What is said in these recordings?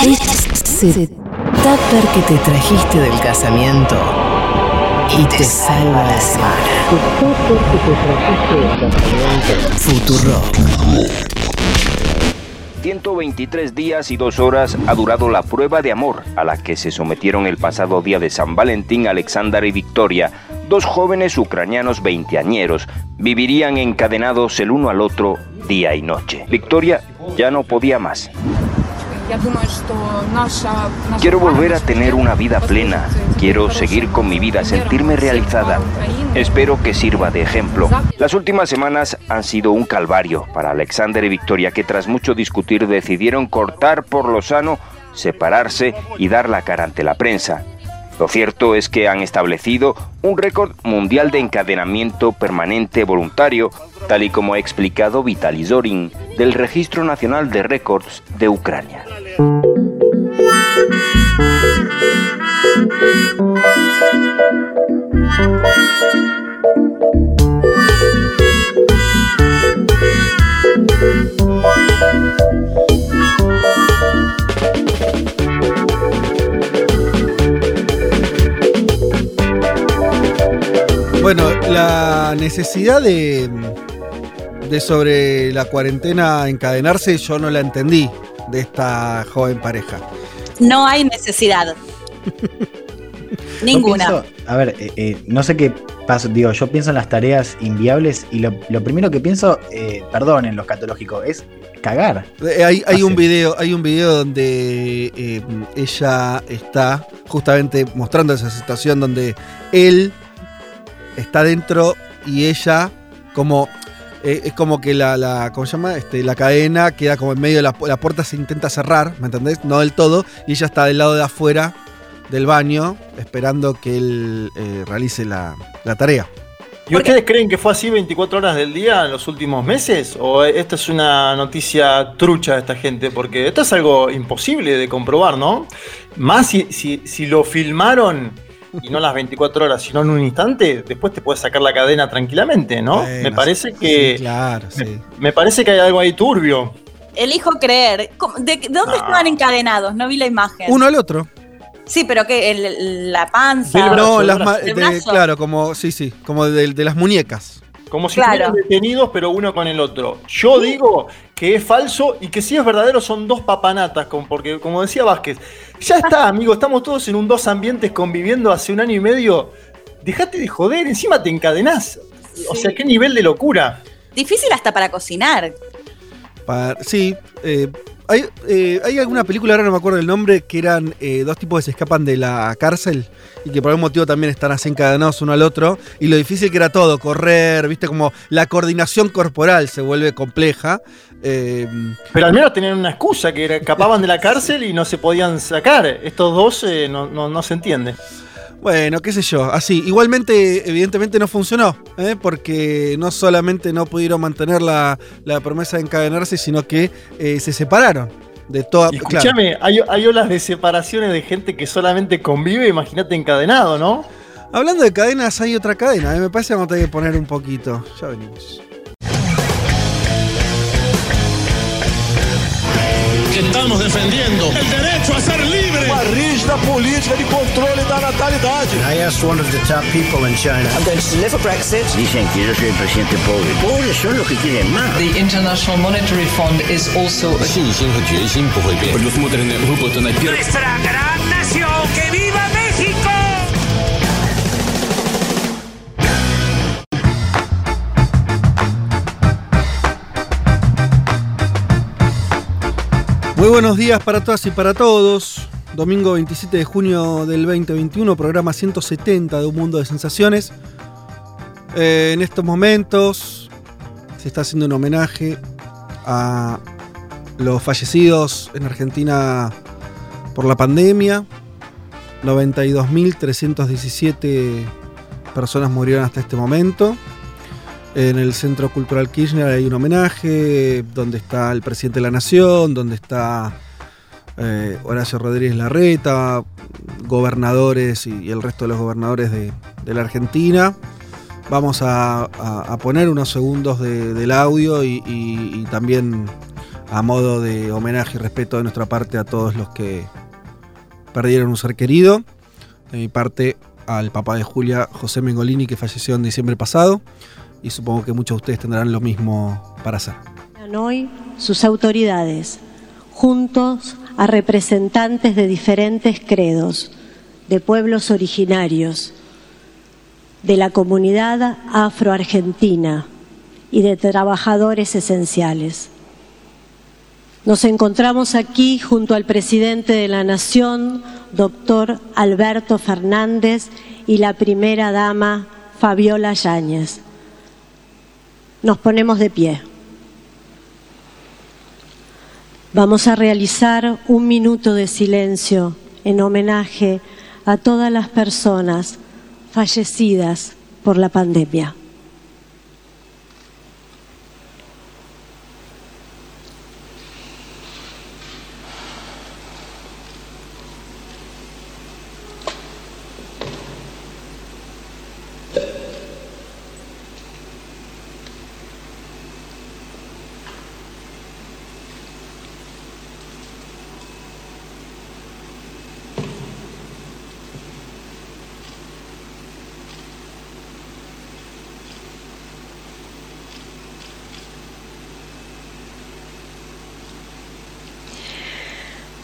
Ese tupper que te trajiste del casamiento y te salva la semana. Futuro. 123 días y dos horas ha durado la prueba de amor a la que se sometieron el pasado día de San Valentín Alexander y Victoria, dos jóvenes ucranianos veinteañeros. Vivirían encadenados el uno al otro día y noche. Victoria ya no podía más. Quiero volver a tener una vida plena. Quiero seguir con mi vida, sentirme realizada. Espero que sirva de ejemplo. Las últimas semanas han sido un calvario para Alexander y Victoria, que tras mucho discutir decidieron cortar por lo sano, separarse y dar la cara ante la prensa. Lo cierto es que han establecido un récord mundial de encadenamiento permanente voluntario, tal y como ha explicado Vitaly Zorin del Registro Nacional de Récords de Ucrania. Bueno, la necesidad de, de sobre la cuarentena encadenarse yo no la entendí de esta joven pareja. No hay necesidad. Ninguna. Pienso- a ver, eh, eh, no sé qué pasa, digo, yo pienso en las tareas inviables y lo, lo primero que pienso, eh, perdonen los catológicos, es cagar. Eh, hay, hay un video, hay un video donde eh, ella está justamente mostrando esa situación donde él está dentro y ella como eh, es como que la, la ¿cómo se llama? Este, la cadena queda como en medio de la, la puerta se intenta cerrar, ¿me entendés? No del todo, y ella está del lado de afuera del baño esperando que él eh, realice la, la tarea. ¿Y ustedes creen que fue así 24 horas del día en los últimos meses? ¿O esta es una noticia trucha de esta gente? Porque esto es algo imposible de comprobar, ¿no? Más si, si, si lo filmaron y no las 24 horas, sino en un instante, después te puedes sacar la cadena tranquilamente, ¿no? Bueno, me parece sí, que. sí, claro, sí. Me parece que hay algo ahí turbio. Elijo creer. ¿Cómo- ¿De, de dónde No. estaban encadenados? No vi la imagen. Uno al otro. Sí, pero que el- la panza. Brazo, no, las claro, como, sí, sí, como de, de las muñecas. Como si Claro. estuvieran detenidos, pero uno con el otro. Yo digo que es falso y que si es verdadero son dos papanatas, como- porque como decía Vázquez, ya está, amigo, estamos todos en un dos ambientes conviviendo hace un año y medio. Dejate de joder, encima te encadenás. O sea, qué nivel de locura. Difícil hasta para cocinar. Pa- sí, eh, hay, eh, hay alguna película, ahora no me acuerdo el nombre, que eran eh, dos tipos que se escapan de la cárcel y que por algún motivo también están así encadenados uno al otro. Y lo difícil que era todo, correr, viste, como la coordinación corporal se vuelve compleja. Eh, Pero al menos tenían una excusa, que era- escapaban de la cárcel y no se podían sacar. Estos dos eh, no, no- no se entiende. Bueno, qué sé yo, así. Igualmente, evidentemente no funcionó, ¿eh? porque no solamente no pudieron mantener la, la promesa de encadenarse, sino que eh, se separaron de toda. Y claro. escúchame, hay, hay olas de separaciones de gente que solamente convive, imagínate encadenado, ¿no? Hablando de cadenas, hay otra cadena, ¿eh? me parece que vamos a tener que poner un poquito. Ya venimos. que estamos defendiendo el derecho a ser libre. Uma rígida política de controle da natalidade. I asked one of the top people in China. I'm going to deliver Brexit. Dicen que yo soy el presidente pobre. Pobres son los que quieren más. The International Monetary Fund is also a Nuestra gran nación, que viva México. Muy buenos días para todas y para todos. Domingo 27 de junio del 2021, programa 170 de Un Mundo de Sensaciones. Eh, en estos momentos se está haciendo un homenaje a los fallecidos en Argentina por la pandemia. 92.317 personas murieron hasta este momento. En el Centro Cultural Kirchner hay un homenaje donde está el presidente de la Nación, donde está eh, Horacio Rodríguez Larreta, gobernadores y, el resto de los gobernadores de, la Argentina. Vamos a, poner unos segundos de- del audio y, y- y también a modo de homenaje y respeto de nuestra parte a todos los que perdieron un ser querido. De mi parte, al papá de Julia, José Mengolini, que falleció en diciembre pasado. Y supongo que muchos de ustedes tendrán lo mismo para hacer. Hoy sus autoridades, juntos a representantes de diferentes credos, de pueblos originarios, de la comunidad afroargentina y de trabajadores esenciales. Nos encontramos aquí junto al presidente de la Nación, doctor Alberto Fernández, y la primera dama, Fabiola Yáñez. Nos ponemos de pie. Vamos a realizar un minuto de silencio en homenaje a todas las personas fallecidas por la pandemia.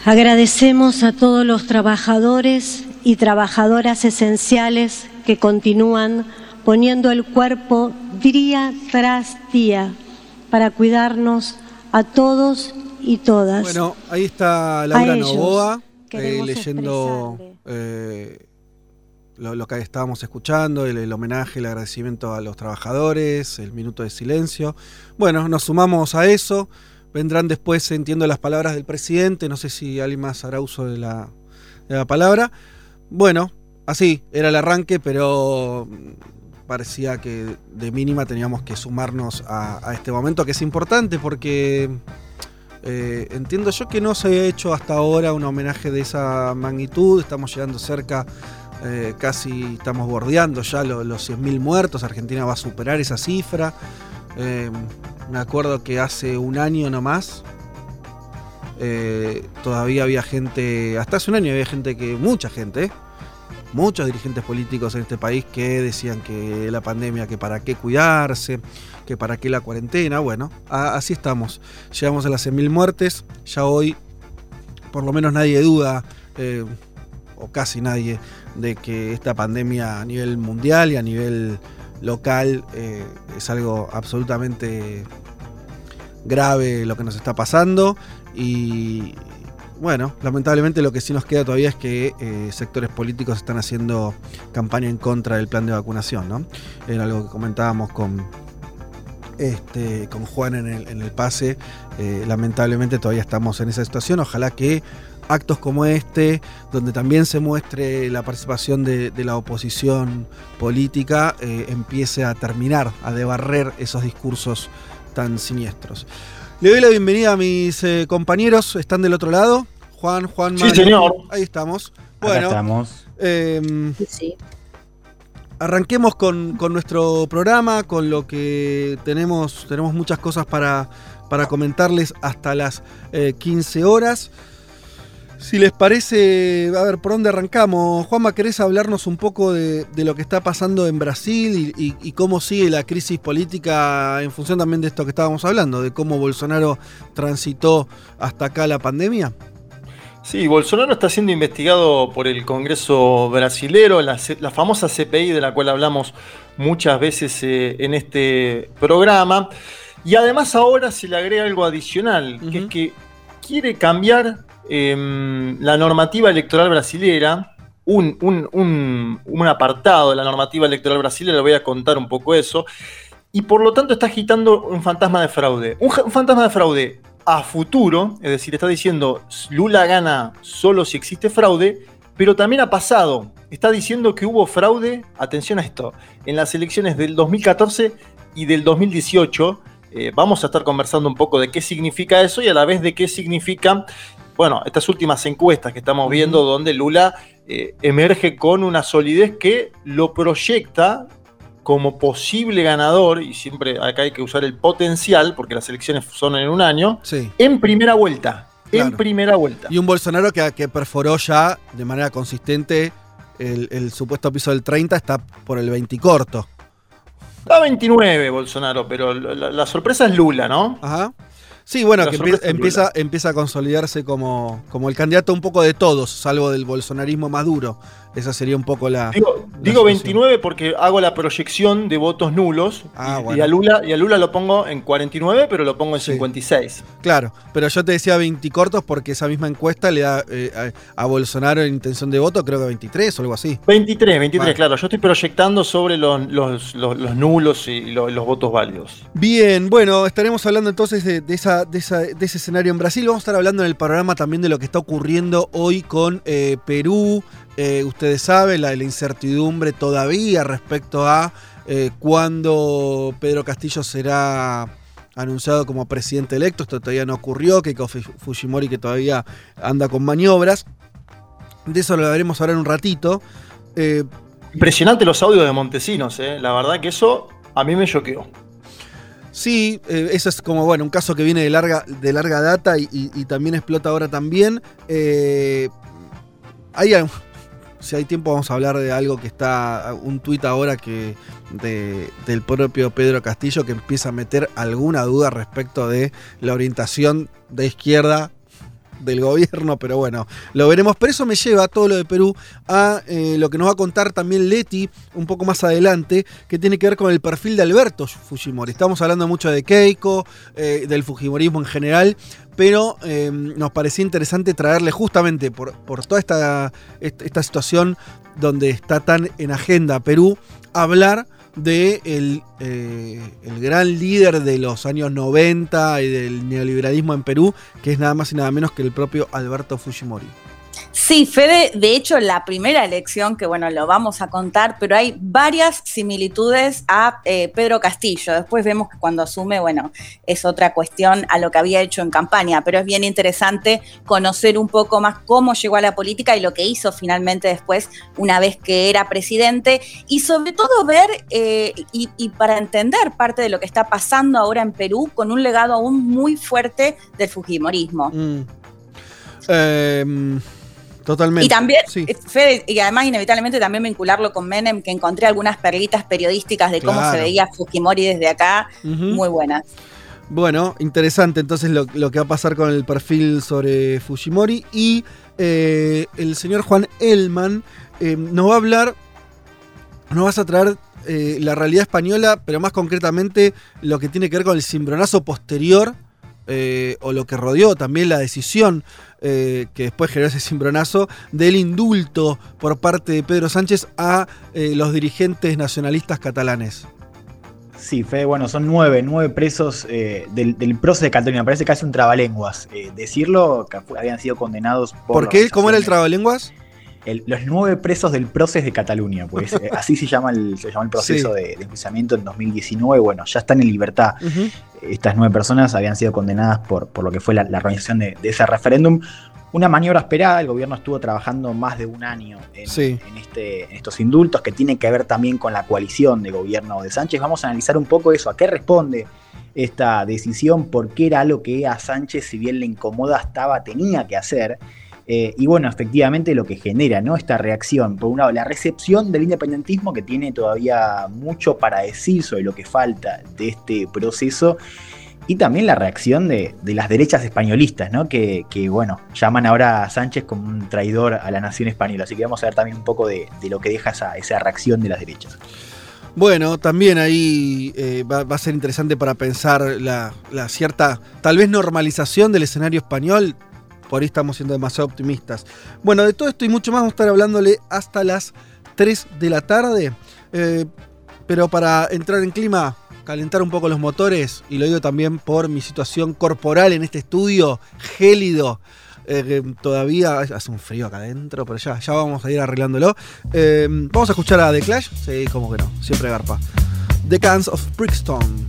Agradecemos a todos los trabajadores y trabajadoras esenciales que continúan poniendo el cuerpo día tras día para cuidarnos a todos y todas. Bueno, ahí está Laura Novoa eh, leyendo eh, lo, lo, que estábamos escuchando, el, el, homenaje, el agradecimiento a los trabajadores, el minuto de silencio. Bueno, nos sumamos a eso. Vendrán después, entiendo, las palabras del presidente. No sé si alguien más hará uso de la, de la palabra. Bueno, así, era el arranque, pero parecía que de mínima teníamos que sumarnos a, a este momento, que es importante porque eh, entiendo yo que no se había hecho hasta ahora un homenaje de esa magnitud. Estamos llegando cerca, eh, casi estamos bordeando ya lo, los 100.000 muertos. Argentina va a superar esa cifra. Eh, me acuerdo que hace un año nomás, eh, todavía había gente, hasta hace un año había gente que, mucha gente, muchos dirigentes políticos en este país que decían que la pandemia, que para qué cuidarse, que para qué la cuarentena. Bueno, así estamos. Llegamos a las 100.000 muertes. Ya hoy, por lo menos nadie duda, eh, o casi nadie, de que esta pandemia a nivel mundial y a nivel local eh, es algo absolutamente grave lo que nos está pasando y bueno, lamentablemente lo que sí nos queda todavía es que eh, sectores políticos están haciendo campaña en contra del plan de vacunación, ¿no? Era algo que comentábamos con, este, con Juan en el, en el pase. Eh, lamentablemente todavía estamos en esa situación. Ojalá que actos como este, donde también se muestre la participación de, de la oposición política, eh, empiece a terminar, a debarrer esos discursos tan siniestros. Le doy la bienvenida a mis eh, compañeros, están del otro lado. Juan, Juan, Sí, Mario. señor. Ahí estamos. Bueno, Acá estamos. Eh, sí. Arranquemos con, con, nuestro programa, con lo que tenemos, tenemos muchas cosas para, para comentarles hasta las eh, 15 horas. Si les parece, a ver, ¿por dónde arrancamos? Juanma, ¿querés hablarnos un poco de, de lo que está pasando en Brasil y, y, y, cómo sigue la crisis política en función también de esto que estábamos hablando, de cómo Bolsonaro transitó hasta acá la pandemia? Sí, Bolsonaro está siendo investigado por el Congreso brasilero, la, la famosa CPI de la cual hablamos muchas veces eh, en este programa. Y además ahora se le agrega algo adicional, uh -huh. que es que quiere cambiar eh, la normativa electoral brasilera, un, apartado de la normativa electoral brasilera, le voy a contar un poco eso, y por lo tanto está agitando un fantasma de fraude. Un, un fantasma de fraude a futuro, es decir, está diciendo Lula gana solo si existe fraude, pero también ha pasado. Está diciendo que hubo fraude, atención a esto, en las elecciones del 2014 y del 2018. Eh, vamos a estar conversando un poco de qué significa eso y a la vez de qué significa, bueno, estas últimas encuestas que estamos viendo donde Lula eh, emerge con una solidez que lo proyecta como posible ganador, y siempre acá hay que usar el potencial, porque las elecciones son en un año, Sí. en primera vuelta. En primera vuelta. Y un Bolsonaro que, que perforó ya de manera consistente el, el supuesto piso del 30, está por el 20 y corto. Está 29 Bolsonaro, pero la, la sorpresa es Lula, ¿no? Ajá. Sí, bueno, La que empie- empieza, empieza a consolidarse como, como el candidato un poco de todos, salvo del bolsonarismo más duro. Esa sería un poco la. Digo, la digo situación. 29 porque hago la proyección de votos nulos Ah, y, bueno. y a Lula, y a Lula lo pongo en 49, pero lo pongo en Sí. 56. Claro, pero yo te decía 20 cortos porque esa misma encuesta le da eh, a, a Bolsonaro en intención de voto, creo que 23 o algo así. 23, 23, Vale. claro. Yo estoy proyectando sobre los, los- los- los nulos y lo- los votos válidos. Bien, bueno, estaremos hablando entonces de, de esa, de, esa- de ese escenario en Brasil. Vamos a estar hablando en el programa también de lo que está ocurriendo hoy con eh, Perú. Eh, ustedes saben, la, la incertidumbre todavía respecto a eh, cuándo Pedro Castillo será anunciado como presidente electo. Esto todavía no ocurrió. Fu- Fujimori que todavía anda con maniobras. De eso lo veremos ahora en un ratito. Eh, Impresionante los audios de Montesinos, ¿eh? La verdad que eso a mí me choqueó. Sí, eh, eso es como, bueno, un caso que viene de larga, de larga data y, y- y también explota ahora también. Hay, si hay tiempo vamos a hablar de algo que está, un tuit ahora que de- del propio Pedro Castillo que empieza a meter alguna duda respecto de la orientación de izquierda del gobierno, pero bueno, lo veremos. Pero eso me lleva todo lo de Perú a eh, lo que nos va a contar también Leti un poco más adelante, que tiene que ver con el perfil de Alberto Fujimori. Estamos hablando mucho de Keiko, eh, del Fujimorismo en general, pero eh, nos parecía interesante traerle justamente por, por toda esta, est- esta situación donde está tan en agenda Perú, hablar de el, eh, el gran líder de los años 90 y del neoliberalismo en Perú, que es nada más y nada menos que el propio Alberto Fujimori. Sí, Fede, de hecho, la primera elección, que bueno, lo vamos a contar, pero hay varias similitudes a eh, Pedro Castillo. Después vemos que cuando asume, bueno, es otra cuestión a lo que había hecho en campaña, pero es bien interesante conocer un poco más cómo llegó a la política y lo que hizo finalmente después, una vez que era presidente, y sobre todo ver eh, y, para entender parte de lo que está pasando ahora en Perú con un legado aún muy fuerte del Fujimorismo. Mm. Em, totalmente. Y también, Sí. eh, Fede, y además inevitablemente también vincularlo con Menem, que encontré algunas perlitas periodísticas de cómo Claro. se veía Fujimori desde acá, muy buenas. Bueno, interesante entonces lo, lo que va a pasar con el perfil sobre Fujimori. Y eh, el señor Juan Elman eh, nos va a hablar, nos vas a traer eh, la realidad española, pero más concretamente lo que tiene que ver con el cimbronazo posterior. eh, o lo que rodeó también la decisión eh, que después generó ese cimbronazo del indulto por parte de Pedro Sánchez a eh, los dirigentes nacionalistas catalanes. Sí, Fede, bueno, son nueve, nueve presos eh, del, del proceso de Cataluña. Parece casi un trabalenguas. decirlo, que habían sido condenados por. ¿Por qué? ¿Cómo era el trabalenguas? El- los nueve presos del proceso de Cataluña, pues eh, así se llama el, se llama el proceso Sí. de, de enjuiciamiento en 2019. Bueno, ya están en libertad. Estas nueve personas habían sido condenadas por, por lo que fue la, la organización de, de ese referéndum. Una maniobra esperada, el gobierno estuvo trabajando más de un año en, Sí. en este, en estos indultos que tienen que ver también con la coalición de gobierno de Sánchez. Vamos a analizar un poco eso, a qué responde esta decisión, por qué era algo que a Sánchez, si bien le incomoda, estaba, tenía que hacer. Eh, y bueno, efectivamente lo que genera ¿no? esta reacción, por un lado, la recepción del independentismo que tiene todavía mucho para decir sobre lo que falta de este proceso, y también la reacción de, de las derechas españolistas, ¿no? que, que, bueno, llaman ahora a Sánchez como un traidor a la nación española. Así que vamos a ver también un poco de, de lo que deja esa, esa reacción de las derechas. Bueno, también ahí eh, va, va a ser interesante para pensar la, la cierta, tal vez normalización del escenario español. Por ahí estamos siendo demasiado optimistas. Bueno, de todo esto y mucho más vamos a estar hablándole hasta las 3 de la tarde. Eh, pero para entrar en clima, calentar un poco los motores, y lo digo también por mi situación corporal en este estudio gélido. eh, todavía hace un frío acá adentro, pero ya, ya vamos a ir arreglándolo. Eh, vamos a escuchar a The Clash. Sí, como que no, siempre garpa. The Cans of Brixton.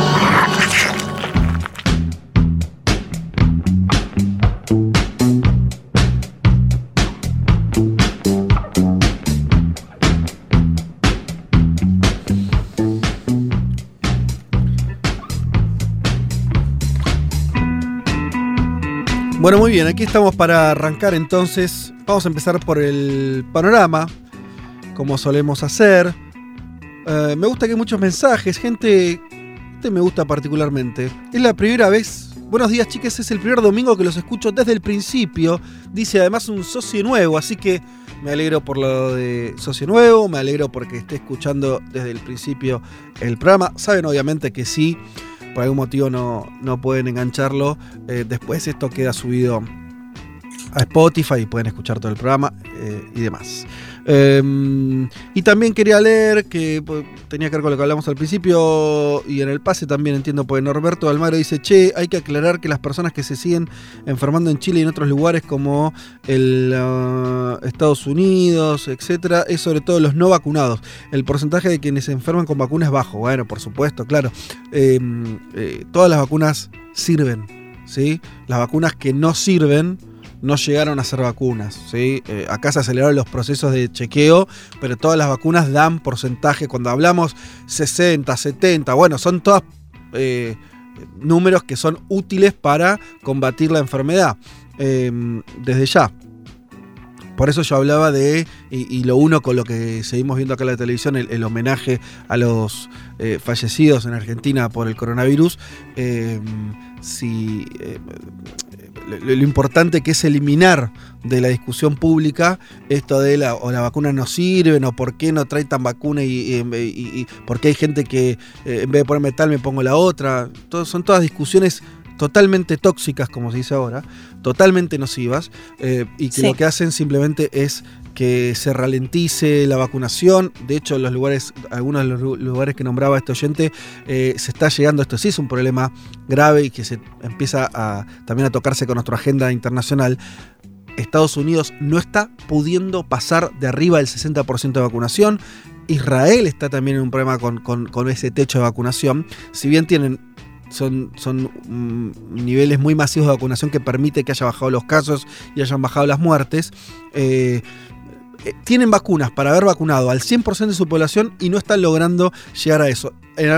Bueno, muy bien, aquí estamos para arrancar entonces. Vamos a empezar por el panorama, como solemos hacer. Eh, me gusta que hay muchos mensajes, gente, este me gusta particularmente. Es la primera vez, buenos días chicas, es el primer domingo que los escucho desde el principio. Dice además un socio nuevo, así que me alegro por lo de socio nuevo, me alegro porque esté escuchando desde el principio el programa. Saben obviamente que sí por algún motivo no, no pueden engancharlo, eh, después esto queda subido a Spotify y pueden escuchar todo el programa eh, y demás. Em, y también quería leer que pues, tenía que ver con lo que hablamos al principio y en el pase también entiendo, pues Norberto Almagro dice, che, hay que aclarar que las personas que se siguen enfermando en Chile y en otros lugares como el uh, Estados Unidos, etcétera, es sobre todo los no vacunados. El porcentaje de quienes se enferman con vacunas es bajo. Bueno, por supuesto, claro. Em, eh, todas las vacunas sirven, ¿sí? Las vacunas que no sirven no llegaron a ser vacunas. ¿sí? Eh, acá se aceleraron los procesos de chequeo, pero todas las vacunas dan porcentaje. Cuando hablamos 60, 70, bueno, son todas eh, números que son útiles para combatir la enfermedad. Em, desde ya. Por eso yo hablaba de, y, lo uno con lo que seguimos viendo acá en la televisión, el, homenaje a los eh, fallecidos en Argentina por el coronavirus. Em, si lo, importante que es eliminar de la discusión pública esto de la, o la vacuna no sirven o por qué no trae tan vacuna y, y, por qué hay gente que eh, en vez de ponerme tal me pongo la otra. son todas discusiones totalmente tóxicas, como se dice ahora, totalmente nocivas, eh, y que lo que hacen simplemente es que se ralentice la vacunación. De hecho, los lugares, algunos de los lugares que nombraba este oyente, eh, se está llegando, esto sí es un problema grave y que se empieza también a tocarse con nuestra agenda internacional. Estados Unidos no está pudiendo pasar de arriba del 60% de vacunación. Israel está también en un problema con, ese techo de vacunación. Si bien tienen son, son mm, niveles muy masivos de vacunación que permite que haya bajado los casos y hayan bajado las muertes. Eh, eh, tienen vacunas para haber vacunado al 100% de su población y no están logrando llegar a eso.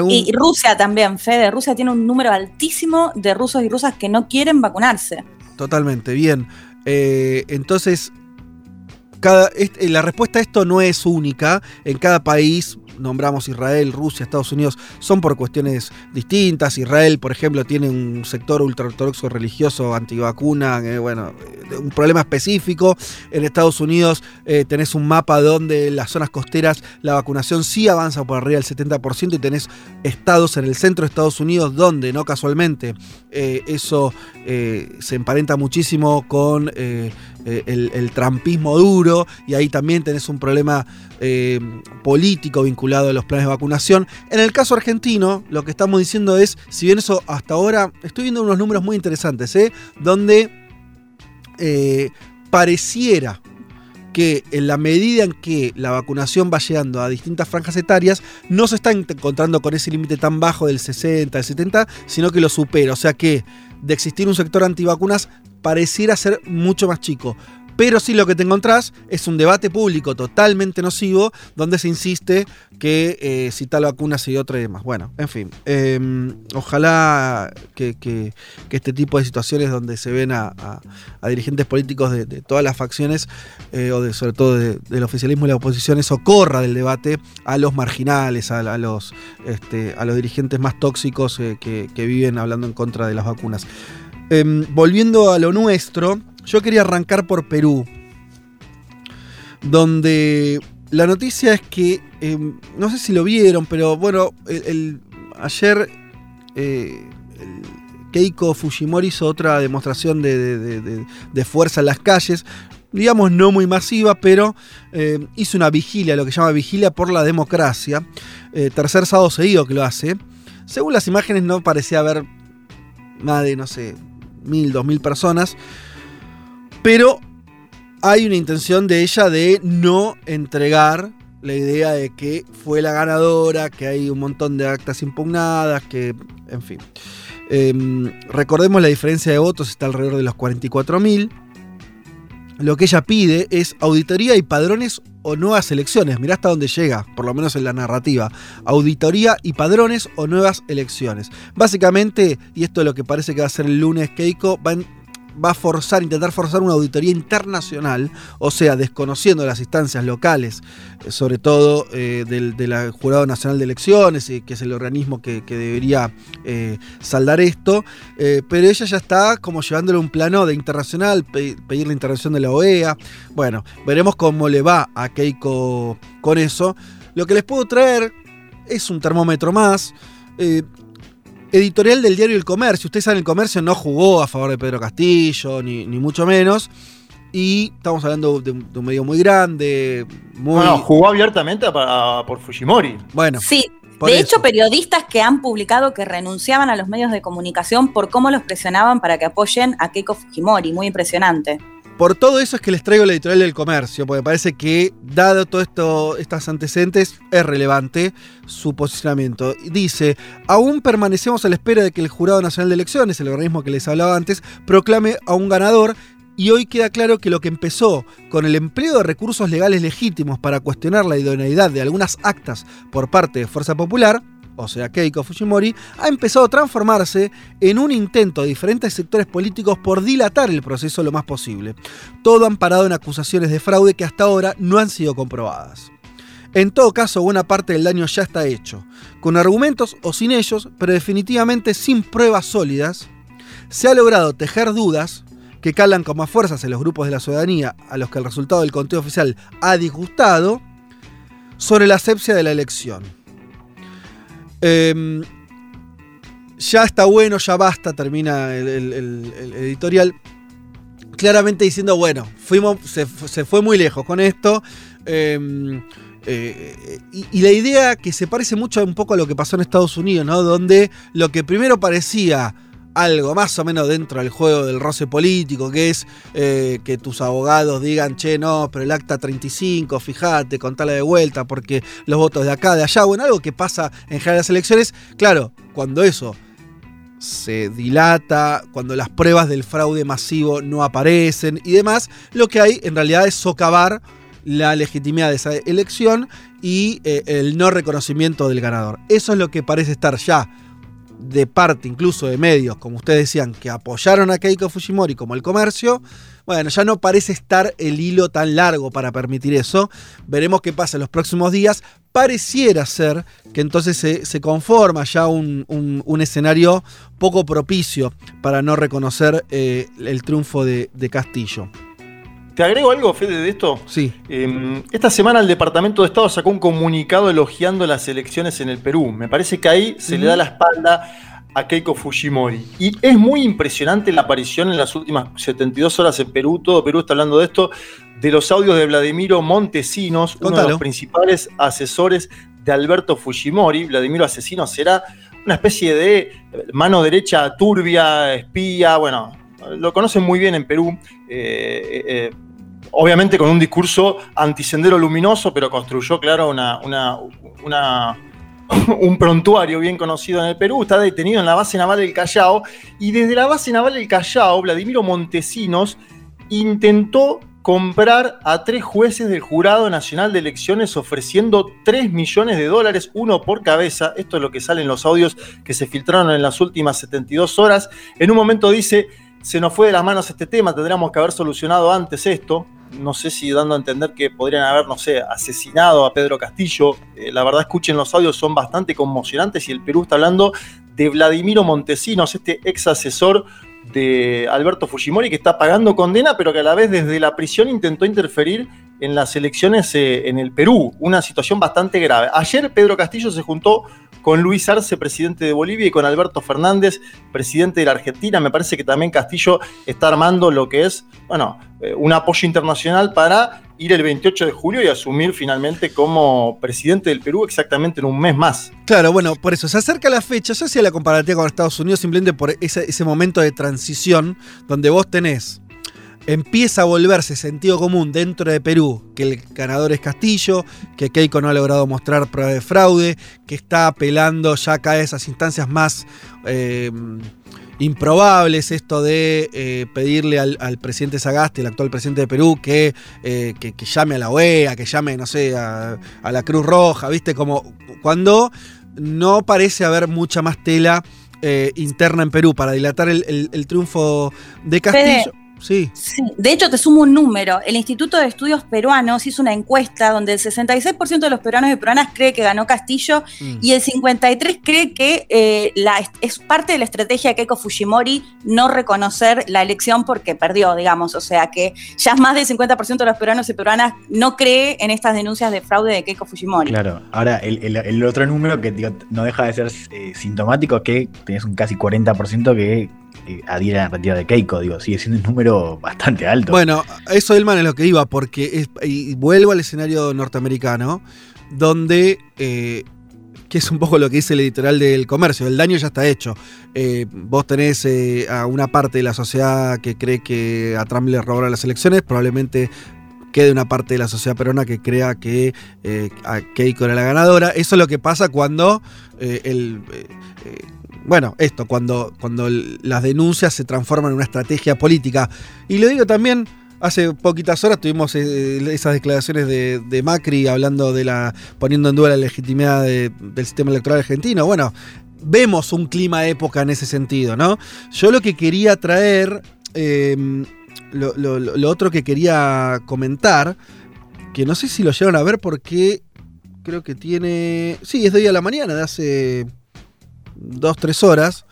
Y Rusia también, Fede. Rusia tiene un número altísimo de rusos y rusas que no quieren vacunarse. Totalmente, bien. Eh, entonces, cada, la respuesta a esto no es única. En cada país nombramos Israel, Rusia, Estados Unidos, son por cuestiones distintas. Israel, por ejemplo, tiene un sector ultraortodoxo religioso antivacuna, eh, bueno, eh, un problema específico. En Estados Unidos eh, tenés un mapa donde en las zonas costeras la vacunación sí avanza por arriba del 70% y tenés estados en el centro de Estados Unidos donde, no casualmente, eso se emparenta muchísimo con el, trampismo duro y ahí también tenés un problema político vinculado de los planes de vacunación. En el caso argentino, lo que estamos diciendo es, si bien eso hasta ahora, estoy viendo unos números muy interesantes, ¿eh? donde eh, pareciera que en la medida en que la vacunación va llegando a distintas franjas etarias, no se está encontrando con ese límite tan bajo del 60, del 70, sino que lo supera. O sea que de existir un sector antivacunas pareciera ser mucho más chico. Pero sí lo que te encontrás es un debate público totalmente nocivo donde se insiste que eh, si tal vacuna y otra y demás. Bueno, en fin, em, ojalá que, este tipo de situaciones donde se ven a, dirigentes políticos de, todas las facciones, eh, o de, sobre todo del oficialismo y la oposición, eso corra del debate a los marginales, a, los, este, a los dirigentes más tóxicos eh, que, viven hablando en contra de las vacunas. Em, volviendo a lo nuestro, yo quería arrancar por Perú, donde la noticia es que, em, no sé si lo vieron, pero bueno, el, ayer eh, Keiko Fujimori hizo otra demostración de, fuerza en las calles, digamos no muy masiva, pero eh, hizo una vigilia, lo que llama vigilia por la democracia, eh, tercer sábado seguido que lo hace. Según las imágenes no parecía haber más de, no sé, mil, dos mil personas. Pero hay una intención de ella de no entregar la idea de que fue la ganadora, que hay un montón de actas impugnadas, que, en fin. Em, recordemos la diferencia de votos está alrededor de los 44.000. Lo que ella pide es auditoría y padrones o nuevas elecciones. Mirá hasta dónde llega, por lo menos en la narrativa. Auditoría y padrones o nuevas elecciones. Básicamente, y esto es lo que parece que va a ser el lunes Keiko, van va a forzar, intentar forzar una auditoría internacional, o sea, desconociendo las instancias locales, eh, sobre todo eh, del, Jurado Nacional de Elecciones, que es el organismo que, debería eh, saldar esto, pero ella ya está como llevándole un plano de internacional, pedir la intervención de la OEA. Bueno, veremos cómo le va a Keiko con eso. Lo que les puedo traer es un termómetro más editorial del diario El Comercio. Ustedes saben, El Comercio no jugó a favor de Pedro Castillo, ni, mucho menos. Y estamos hablando de, un medio muy grande. Muy... No, jugó abiertamente por Fujimori. Bueno. Sí, de hecho, periodistas que han publicado que renunciaban a los medios de comunicación por cómo los presionaban para que apoyen a Keiko Fujimori. Muy impresionante. Por todo eso es que les traigo la editorial del comercio, porque parece que, dado todo esto, estos antecedentes, es relevante su posicionamiento. Dice, aún permanecemos a la espera de que el Jurado Nacional de Elecciones, el organismo que les hablaba antes, proclame a un ganador y hoy queda claro que lo que empezó con el empleo de recursos legales legítimos para cuestionar la idoneidad de algunas actas por parte de Fuerza Popular, o sea Keiko Fujimori, ha empezado a transformarse en un intento de diferentes sectores políticos por dilatar el proceso lo más posible. Todo amparado en acusaciones de fraude que hasta ahora no han sido comprobadas. En todo caso, buena parte del daño ya está hecho. Con argumentos o sin ellos, pero definitivamente sin pruebas sólidas, se ha logrado tejer dudas que calan como fuerzas en los grupos de la ciudadanía a los que el resultado del conteo oficial ha disgustado sobre la asepsia de la elección. Em, ya está bueno, ya basta, termina el, editorial. Claramente diciendo, bueno, fuimos, se, fue muy lejos con esto. Em, eh, y, la idea que se parece mucho un poco a lo que pasó en Estados Unidos. Donde lo que primero parecía algo más o menos dentro del juego del roce político, que es eh, que tus abogados digan, che, no, pero el acta 35, fíjate, contala de vuelta, porque los votos de acá, de allá, bueno, algo que pasa en general las elecciones, claro, cuando eso se dilata, cuando las pruebas del fraude masivo no aparecen y demás, lo que hay en realidad es socavar la legitimidad de esa elección y eh, el no reconocimiento del ganador. Eso es lo que parece estar ya de parte incluso de medios, como ustedes decían, que apoyaron a Keiko Fujimori como el comercio, bueno, ya no parece estar el hilo tan largo para permitir eso. Veremos qué pasa en los próximos días. Pareciera ser que entonces se, conforma ya un, escenario poco propicio para no reconocer eh, el triunfo de Castillo. ¿Te agrego algo, Fede, de esto? Sí. Em, esta semana el Departamento de Estado sacó un comunicado elogiando las elecciones en el Perú. Me parece que ahí se le da la espalda a Keiko Fujimori. Y es muy impresionante la aparición en las últimas 72 horas en Perú, todo Perú está hablando de esto, de los audios de Vladimiro Montesinos, uno de los principales asesores de Alberto Fujimori. Vladimiro Asesino será una especie de mano derecha turbia, espía, bueno, lo conocen muy bien en Perú, eh, eh, obviamente con un discurso antisendero luminoso, pero construyó, claro, un prontuario bien conocido en el Perú, está detenido en la base naval del Callao, y desde la base naval del Callao, Vladimiro Montesinos intentó comprar a tres jueces del Jurado Nacional de Elecciones ofreciendo 3 millones de dólares, uno por cabeza. Esto es lo que sale en los audios que se filtraron en las últimas 72 horas. En un momento dice, se nos fue de las manos este tema, tendríamos que haber solucionado antes esto. No sé si dando a entender que podrían haber, no sé, asesinado a Pedro Castillo. Eh, la verdad, escuchen los audios, son bastante conmocionantes y el Perú está hablando de Vladimiro Montesinos, este ex asesor de Alberto Fujimori que está pagando condena, pero que a la vez desde la prisión intentó interferir en las elecciones eh, en el Perú. Una situación bastante grave. Ayer Pedro Castillo se juntó con Luis Arce, presidente de Bolivia, y con Alberto Fernández, presidente de la Argentina. Me parece que también Castillo está armando lo que es, bueno, eh, un apoyo internacional para ir el 28 de julio y asumir finalmente como presidente del Perú exactamente en un mes más. Claro, bueno, por eso se acerca la fecha. Yo hacía la comparativa con Estados Unidos simplemente por ese, ese momento de transición donde vos tenés empieza a volverse sentido común dentro de Perú que el ganador es Castillo, que Keiko no ha logrado mostrar prueba de fraude, que está apelando ya vez a esas instancias más eh, improbables, esto de eh, pedirle al, al, presidente Sagasti, el actual presidente de Perú, que, eh, que, que, llame a la OEA, que llame, no sé, a, a, la Cruz Roja, ¿viste? Como cuando no parece haber mucha más tela interna en Perú para dilatar el, el, el triunfo de Castillo. Fede. Sí. sí. De hecho, te sumo un número. El Instituto de Estudios Peruanos hizo una encuesta donde el 66% de los peruanos y peruanas cree que ganó Castillo mm. y el 53% cree que eh, la, es parte de la estrategia de Keiko Fujimori no reconocer la elección porque perdió, digamos. O sea que ya más del 50% de los peruanos y peruanas no cree en estas denuncias de fraude de Keiko Fujimori. Claro. Ahora, el, el, el otro número que digo, no deja de ser eh, sintomático es que tenés un casi 40% que eh, adhiere a la de Keiko, digo, sigue siendo un número bastante alto. Bueno, eso Elman es lo que iba, porque y vuelvo al escenario norteamericano, donde, eh, que es un poco lo que dice el editorial del comercio, el daño ya está hecho. Eh, vos tenés a una parte de la sociedad que cree que a Trump le robaron las elecciones, probablemente quede una parte de la sociedad peruana que crea que a Keiko era la ganadora. Eso es lo que pasa cuando el bueno, esto, cuando, cuando las denuncias se transforman en una estrategia política. Y lo digo también, hace poquitas horas tuvimos eh, esas declaraciones de, Macri hablando de la. poniendo en duda la legitimidad de, del sistema electoral argentino. Bueno, vemos un clima época en ese sentido, ¿no? Yo lo que quería traer. Eh, lo, lo, lo, otro que quería comentar, que no sé si lo llegaron a ver porque creo que tiene. Sí, es de hoy a la mañana, de hace dos, tres horas,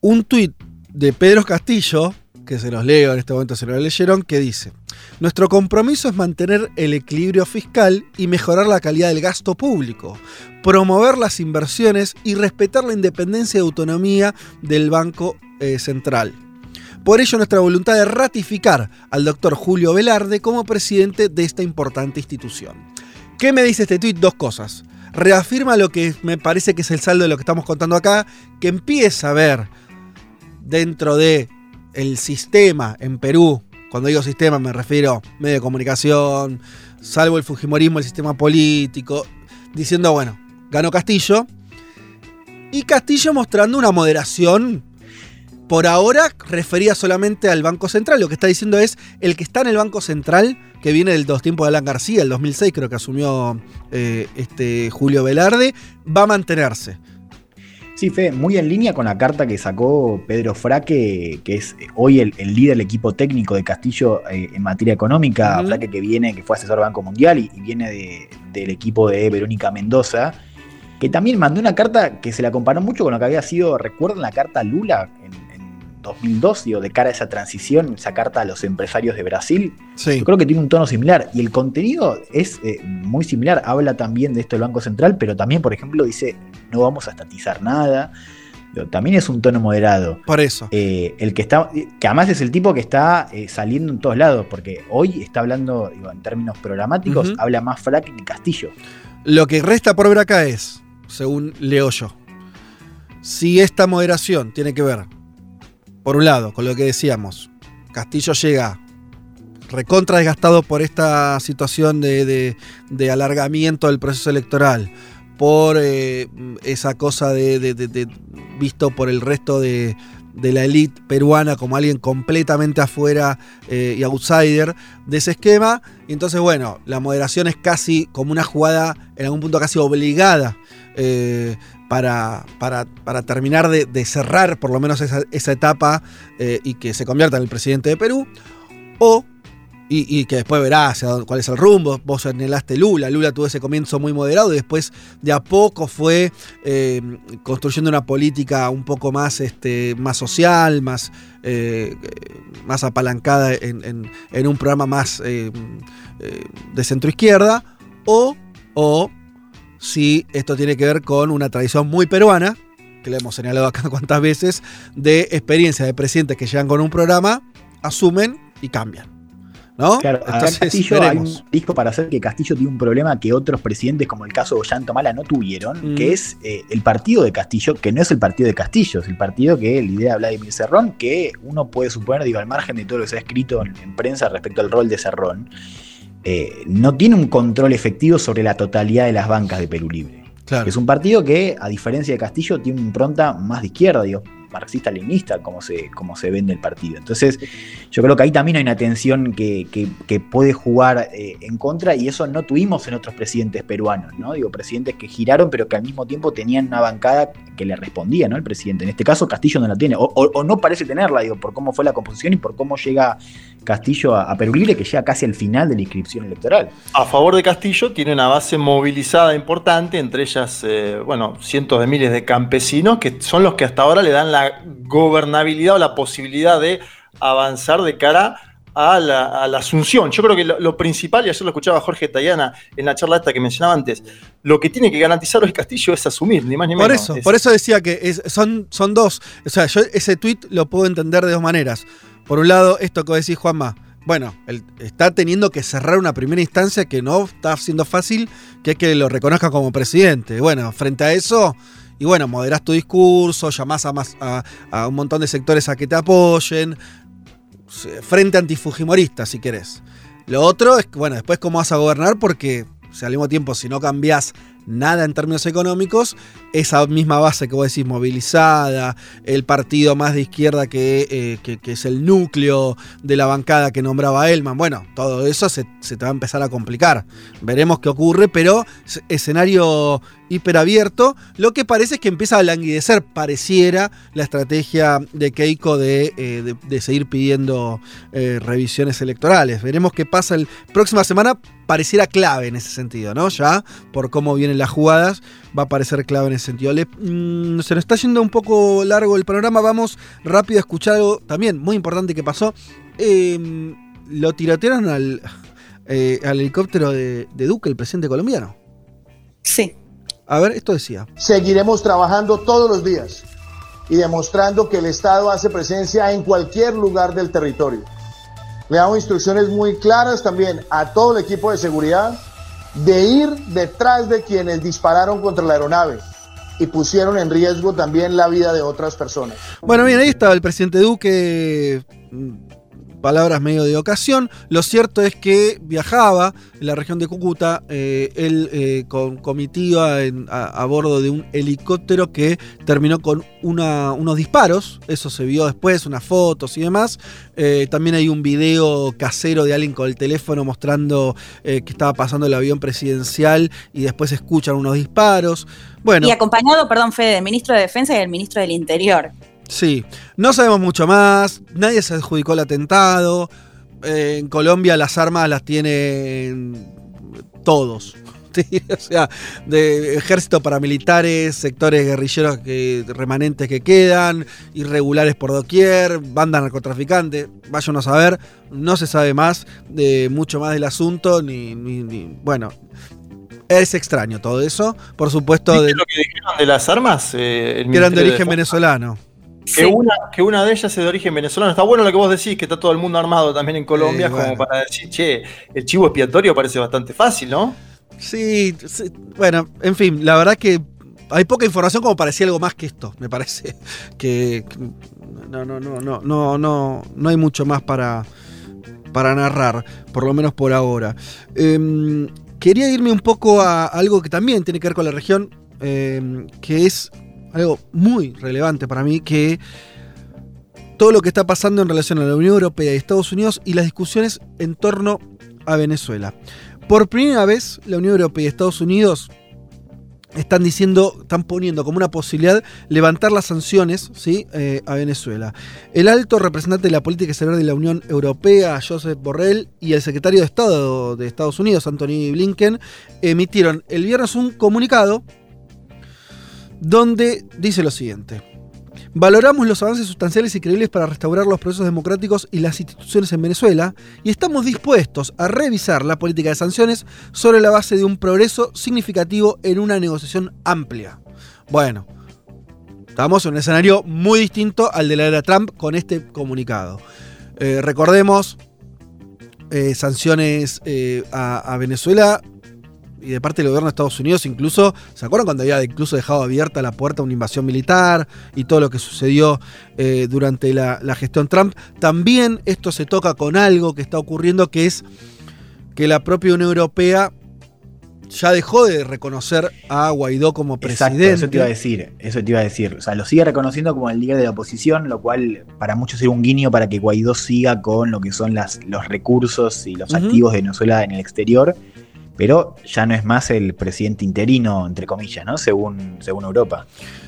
un tuit de Pedro Castillo, que se los leo en este momento, se lo leyeron, que dice, nuestro compromiso es mantener el equilibrio fiscal y mejorar la calidad del gasto público, promover las inversiones y respetar la independencia y autonomía del Banco eh, Central. Por ello, nuestra voluntad de ratificar al doctor Julio Velarde como presidente de esta importante institución. ¿Qué me dice este tuit? Dos cosas reafirma lo que me parece que es el saldo de lo que estamos contando acá, que empieza a ver dentro de sistema en Perú, cuando digo sistema me refiero medio de comunicación, salvo el Fujimorismo, el sistema político, diciendo, bueno, ganó Castillo, y Castillo mostrando una moderación por ahora refería solamente al Banco Central. Lo que está diciendo es el que está en el Banco Central que viene del dos tiempos de Alan García, el 2006 creo que asumió eh, este Julio Velarde, va a mantenerse. Sí, Fe, muy en línea con la carta que sacó Pedro Fraque, que es hoy el, el líder del equipo técnico de Castillo eh, en materia económica. Uh -huh. Fraque que viene, que fue asesor del Banco Mundial y, y viene de, del equipo de Verónica Mendoza, que también mandó una carta que se la comparó mucho con lo que había sido, recuerdan la carta Lula en, 2002, digo, de cara a esa transición, esa carta a los empresarios de Brasil, sí. yo creo que tiene un tono similar. Y el contenido es eh, muy similar. Habla también de esto del Banco Central, pero también, por ejemplo, dice, no vamos a estatizar nada. Digo, también es un tono moderado. Por eso. Eh, el que está, que además es el tipo que está eh, saliendo en todos lados, porque hoy está hablando, digo, en términos programáticos, uh -huh. habla más Frac que Castillo. Lo que resta por ver acá es, según leo yo, si esta moderación tiene que ver por un lado, con lo que decíamos, Castillo llega recontra desgastado por esta situación de, alargamiento del proceso electoral, por eh, esa cosa de, de, visto por el resto de, la élite peruana como alguien completamente afuera eh, y outsider de ese esquema. Y entonces, bueno, la moderación es casi como una jugada, en algún punto casi obligada. Eh, para, para, para, terminar de, cerrar por lo menos esa, esa etapa eh, y que se convierta en el presidente de Perú, o, y, que después verá hacia cuál es el rumbo, vos señalaste Lula, Lula tuvo ese comienzo muy moderado y después de a poco fue eh, construyendo una política un poco más, este, más social, más, eh, más apalancada en, en, en, un programa más de centro izquierda, o, o si esto tiene que ver con una tradición muy peruana, que le hemos señalado acá cuantas veces, de experiencia de presidentes que llegan con un programa, asumen y cambian. ¿No? Claro, Entonces, Castillo hay un disco para hacer que Castillo tiene un problema que otros presidentes, como el caso de Ollanta Mala, no tuvieron, Mm. que es eh, el partido de Castillo, que no es el partido de Castillo, es el partido que lidera Vladimir Cerrón, que uno puede suponer, digo, al margen de todo lo que se ha escrito en, en prensa respecto al rol de Cerrón, eh, no tiene un control efectivo sobre la totalidad de las bancas de Perú Libre. Claro. Es un partido que, a diferencia de Castillo, tiene una impronta más de izquierda, digo, marxista-leninista, como se, como se vende el partido. Entonces, yo creo que ahí también hay una tensión que, que- que puede jugar eh, en contra, y eso no tuvimos en otros presidentes peruanos, ¿no? Digo, presidentes que giraron, pero que al mismo tiempo tenían una bancada que le respondía, ¿no? El presidente. En este caso, Castillo no la tiene, o, o- o no parece tenerla, digo, por cómo fue la composición y por cómo llega Castillo a, a Perú Libre, que llega casi al final de la inscripción electoral. A favor de Castillo tiene una base movilizada importante, entre ellas, eh, bueno, cientos de miles de campesinos, que son los que hasta ahora le dan la gobernabilidad o la posibilidad de avanzar de cara a la, a la asunción. Yo creo que lo, lo principal, y ayer lo escuchaba Jorge Tayana en la charla esta que mencionaba antes, lo que tiene que garantizar hoy Castillo es asumir, ni más ni menos. Por eso, Es- por eso decía que es- son, son dos. O sea, yo ese tweet lo puedo entender de dos maneras. Por un lado, esto que decís, Juanma. Bueno, está teniendo que cerrar una primera instancia que no está siendo fácil, que es que lo reconozca como presidente. Bueno, frente a eso, y bueno, moderás tu discurso, llamás a, más, a, un montón de sectores a que te apoyen, frente antifujimorista, si querés. Lo otro es bueno, después cómo vas a gobernar, porque sea, al mismo tiempo, si no cambiás nada en términos económicos, esa misma base que vos decís, movilizada, el partido más de izquierda que, eh, es el núcleo de la bancada que nombraba Elman, bueno, todo eso se, te va a empezar a complicar. Veremos qué ocurre, pero es- escenario hiperabierto. Lo que parece es que empieza a languidecer, pareciera, la estrategia de Keiko de, eh, seguir pidiendo eh, revisiones electorales. Veremos qué pasa el próxima semana. Pareciera clave en ese sentido, ¿no? Ya por cómo vienen las jugadas, va a parecer clave en ese sentido. Le- mm, se nos está yendo un poco largo el panorama. Vamos rápido a escuchar algo también muy importante que pasó. Eh, lo tirotearon al, eh, al helicóptero de, de Duque, el presidente colombiano. Sí. A ver, esto decía. Seguiremos trabajando todos los días y demostrando que el Estado hace presencia en cualquier lugar del territorio. Le damos instrucciones muy claras también a todo el equipo de seguridad de ir detrás de quienes dispararon contra la aeronave y pusieron en riesgo también la vida de otras personas. Bueno, bien, ahí estaba el presidente Duque. Palabras medio de ocasión. Lo cierto es que viajaba en la región de Cúcuta, eh, él eh, con comitiva a, bordo de un helicóptero que terminó con una- unos disparos. Eso se vio después, unas fotos y demás. Eh, también hay un video casero de alguien con el teléfono mostrando que estaba pasando el avión presidencial y después escuchan unos disparos. Bueno. Y acompañado, perdón, Fede, del ministro de Defensa y del ministro del Interior. Sí, no sabemos mucho más, nadie se adjudicó el atentado, eh, en Colombia las armas las tienen todos. Sí, o sea, de ejército paramilitares, sectores guerrilleros que, remanentes que quedan, irregulares por doquier, bandas narcotraficantes, vayan a saber, no se sabe más de mucho más del asunto, ni, ni- ni- bueno, es extraño todo eso, por supuesto, ¿Viste de, lo que dijeron de las armas? Eh, el que eran de origen venezolano. Que, una, que una de ellas es de origen venezolano. Está bueno lo que vos decís, que está todo el mundo armado también en Colombia, Eh, bueno. como para decir, che, el chivo expiatorio parece bastante fácil, ¿no? Sí, sí, bueno, en fin, la verdad que hay poca información como para decir algo más que esto, me parece. Que que no, no, no, no, no, no, no hay mucho más para, para narrar, por lo menos por ahora. Em, quería irme un poco a algo que también tiene que ver con la región, em, que es algo muy relevante para mí, que todo lo que está pasando en relación a la Unión Europea y Estados Unidos y las discusiones en torno a Venezuela. Por primera vez, la Unión Europea y Estados Unidos están diciendo, están poniendo como una posibilidad levantar las sanciones ¿sí? eh, a Venezuela. El alto representante de la política exterior de la Unión Europea, Joseph Borrell, y el secretario de Estado de Estados Unidos, Anthony Blinken, emitieron el viernes un comunicado donde dice lo siguiente. Valoramos los avances sustanciales y creíbles para restaurar los procesos democráticos y las instituciones en Venezuela y estamos dispuestos a revisar la política de sanciones sobre la base de un progreso significativo en una negociación amplia. Bueno, estamos en un escenario muy distinto al de la era Trump con este comunicado. Eh, recordemos, eh, sanciones eh, a, a Venezuela y de parte del gobierno de Estados Unidos incluso, ¿se acuerdan cuando había incluso dejado abierta la puerta a una invasión militar y todo lo que sucedió eh, durante la, la, gestión Trump? También esto se toca con algo que está ocurriendo que es que la propia Unión Europea ya dejó de reconocer a Guaidó como presidente. Exacto, eso te iba a decir, eso te iba a decir. O sea, lo sigue reconociendo como el líder de la oposición, lo cual para muchos era un guiño para que Guaidó siga con lo que son las, los recursos y los uh -huh. activos de Venezuela en el exterior pero ya no es más el presidente interino, entre comillas, ¿no? Según, según Europa.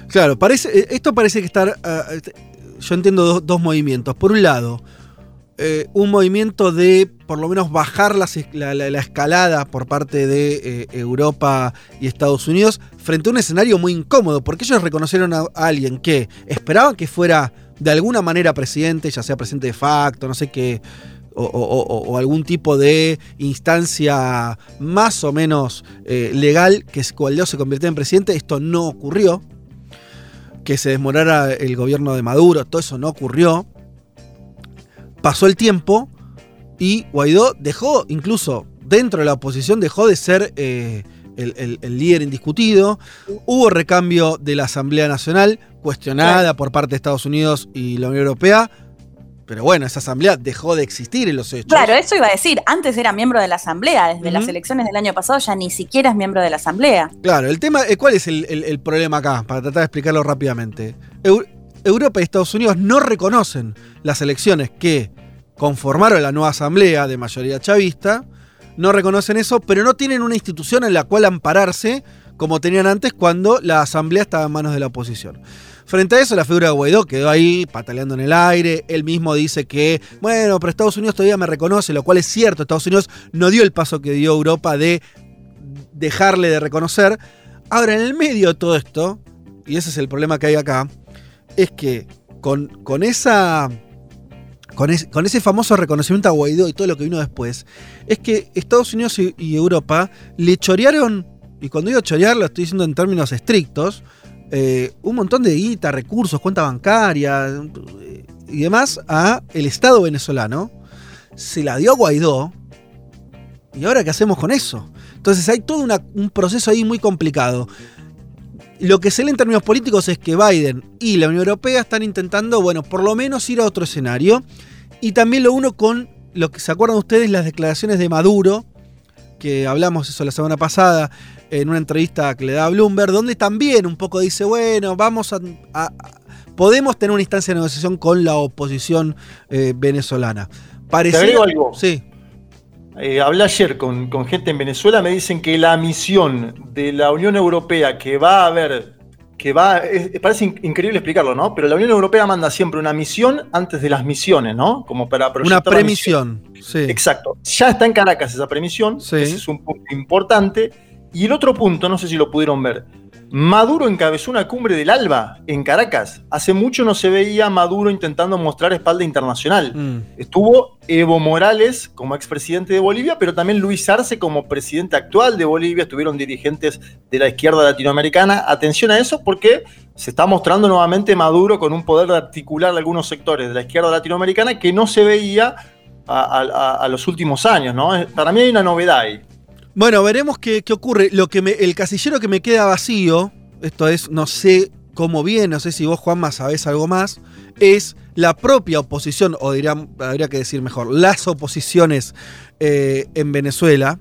Claro, parece, esto parece que estar. Uh, yo entiendo dos, movimientos. Por un lado, eh, un movimiento de por lo menos bajar la escalada por parte de eh, Europa y Estados Unidos frente a un escenario muy incómodo, porque ellos reconocieron a, a alguien que esperaban que fuera de alguna manera presidente, ya sea presidente de facto, no sé qué o, o, o, algún tipo de instancia más o menos eh, legal que Guaidó se convirtiera en presidente. Esto no ocurrió. Que se desmorara el gobierno de Maduro, todo eso no ocurrió. Pasó el tiempo y Guaidó dejó, incluso dentro de la oposición, dejó de ser eh, el, el, el, líder indiscutido. Hubo recambio de la Asamblea Nacional, cuestionada por parte de Estados Unidos y la Unión Europea pero bueno, esa asamblea dejó de existir en los hechos. Claro, eso iba a decir. Antes era miembro de la asamblea. Desde uh -huh. las elecciones del año pasado ya ni siquiera es miembro de la asamblea. Claro, el tema, eh, ¿cuál es el, el, el problema acá? Para tratar de explicarlo rápidamente. Eu Europa y Estados Unidos no reconocen las elecciones que conformaron la nueva asamblea de mayoría chavista. No reconocen eso, pero no tienen una institución en la cual ampararse como tenían antes cuando la asamblea estaba en manos de la oposición. Frente a eso, la figura de Guaidó quedó ahí pataleando en el aire. Él mismo dice que, bueno, pero Estados Unidos todavía me reconoce, lo cual es cierto. Estados Unidos no dio el paso que dio Europa de dejarle de reconocer. Ahora, en el medio de todo esto, y ese es el problema que hay acá, es que con, con esa. Con, es, con, ese famoso reconocimiento a Guaidó y todo lo que vino después, es que Estados Unidos y, y Europa le chorearon, y cuando digo chorear lo estoy diciendo en términos estrictos, eh, un montón de guita, recursos, cuenta bancaria eh, y demás a el Estado venezolano. Se la dio a Guaidó. ¿Y ahora qué hacemos con eso? Entonces hay todo un proceso ahí muy complicado. Lo que se lee en términos políticos es que Biden y la Unión Europea están intentando, bueno, por lo menos ir a otro escenario. Y también lo uno con lo que se acuerdan ustedes, las declaraciones de Maduro, que hablamos eso la semana pasada, en una entrevista que le da a Bloomberg, donde también un poco dice, bueno, vamos a, podemos tener una instancia de negociación con la oposición eh, venezolana. Parecía, ¿Te agrego algo? Sí. Eh, hablé ayer con, con, gente en Venezuela, me dicen que la misión de la Unión Europea que va a haber, que va, es, parece increíble explicarlo, ¿no? Pero la Unión Europea manda siempre una misión antes de las misiones, ¿no? Como para Una premisión, sí. Exacto. Ya está en Caracas esa premisión, sí. ese es un punto importante. Y el otro punto, no sé si lo pudieron ver, Maduro encabezó una cumbre del ALBA en Caracas. Hace mucho no se veía Maduro intentando mostrar espalda internacional. Mm. Estuvo Evo Morales como expresidente de Bolivia, pero también Luis Arce como presidente actual de Bolivia. Estuvieron dirigentes de la izquierda latinoamericana. Atención a eso porque se está mostrando nuevamente Maduro con un poder de articular algunos sectores de la izquierda latinoamericana que no se veía a, a, a los últimos años. ¿no? Para mí hay una novedad ahí. Bueno, veremos qué, ocurre. Lo que me, el casillero que me queda vacío, esto es, no sé cómo viene, no sé si vos, Juanma, sabés algo más, es la propia oposición, o diría, habría que decir mejor, las oposiciones eh, en Venezuela.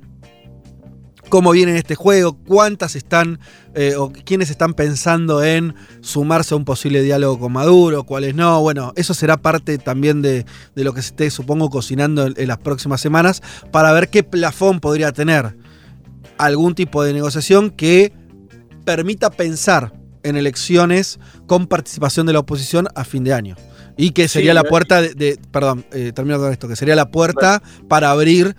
Cómo viene este juego, cuántas están, eh, o quiénes están pensando en sumarse a un posible diálogo con Maduro, cuáles no. Bueno, eso será parte también de, de lo que se esté, supongo, cocinando en, en las próximas semanas para ver qué plafón podría tener algún tipo de negociación que permita pensar en elecciones con participación de la oposición a fin de año. Y que sería sí, la puerta de, de perdón, eh, termino con esto, que sería la puerta bueno. para abrir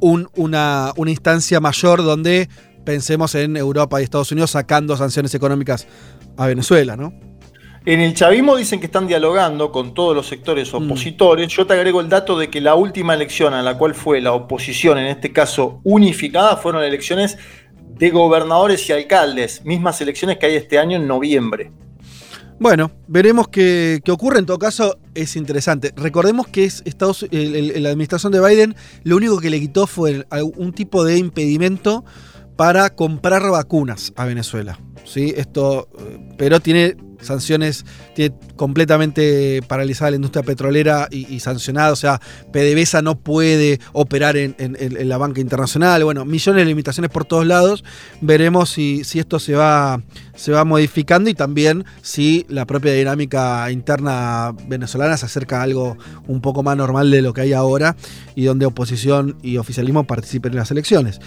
un, una, una instancia mayor donde pensemos en Europa y Estados Unidos sacando sanciones económicas a Venezuela, ¿no? En el chavismo dicen que están dialogando con todos los sectores Mm. opositores. Yo te agrego el dato de que la última elección a la cual fue la oposición, en este caso unificada, fueron elecciones de gobernadores y alcaldes, mismas elecciones que hay este año en noviembre. Bueno, veremos qué, ocurre. En todo caso, es interesante. Recordemos que es Estados, el- la administración de Biden lo único que le quitó fue un tipo de impedimento para comprar vacunas a Venezuela. ¿sí? Esto, eh, pero tiene sanciones, tiene completamente paralizada la industria petrolera y, y sancionada. O sea, PDVSA no puede operar en, la banca internacional. Bueno, millones de limitaciones por todos lados. Veremos si, si esto se va, se va modificando y también si la propia dinámica interna venezolana se acerca a algo un poco más normal de lo que hay ahora y donde oposición y oficialismo participen en las elecciones.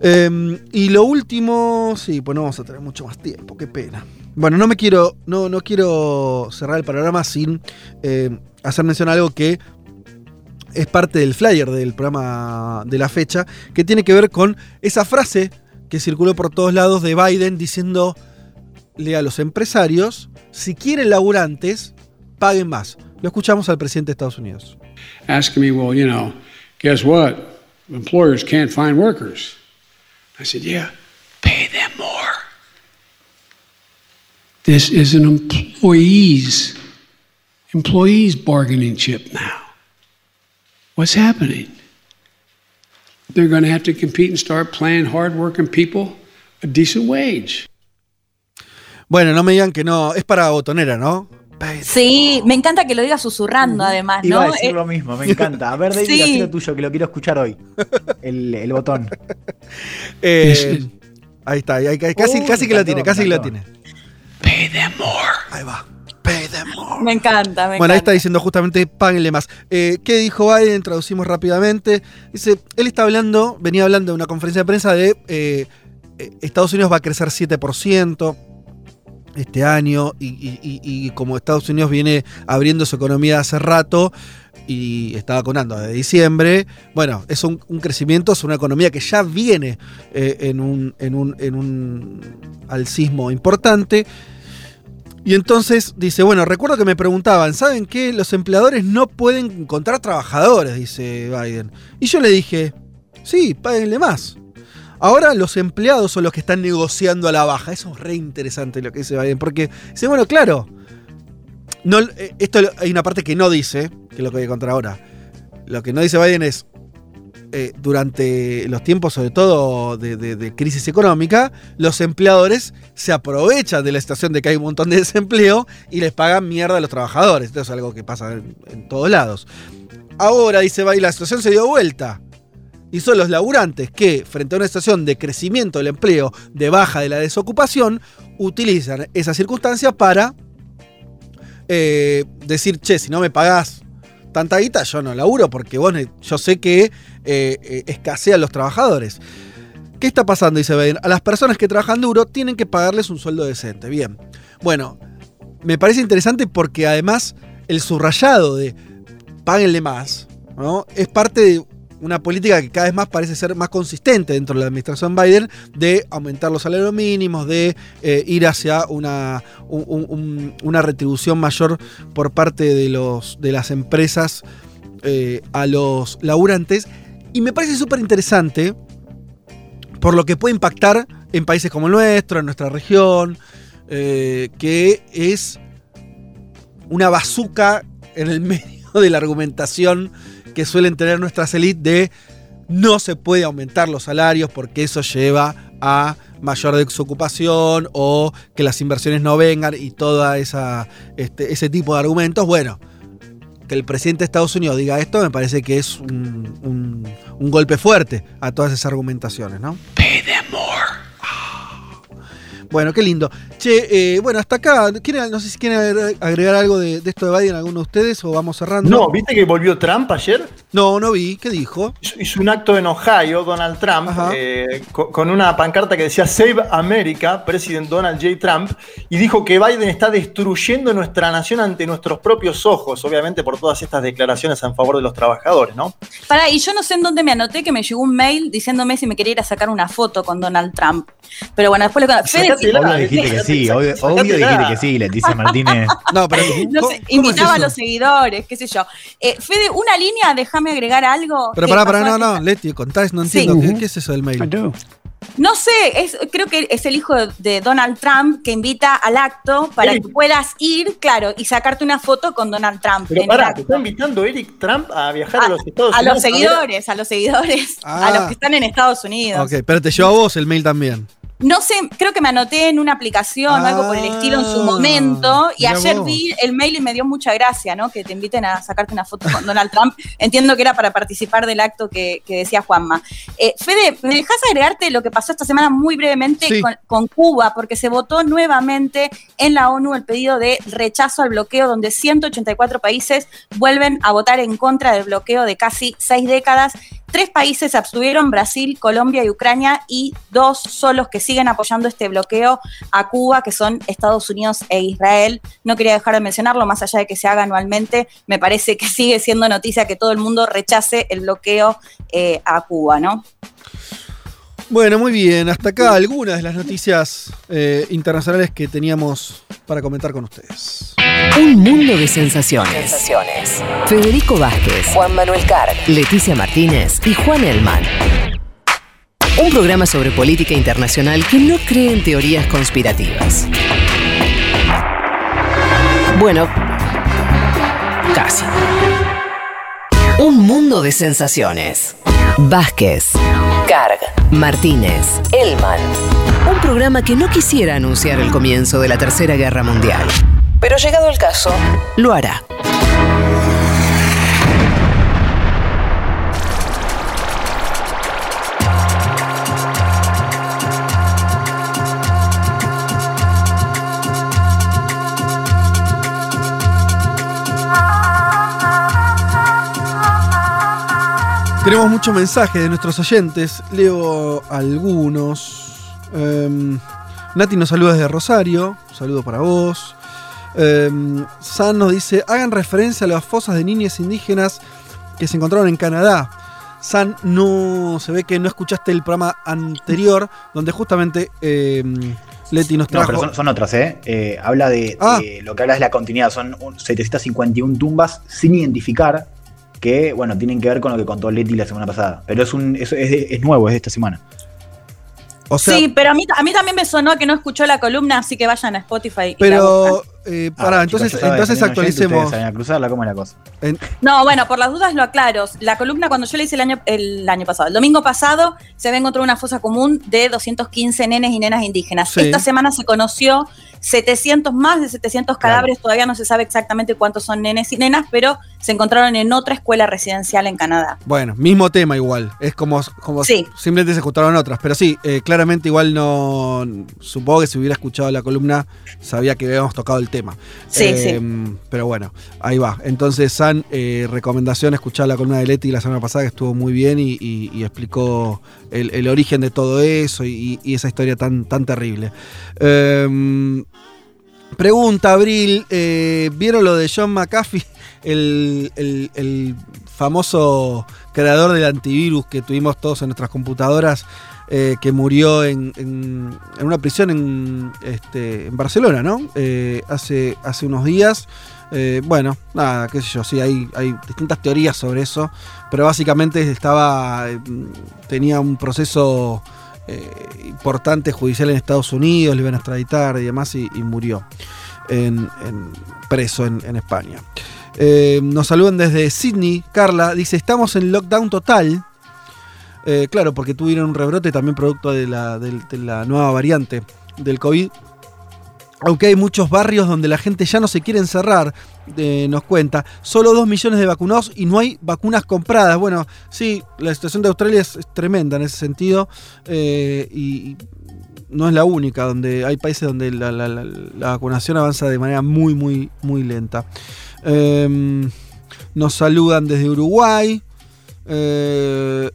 Eh, y lo último, sí, pues no vamos a tener mucho más tiempo, qué pena. Bueno, no me quiero, no, no quiero cerrar el panorama sin eh, hacer mención a algo que es parte del flyer del programa de la fecha, que tiene que ver con esa frase que circuló por todos lados de Biden diciendo a los empresarios, si quieren laburantes, paguen más. Lo escuchamos al presidente de Estados Unidos. asking me, well, you know, guess what? Employers can't find workers. I said, yeah, pay them more. This is an employees employees bargaining chip now. What's happening? They're going to have to compete and start paying hardworking people a decent wage. Bueno, no me digan que no, es para botonera, ¿no? Sí, me encanta que lo diga susurrando además, Iba ¿no? a decir Eh, lo mismo, me encanta. A ver, David, Sí. lo tuyo, que lo quiero escuchar hoy. El, el botón. Eh, ahí está, ahí- casi, Uh, casi que la tiene, casi que la tiene. Pay them more. Ahí va. Pay them more. me encanta, me Bueno, ahí está diciendo justamente páguenle más. Eh, ¿Qué dijo Biden? Traducimos rápidamente. Dice, él está hablando, venía hablando de una conferencia de prensa de eh, eh, Estados Unidos va a crecer 7% este año y, como Estados Unidos viene abriendo su economía hace rato y está vacunando de diciembre, bueno, es un, un crecimiento, es una economía que ya viene eh, en, un, en, un, en un alcismo importante. Y entonces dice, bueno, recuerdo que me preguntaban, ¿saben qué? Los empleadores no pueden encontrar trabajadores, dice Biden. Y yo le dije, sí, páguenle más. Ahora los empleados son los que están negociando a la baja. Eso es re interesante lo que dice Biden, porque dice, bueno, claro, no, eh, esto hay una parte que no dice, que es lo que voy a contar ahora. Lo que no dice Biden es, eh, durante los tiempos, sobre todo de, de- de crisis económica, los empleadores se aprovechan de la situación de que hay un montón de desempleo y les pagan mierda a los trabajadores. Esto es algo que pasa en, en todos lados. Ahora, dice Biden, la situación se dio vuelta. Y son los laburantes que, frente a una situación de crecimiento del empleo, de baja de la desocupación, utilizan esa circunstancia para eh, decir, che, si no me pagás tanta guita, yo no laburo porque vos, yo sé que eh, eh, escasean los trabajadores. ¿Qué está pasando? Dice Biden. A las personas que trabajan duro tienen que pagarles un sueldo decente. Bien. Bueno, me parece interesante porque además el subrayado de páguenle más, ¿no? Es parte de una política que cada vez más parece ser más consistente dentro de la administración Biden de aumentar los salarios mínimos, de eh, ir hacia una, un- un- un- una retribución mayor por parte de, los, de las empresas eh, a los laburantes. Y me parece súper interesante por lo que puede impactar en países como el nuestro, en nuestra región, eh, que es una bazuca en el medio de la argumentación que suelen tener nuestras élites de no se puede aumentar los salarios porque eso lleva a mayor desocupación o que las inversiones no vengan y todo este, ese tipo de argumentos. Bueno, que el presidente de Estados Unidos diga esto me parece que es un, un- un golpe fuerte a todas esas argumentaciones, ¿no? Pay them more. Bueno, qué lindo. Che, eh, bueno, hasta acá. ¿quieren- no sé si quieren agregar- algo de, de esto de Biden, alguno de ustedes, o vamos cerrando. No, ¿viste que volvió Trump ayer? No, no vi. ¿Qué dijo? Hizo- Hizo un acto en Ohio, Donald Trump, eh, co- con una pancarta que decía Save America, President Donald J. Trump, y dijo que Biden está destruyendo nuestra nación ante nuestros propios ojos, obviamente por todas estas declaraciones en favor de los trabajadores, ¿no? Pará, y yo no sé en dónde me anoté que me llegó un mail diciéndome si me quería ir a sacar una foto con Donald Trump. Pero bueno, después le conté. Fede, Sacátela, Obvio dijiste que sí. obvio, obvio dijiste que sí, Leticia Martínez. No, pero No ¿cómo- sé, es invitaba a los seguidores, qué sé yo. Eh, Fede, una línea, déjame agregar algo. Pero pará, pará, no, no, Leti, contás, no Sí. entiendo. ¿Qué, qué es eso del mail? No sé, es, creo que es el hijo de Donald Trump que invita al acto para Eric. que puedas ir, claro, y sacarte una foto con Donald Trump. Pero en el pará, acto. te está invitando Eric Trump a viajar a, los Estados A Unidos. los ver- seguidores, a los seguidores, Ah. a los que están en Estados Unidos. Ok, pero te llevó a vos el mail también. No sé, creo que me anoté en una aplicación o algo por el estilo en su Ah, momento. Y mirá ayer vos. vi el mail y me dio mucha gracia, ¿no? Que te inviten a sacarte una foto con Donald Trump. Entiendo que era para participar del acto que, que decía Juanma. Eh, Fede, ¿me dejas agregarte lo que pasó esta semana muy brevemente Sí. con, con Cuba? Porque se votó nuevamente en la ONU el pedido de rechazo al bloqueo, donde 184 países vuelven a votar en contra del bloqueo de casi seis décadas. Tres países se abstuvieron, Brasil, Colombia y Ucrania, y dos son los que siguen apoyando este bloqueo a Cuba, que son Estados Unidos e Israel. No quería dejar de mencionarlo, más allá de que se haga anualmente, me parece que sigue siendo noticia que todo el mundo rechace el bloqueo eh, a Cuba, ¿no? Bueno, muy bien. Hasta acá algunas de las noticias eh, internacionales que teníamos para comentar con ustedes. Un mundo de sensaciones. Federico Vázquez, Juan Manuel Carg, Leticia Martínez y Juan Elman. Un programa sobre política internacional que no cree en teorías conspirativas. Bueno, casi. Un mundo de sensaciones. Vázquez, Carg, Martínez, Elman. Un programa que no quisiera anunciar el comienzo de la Tercera Guerra Mundial. Pero llegado el caso, lo hará. Tenemos muchos mensajes de nuestros oyentes. Leo algunos. Em, Nati nos saluda desde Rosario. Saludo para vos. Em, San nos dice: hagan referencia a las fosas de niñas indígenas que se encontraron en Canadá. San, no se ve que no escuchaste el programa anterior, donde justamente em, Leti nos No, trajo. pero son, son otras, ¿eh? Eh, Habla de, Ah. de lo que habla es la continuidad. Son un- 751 tumbas sin identificar que, bueno, tienen que ver con lo que contó Leti la semana pasada. Pero es, un, es, es de- es nuevo, es de esta semana. o sea, sí, pero a mí, a mí también me sonó que no escuchó la columna, así que vayan a Spotify. y la pero. Eh, Ah, pará, entonces, entonces actualicemos. ustedes cruzarla, ¿cómo es la cosa? en- No, bueno, por las dudas lo aclaro. La columna cuando yo la hice el año, el año pasado, el domingo pasado, se ve encontró una fosa común de 215 nenes y nenas indígenas. Sí. Esta semana se conoció 700, más de 700 cadáveres, todavía no se sabe exactamente cuántos son nenes y nenas, pero se encontraron en otra escuela residencial en Canadá. Bueno, mismo tema igual. Es como, como Sí. simplemente se escucharon otras. Pero sí, eh, claramente igual no. Supongo que si hubiera escuchado la columna, sabía que habíamos tocado el tema. Sí, Eh, Pero bueno, ahí va. Entonces, San, eh, recomendación escuchar la columna de Leti la semana pasada, que estuvo muy bien y, y- y explicó el, el origen de todo eso y, esa historia tan, tan terrible. Eh, Pregunta, Abril, eh, ¿vieron lo de John McAfee? El, el- famoso creador del antivirus que tuvimos todos en nuestras computadoras, eh, que murió en, en- una prisión en, este, en Barcelona, ¿no? Eh, hace, hace unos días. Bueno, nada, qué sé yo, sí, hay, hay distintas teorías sobre eso, pero básicamente estaba, eh, tenía un proceso eh, importante judicial en Estados Unidos, le iban a extraditar y demás, y, murió en, preso en, España. Eh, nos saludan desde Sydney, Carla, dice, estamos en lockdown total. Claro, porque tuvieron un rebrote también producto de la, de la nueva variante del COVID. Aunque hay muchos barrios donde la gente ya no se quiere encerrar, eh, nos cuenta. Solo 2 millones de vacunados y no hay vacunas compradas. Bueno, sí, la situación de Australia es, tremenda en ese sentido. eh, y, no es la única, donde hay países donde la, vacunación avanza de manera muy, muy, muy lenta. Eh, nos saludan desde Uruguay. Eh,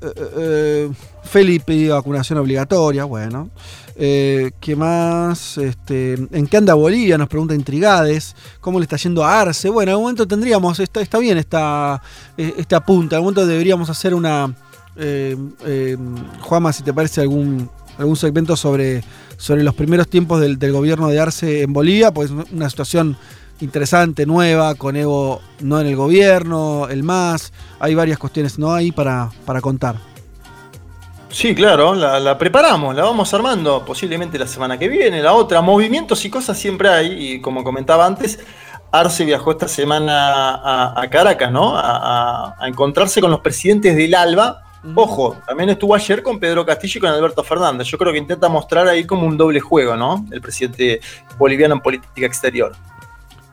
Feli pidió vacunación obligatoria, bueno. Eh, ¿Qué más? Este, ¿En qué anda Bolivia? Nos pregunta Intrigades. ¿Cómo le está yendo a Arce? Bueno, en algún momento tendríamos, está, está bien esta, eh, este apunte. En algún momento deberíamos hacer una. Eh, eh, Juanma, si te parece algún, algún segmento sobre, sobre los primeros tiempos del, del gobierno de Arce en Bolivia, pues una situación interesante, nueva, con Evo no en el gobierno, el MAS, hay varias cuestiones no ahí para, para contar. Sí, claro, la, la, preparamos, la vamos armando posiblemente la semana que viene, la otra. Movimientos y cosas siempre hay, y como comentaba antes, Arce viajó esta semana a, a Caracas, ¿no? A, a, encontrarse con los presidentes del ALBA. Ojo, también estuvo ayer con Pedro Castillo y con Alberto Fernández. Yo creo que intenta mostrar ahí como un doble juego, ¿no? El presidente boliviano en política exterior.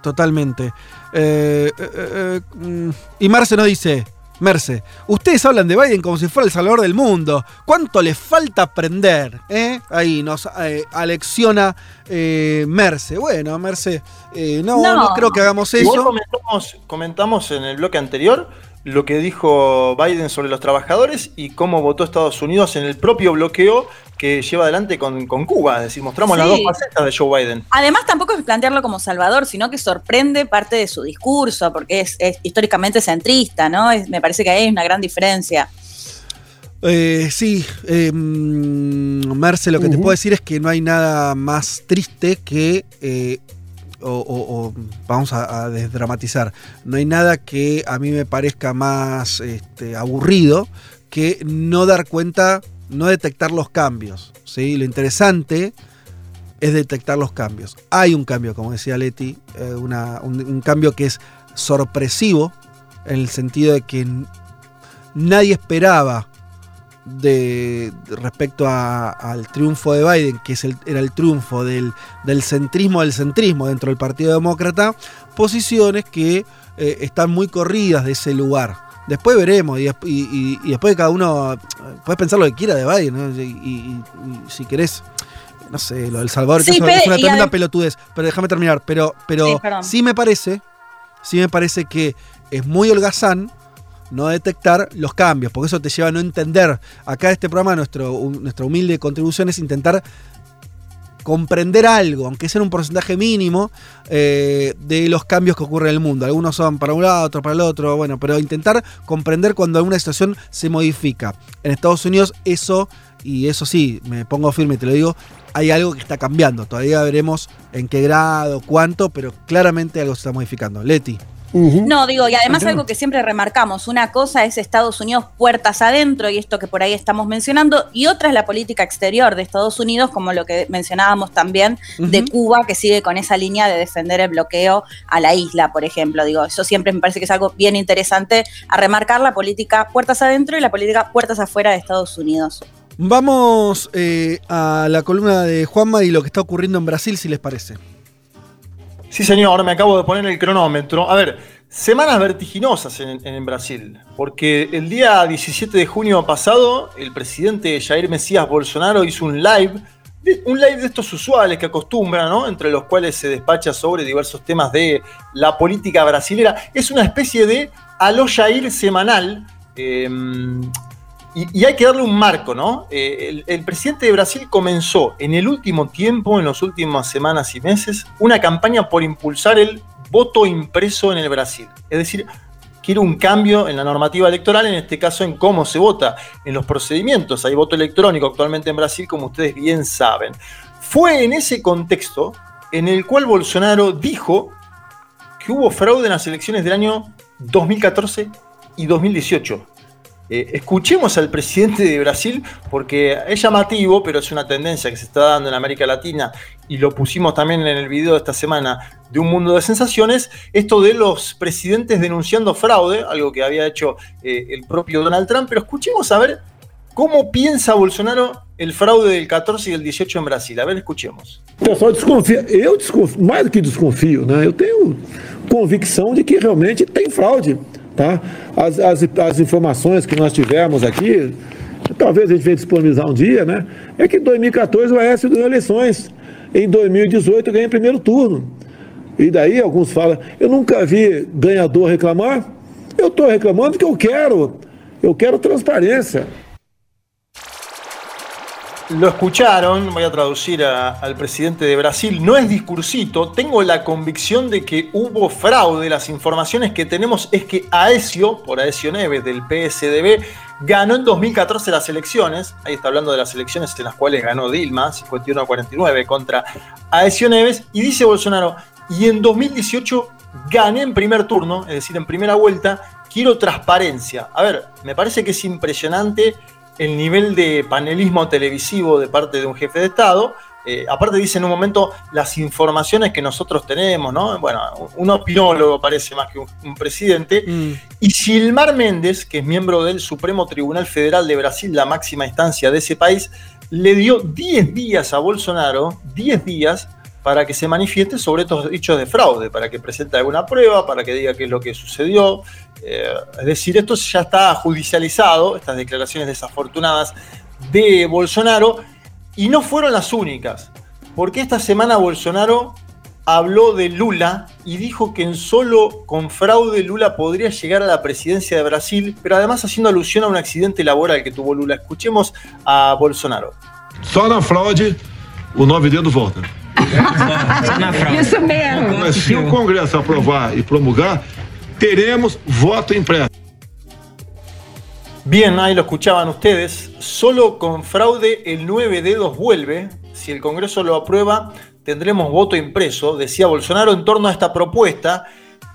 Totalmente. Eh, eh, eh, y Marce nos dice, Merce, ustedes hablan de Biden como si fuera el salvador del mundo. ¿Cuánto le falta aprender? Ahí nos alecciona Merce. Bueno, Merce, no, no, no, creo que hagamos eso. Comentamos, comentamos en el bloque anterior lo que dijo Biden sobre los trabajadores y cómo votó Estados Unidos en el propio bloqueo que lleva adelante con, con Cuba. Es decir, mostramos sí. las dos facetas de Joe Biden. Además, tampoco es plantearlo como salvador, sino que sorprende parte de su discurso, porque es, es históricamente centrista, ¿no? Es, me parece que ahí hay una gran diferencia. Eh, sí, eh, Merce, lo que uh -huh. te puedo decir es que no hay nada más triste que eh, o, vamos a, desdramatizar, no hay nada que a mí me parezca más este, aburrido que no dar cuenta, no detectar los cambios. ¿sí? Lo interesante es detectar los cambios. Hay un cambio, como decía Leti, eh, una, un, un cambio que es sorpresivo, en el sentido de que nadie esperaba de, respecto a, al triunfo de Biden, que es el, era el triunfo del, del, centrismo del centrismo dentro del Partido Demócrata, posiciones que eh, están muy corridas de ese lugar. Después veremos, y, y, y, después cada uno puede pensar lo que quiera de Biden, ¿no? y, si querés, no sé, lo del Salvador, sí, es una tremenda pelotudez, pero déjame terminar, pero, pero sí, sí me parece, sí me parece que es muy holgazán no detectar los cambios, porque eso te lleva a no entender. Acá este programa, nuestro, nuestra humilde contribución es intentar comprender algo, aunque sea un porcentaje mínimo, eh, de los cambios que ocurren en el mundo. Algunos son para un lado, otros para el otro, bueno, pero intentar comprender cuando alguna situación se modifica. En Estados Unidos eso, y eso sí, me pongo firme y te lo digo, hay algo que está cambiando. Todavía veremos en qué grado, cuánto, pero claramente algo se está modificando. Leti. Uh -huh. No, digo, y además algo que siempre remarcamos, una cosa es Estados Unidos puertas adentro y esto que por ahí estamos mencionando, y otra es la política exterior de Estados Unidos, como lo que mencionábamos también uh -huh. de Cuba, que sigue con esa línea de defender el bloqueo a la isla, por ejemplo. Digo, eso siempre me parece que es algo bien interesante a remarcar la política puertas adentro y la política puertas afuera de Estados Unidos. Vamos eh, a la columna de Juanma y lo que está ocurriendo en Brasil, si les parece. Sí, señor, me acabo de poner el cronómetro. A ver, semanas vertiginosas en, Brasil, porque el día 17 de junio pasado, el presidente Jair Mesías Bolsonaro hizo un live, un live de estos usuales que acostumbran, ¿no? Entre los cuales se despacha sobre diversos temas de la política brasilera. Es una especie de Aló Jair semanal. Eh, y, hay que darle un marco, ¿no? Eh, el, el, presidente de Brasil comenzó en el último tiempo, en las últimas semanas y meses, una campaña por impulsar el voto impreso en el Brasil. Es decir, quiere un cambio en la normativa electoral, en este caso en cómo se vota, en los procedimientos. Hay voto electrónico actualmente en Brasil, como ustedes bien saben. Fue en ese contexto en el cual Bolsonaro dijo que hubo fraude en las elecciones del año 2014 y 2018 eh, escuchemos al presidente de Brasil porque es llamativo, pero es una tendencia que se está dando en América Latina y lo pusimos también en el video de esta semana de Un Mundo de Sensaciones, esto de los presidentes denunciando fraude, algo que había hecho eh, el propio Donald Trump, pero escuchemos a ver cómo piensa Bolsonaro el fraude del 14 y del 18 en Brasil. A ver, escuchemos. Pessoal desconfia, eu que desconfio, né? Eu tenho convicção de que realmente tem fraude. Tá? As, as, as informações que nós tivemos aqui, talvez a gente venha disponibilizar um dia, né? É que em 2014 o Aécio ganhou eleições. Em 2018 ganhou em primeiro turno. E daí alguns falam, eu nunca vi ganhador reclamar. Eu estou reclamando que eu quero. Eu quero transparência. Lo escucharon, voy a traducir al presidente de Brasil, no es discursito, tengo la convicción de que hubo fraude, las informaciones que tenemos es que Aesio, por Aesio Neves del PSDB, ganó en 2014 las elecciones, ahí está hablando de las elecciones en las cuales ganó Dilma, 51 a 49 contra Aesio Neves, y dice Bolsonaro, y en 2018 gané en primer turno, es decir, en primera vuelta, quiero transparencia. A ver, me parece que es impresionante el nivel de panelismo televisivo de parte de un jefe de Estado. Eh, aparte dice en un momento las informaciones que nosotros tenemos, ¿no? Bueno, un opinólogo parece más que un, un presidente. Y Silmar Méndez, que es miembro del Supremo Tribunal Federal de Brasil, la máxima instancia de ese país, le dio 10 días a Bolsonaro, 10 días, para que se manifieste sobre estos hechos de fraude, para que presente alguna prueba, para que diga qué es lo que sucedió. Eh, es decir, esto ya está judicializado, estas declaraciones desafortunadas de Bolsonaro, y no fueron las únicas, porque esta semana Bolsonaro habló de Lula y dijo que en solo con fraude Lula podría llegar a la presidencia de Brasil, pero además haciendo alusión a un accidente laboral que tuvo Lula. Escuchemos a Bolsonaro. Só fraude o nove dedos volta. Isso mesmo. Mas se o Congresso aprovar e promulgar, teremos voto impresso. Bien, ahí lo escuchaban ustedes. Solo con fraude el 9 dedos vuelve. Si el Congreso lo aprueba, tendremos voto impreso, decía Bolsonaro en torno a esta propuesta,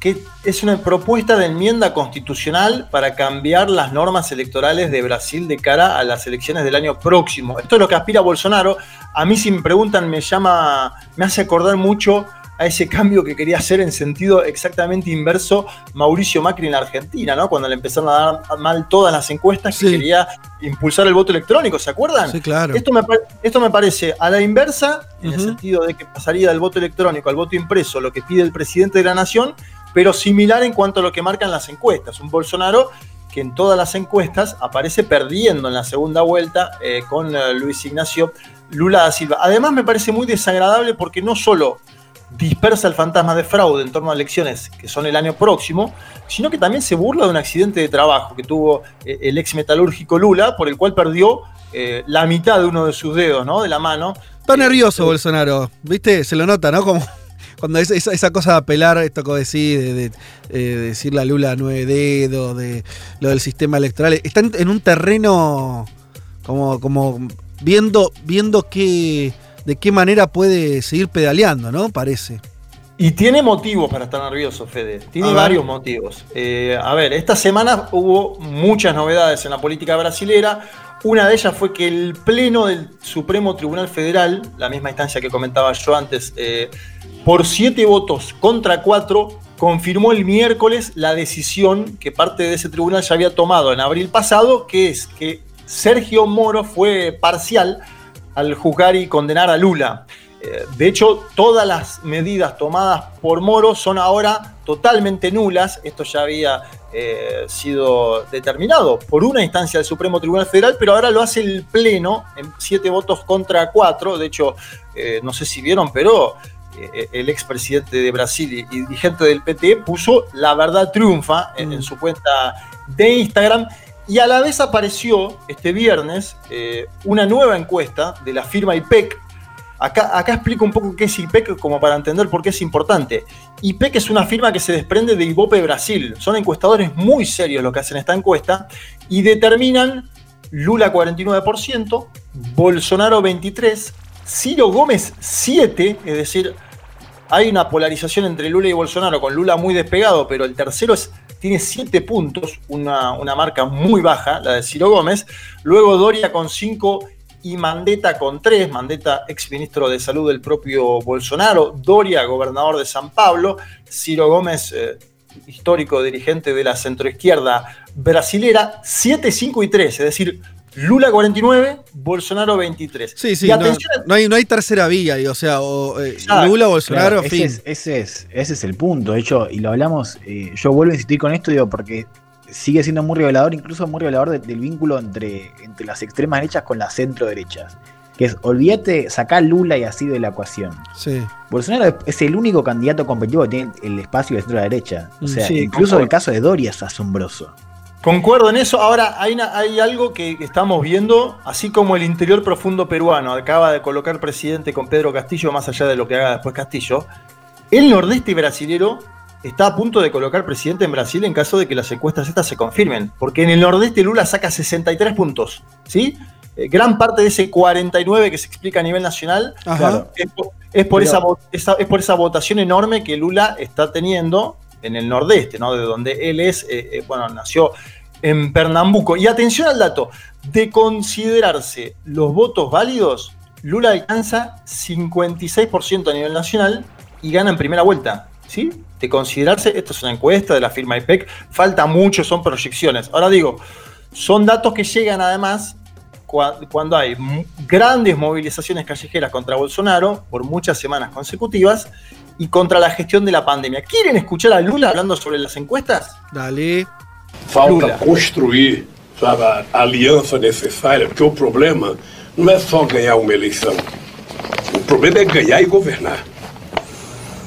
que es una propuesta de enmienda constitucional para cambiar las normas electorales de Brasil de cara a las elecciones del año próximo. Esto es lo que aspira Bolsonaro. A mí si me preguntan me llama, me hace acordar mucho a ese cambio que quería hacer en sentido exactamente inverso Mauricio Macri en la Argentina, ¿no? Cuando le empezaron a dar mal todas las encuestas que quería impulsar el voto electrónico, ¿se acuerdan? Sí, claro. Esto me, esto me parece a la inversa, en el sentido de que pasaría del voto electrónico al voto impreso, lo que pide el presidente de la nación, pero similar en cuanto a lo que marcan las encuestas. Un Bolsonaro que en todas las encuestas aparece perdiendo en la segunda vuelta eh, con eh, Luis Ignacio Lula da Silva. Además me parece muy desagradable porque no solo dispersa el fantasma de fraude en torno a elecciones que son el año próximo, sino que también se burla de un accidente de trabajo que tuvo eh, el ex metalúrgico Lula, por el cual perdió eh, la mitad de uno de sus dedos, ¿no? De la mano. Está nervioso Bolsonaro, ¿viste? Se lo nota, ¿no? Como cuando es- esa, esa cosa de apelar, esto que decís, de, de, eh, decirle a Lula nueve dedos, de lo del sistema electoral. Está en, un terreno como, como viendo, viendo qué, de qué manera puede seguir pedaleando, ¿no? Parece. Y tiene motivos para estar nervioso, Fede. Tiene A varios motivos. Eh, a ver, esta semana hubo muchas novedades en la política brasilera. Una de ellas fue que el Pleno del Supremo Tribunal Federal, la misma instancia que comentaba yo antes, eh, por siete votos contra cuatro, confirmó el miércoles la decisión que parte de ese tribunal ya había tomado en abril pasado, que es que Sergio Moro fue parcial al juzgar y condenar a Lula. Eh, De hecho, todas las medidas tomadas por Moro son ahora totalmente nulas. Esto ya había eh, sido determinado por una instancia del Supremo Tribunal Federal, pero ahora lo hace el Pleno en siete votos contra cuatro. De hecho, eh, no sé si vieron, pero el expresidente de Brasil y, dirigente del PT puso La verdad triunfa en, en su cuenta de Instagram. Y a la vez apareció este viernes eh, una nueva encuesta de la firma IPEC. Acá, acá explico un poco qué es IPEC como para entender por qué es importante. IPEC es una firma que se desprende de Ibope Brasil. Son encuestadores muy serios los que hacen esta encuesta y determinan Lula 49%, Bolsonaro 23%, Ciro Gómez 7%, es decir, hay una polarización entre Lula y Bolsonaro, con Lula muy despegado, pero el tercero es, tiene 7 puntos, una, una marca muy baja, la de Ciro Gómez. Luego Doria con 5 y Mandetta con 3. Mandetta, ex ministro de Salud del propio Bolsonaro. Doria, gobernador de San Pablo. Ciro Gómez, eh, histórico dirigente de la centroizquierda brasilera. 7, 5 y 3, es decir, Lula 49, Bolsonaro 23. Sí, sí, Y no, atención no hay, no hay tercera vía, o sea, o, eh. Lula, Bolsonaro, Claro, ese, fin. es, ese, es, ese es el punto. De hecho, y lo hablamos, eh, yo vuelvo a insistir con esto, digo, porque sigue siendo muy revelador, incluso muy revelador de- del vínculo entre, entre las extremas derechas con las centro derechas. Que es, olvídate, sacar Lula y así de la ecuación. Sí. Bolsonaro es- el único candidato competitivo que tiene el espacio de centro derecha. O sea, Sí, incluso el caso de Doria es asombroso. Concuerdo en eso. Ahora, hay, una- hay algo que estamos viendo, así como el interior profundo peruano acaba de colocar presidente con Pedro Castillo, más allá de lo que haga después Castillo, el nordeste brasilero está a punto de colocar presidente en Brasil en caso de que las encuestas estas se confirmen. Porque en el nordeste Lula saca 63 puntos, ¿sí? Eh, gran parte de ese 49 que se explica a nivel nacional claro, es, por- es por Pero- esa, vo- esa- es por esa votación enorme que Lula está teniendo en el nordeste, ¿no? De donde él es, eh, eh, bueno, nació en Pernambuco. Y atención al dato, de considerarse los votos válidos, Lula alcanza 56% a nivel nacional y gana en primera vuelta, ¿sí? De considerarse, esto es una encuesta de la firma IPEC, falta mucho, son proyecciones. Ahora digo, son datos que llegan además cua- cuando hay grandes movilizaciones callejeras contra Bolsonaro por muchas semanas consecutivas y contra la gestión de la pandemia. ¿Quieren escuchar a Lula hablando sobre las encuestas? Dale. Falta Lula. construir sabe, a aliança necessária, porque o problema não é só ganhar uma eleição. O problema é ganhar e governar.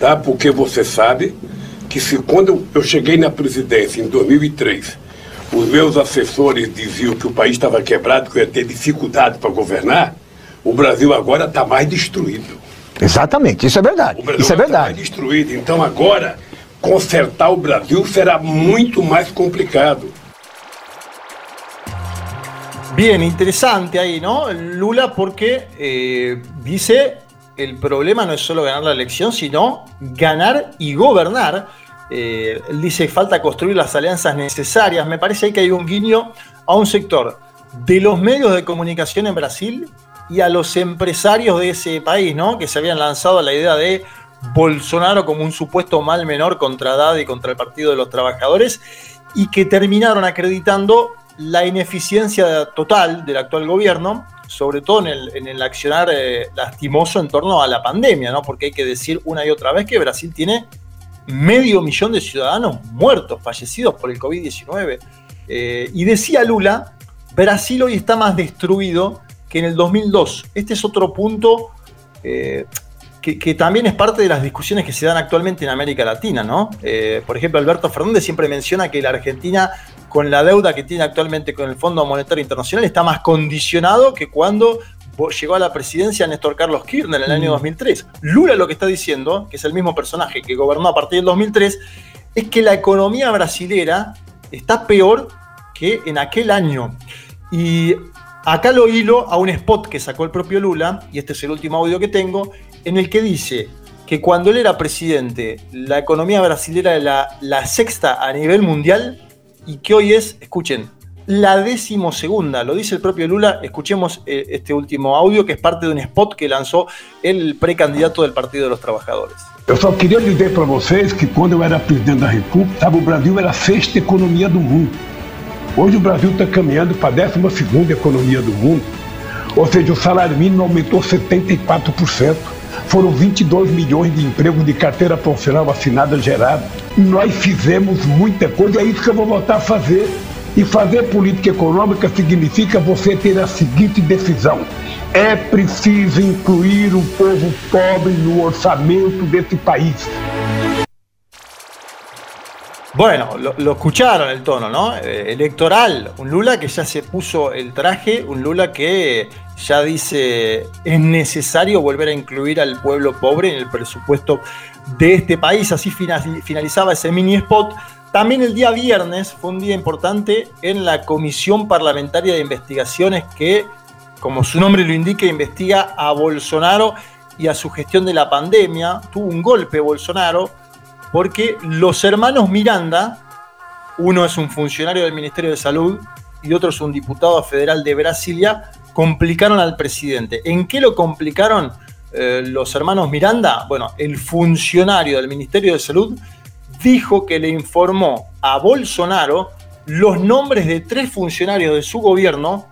Tá? Porque você sabe que se quando eu cheguei na presidência em 2003, os meus assessores diziam que o país estava quebrado, que eu ia ter dificuldade para governar, o Brasil agora está mais destruído. Exatamente, isso é verdade. O Brasil Isso é verdade. destruído. Então agora, consertar o Brasil será muito mais complicado. Bien, interesante ahí, ¿no? Lula porque eh, dice el problema no es solo ganar la elección, sino ganar y gobernar. Eh, él dice falta construir las alianzas necesarias. Me parece que hay un guiño a un sector de los medios de comunicación en Brasil y a los empresarios de ese país, ¿no? Que se habían lanzado a la idea de Bolsonaro como un supuesto mal menor contra Haddad y contra el Partido de los Trabajadores y que terminaron acreditando la ineficiencia total del actual gobierno, sobre todo en el, accionar eh, lastimoso en torno a la pandemia, ¿no? Porque hay que decir una y otra vez que Brasil tiene medio millón de ciudadanos muertos, fallecidos por el COVID-19. Eh, y decía Lula, Brasil hoy está más destruido que en el 2002. Este es otro punto eh, que, que también es parte de las discusiones que se dan actualmente en América Latina, ¿no? Eh, por ejemplo, Alberto Fernández siempre menciona que la Argentina, con la deuda que tiene actualmente con el Fondo Monetario Internacional, está más condicionado que cuando llegó a la presidencia Néstor Carlos Kirchner en el año 2003. Lula lo que está diciendo, que es el mismo personaje que gobernó a partir del 2003, es que la economía brasilera está peor que en aquel año. Y acá lo hilo a un spot que sacó el propio Lula, y este es el último audio que tengo, en el que dice que cuando él era presidente, la economía brasilera era la, la sexta a nivel mundial y que hoy es, escuchen, la decimosegunda, lo dice el propio Lula, escuchemos eh, este último audio que es parte de un spot que lanzó el precandidato del Partido de los Trabajadores. Eu só queria dizer para vocês que quando eu era presidente da República, o Brasil era a sexta economia do mundo. Hoje o Brasil está caminhando para a décima segunda economia do mundo. Ou seja, o salário mínimo aumentou 74%. Foram 22 milhões de empregos de carteira profissional assinada gerada. Nós fizemos muita coisa, é isso que eu vou voltar a fazer. E fazer política econômica significa você ter a seguinte decisão: é preciso incluir o povo pobre no orçamento desse país. Bueno, lo, escucharon el tono, ¿no? Eh, electoral, un Lula que ya se puso el traje, un Lula que ya dice es necesario volver a incluir al pueblo pobre en el presupuesto de este país. Así fina- finalizaba ese mini spot. También el día viernes fue un día importante en la Comisión Parlamentaria de Investigaciones que, como su nombre lo indica, investiga a Bolsonaro y a su gestión de la pandemia. Tuvo un golpe Bolsonaro porque los hermanos Miranda, uno es un funcionario del Ministerio de Salud y otro es un diputado federal de Brasilia, complicaron al presidente. ¿En qué lo complicaron eh, los hermanos Miranda? Bueno, el funcionario del Ministerio de Salud dijo que le informó a Bolsonaro los nombres de tres funcionarios de su gobierno